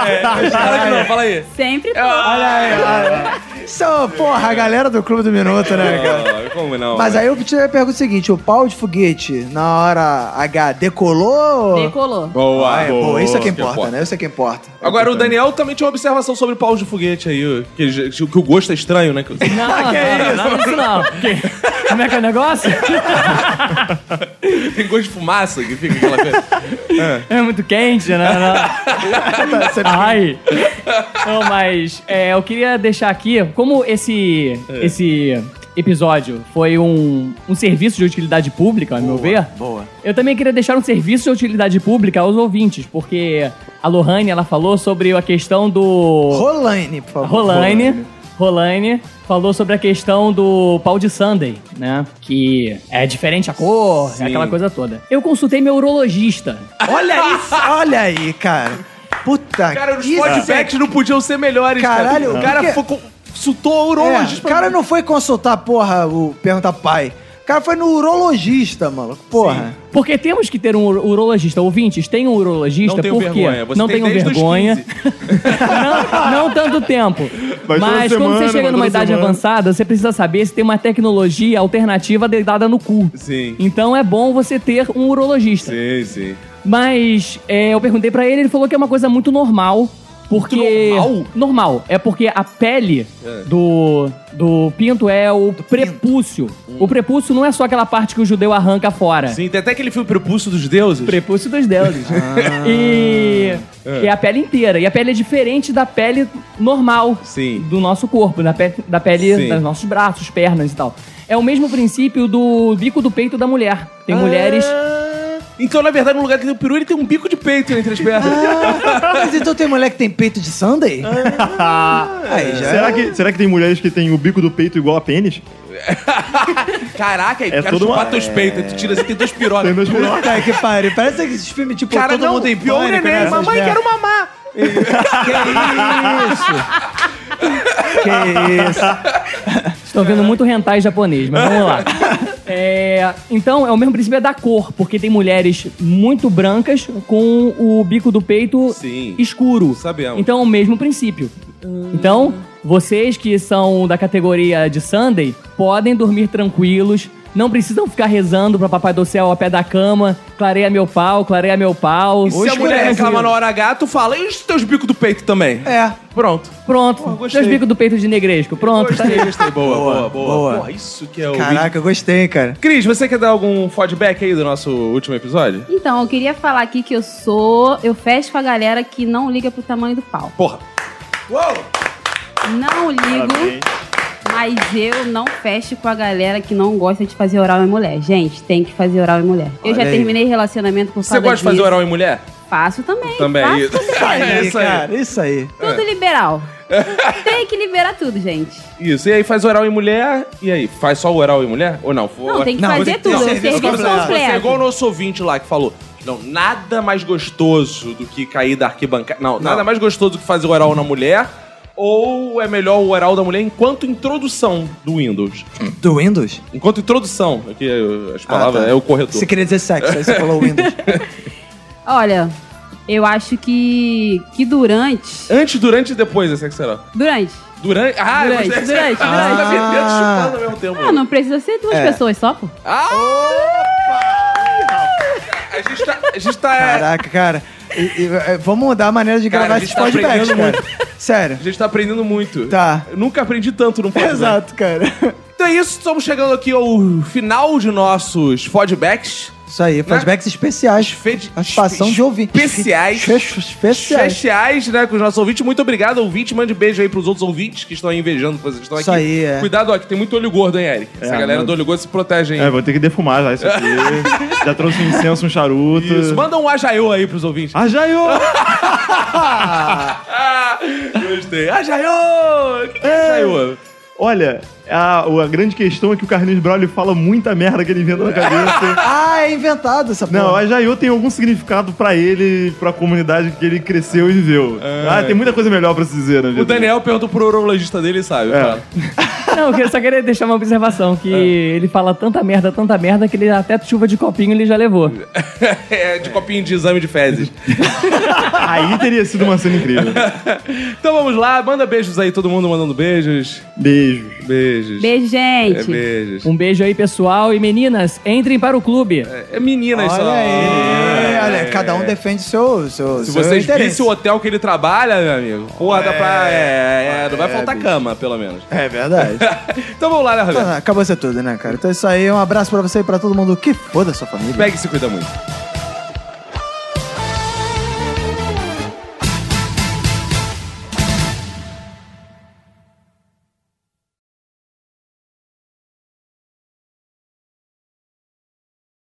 É, fala que não, fala aí. Sempre tô. Olha aí, olha. Isso, porra, a galera do Clube do Minuto, né, cara? Ah, como não? Mas aí eu te pergunto o seguinte: o pau de foguete, na hora H, decolou? Decolou. Boa, Ah, é, boa. pô, isso é que Que importa, né? Isso é que importa. Agora, o Daniel também tinha uma observação sobre paus de foguete aí, que, ele- que o gosto é estranho, né? Não, não, disso não. Que- Como é que é o negócio? Tem gosto de fumaça que fica aquela coisa. É muito quente, né? Não. Ai. Não, mas é, eu queria deixar aqui, como esse, esse episódio foi um, um serviço de utilidade pública, a meu ver, Boa. eu também queria deixar um serviço de utilidade pública aos ouvintes, porque a Lohane, ela falou sobre a questão do... Rolaine, por favor. Rolaine, Rolaine falou sobre a questão do pau de Sunday, né? Que é diferente a cor, é aquela coisa toda. Eu consultei meu urologista. Olha isso, olha aí, cara. Puta Cara, os podcasts não podiam ser melhores, Caralho, cara. O cara foi, consultou É, urologista o cara não foi consultar, porra, o perguntar pai. O cara foi no urologista, maluco. Porra. Porque temos que ter um uro- urologista. Ouvintes, tem um urologista, Não tenham por quê? vergonha. Você não tem tenham vergonha. não, não tanto tempo. Toda Mas quando semana, você chega numa idade semana. avançada, você precisa saber se tem uma tecnologia alternativa deitada no cu. Sim. Então é bom você ter um urologista. Sim, sim. Mas é, eu perguntei pra ele, ele falou que é uma coisa muito normal. Porque. normal? Normal. É porque a pele É. do, do pinto é o prepúcio. O prepúcio não é só aquela parte que o judeu arranca fora. Sim, tem até aquele filme Prepúcio dos Deuses. Prepúcio dos deuses. E, É. e a pele inteira. E a pele é diferente da pele normal Sim. do nosso corpo, da, pe da pele Sim. dos nossos braços, pernas e tal. É o mesmo princípio do bico do peito da mulher. Tem mulheres. Então, na verdade, no lugar que tem o peru, ele tem um bico de peito entre as pernas. Mas então tem mulher que tem peito de Sunday? Aí já. Será que, será que tem mulheres que têm o bico do peito igual a pênis? Caraca, aí É o cara tudo chupar uma- teus peitos, aí tu tira assim, tem dois pirocas. Tem dois pirocas. Que pariu. Parece que esses filmes, tipo, Cara, todo não, mundo em pior o pânico, neném, né, essas mamãe, merda. quero mamar. Que isso? Que isso? Estão vendo muito hentai japonês, mas vamos lá. É, então, é o mesmo princípio é da cor, porque tem mulheres muito brancas com o bico do peito Sim. escuro. Sabemos. Então, é o mesmo princípio. Então, vocês que são da categoria de Sunday, podem dormir tranquilos. Não precisam ficar rezando pra Papai do Céu ao pé da cama, clareia meu pau, clareia meu pau. E se a mulher reclama na hora H, tu fala, e os teus bicos do peito também? É. Pronto. Pronto, gostei. seus bicos do peito de negresco, pronto. tá Gostei, gostei. Boa, boa, boa. boa. Porra, isso que é o... Caraca, eu gostei, cara. Cris, você quer dar algum feedback aí do nosso último episódio? Então, eu queria falar aqui que eu sou. Eu fecho com a galera que não liga pro tamanho do pau. Porra. Não ligo, mas eu não fecho com a galera que não gosta de fazer oral em mulher. Gente, tem que fazer oral em mulher. eu Olha já aí. terminei relacionamento por Você causa gosta de fazer disso. oral em mulher? Faço também. Também. Faço Isso. você É também. isso aí. Cara, isso aí. Tudo liberal. tem que liberar tudo, gente. Isso, e aí faz oral em mulher, e aí? Faz só o oral em mulher? Ou não? For- Não, tem que fazer tudo, o serviço Você completo. é igual o nosso ouvinte lá que falou. Não, nada mais gostoso do que cair da arquibancada. Não, nada mais gostoso do que fazer oral na mulher. Ou é melhor o oral da mulher enquanto introdução do Windows? Do Windows? Enquanto introdução. Aqui eh, as palavras Ah, tá. é o corretor. Você queria dizer sexo, aí você falou Windows. Olha, eu acho que. que durante. Antes, durante e depois é sexo oral. Durante. Durante. Ah, eu Durante, gostei. durante, Ah, durante. tá chupando ao mesmo tempo. Ah, não precisa ser duas É. pessoas só, pô. A gente tá. A gente tá Caraca, cara. E- e- e- vamos mudar a maneira de Cara, gravar esses tá podcasts, cara. Sério. A gente tá aprendendo muito. Tá. Eu nunca aprendi tanto num podcast. Exato, cara. Então é isso, estamos chegando aqui ao final de nossos feedbacks. Isso aí, feedbacks especiais. Participação de ouvinte. Especiais. Especiais. Especiais, né, com os nossos ouvintes. Muito obrigado, ouvinte. Mande beijo aí pros outros ouvintes que estão aí invejando que vocês estão aqui. Isso aí, é. Cuidado, ó, que tem muito olho gordo, hein, Eric? Essa É, galera mano. do olho gordo se protege, hein? É, vou ter que defumar já isso aqui. já trouxe um incenso, um charuto. Isso, manda um ajaiô aí pros ouvintes. Ajaiô! gostei. Ajaiô! O que que é ajaiô? Olha, a, a grande questão é que o Carlinhos Braulio fala muita merda que ele inventa na cabeça. ah, é inventado essa porra. Não, a Jaiô tem algum significado pra ele, pra comunidade que ele cresceu e viveu. Ah, tem muita coisa melhor pra se dizer na vida. O Daniel perguntou pro urologista dele, sabe? É. Não, eu queria- só queria deixar uma observação, que ele fala tanta merda, tanta merda, que ele até chuva de copinho ele já levou. É, de copinho de exame de fezes. Aí teria sido uma cena incrível. Então vamos lá, manda beijos aí, todo mundo mandando beijos. Beijos. Beijos. Beijo, gente. É, beijos. Um beijo aí, pessoal. E meninas, entrem para o clube. É meninas Olha só. aí, olha, cada um defende seu, seu, Se seu vocês interesse. vissem o hotel que ele trabalha, meu amigo, porra, dá pra. É, é, não vai faltar cama, pelo menos. É verdade. então vamos lá, né, Roberto? Então, acabou ser tudo, né, cara? Então é isso aí. Um abraço pra você e pra todo mundo que foda a sua família. Pega e se cuida muito.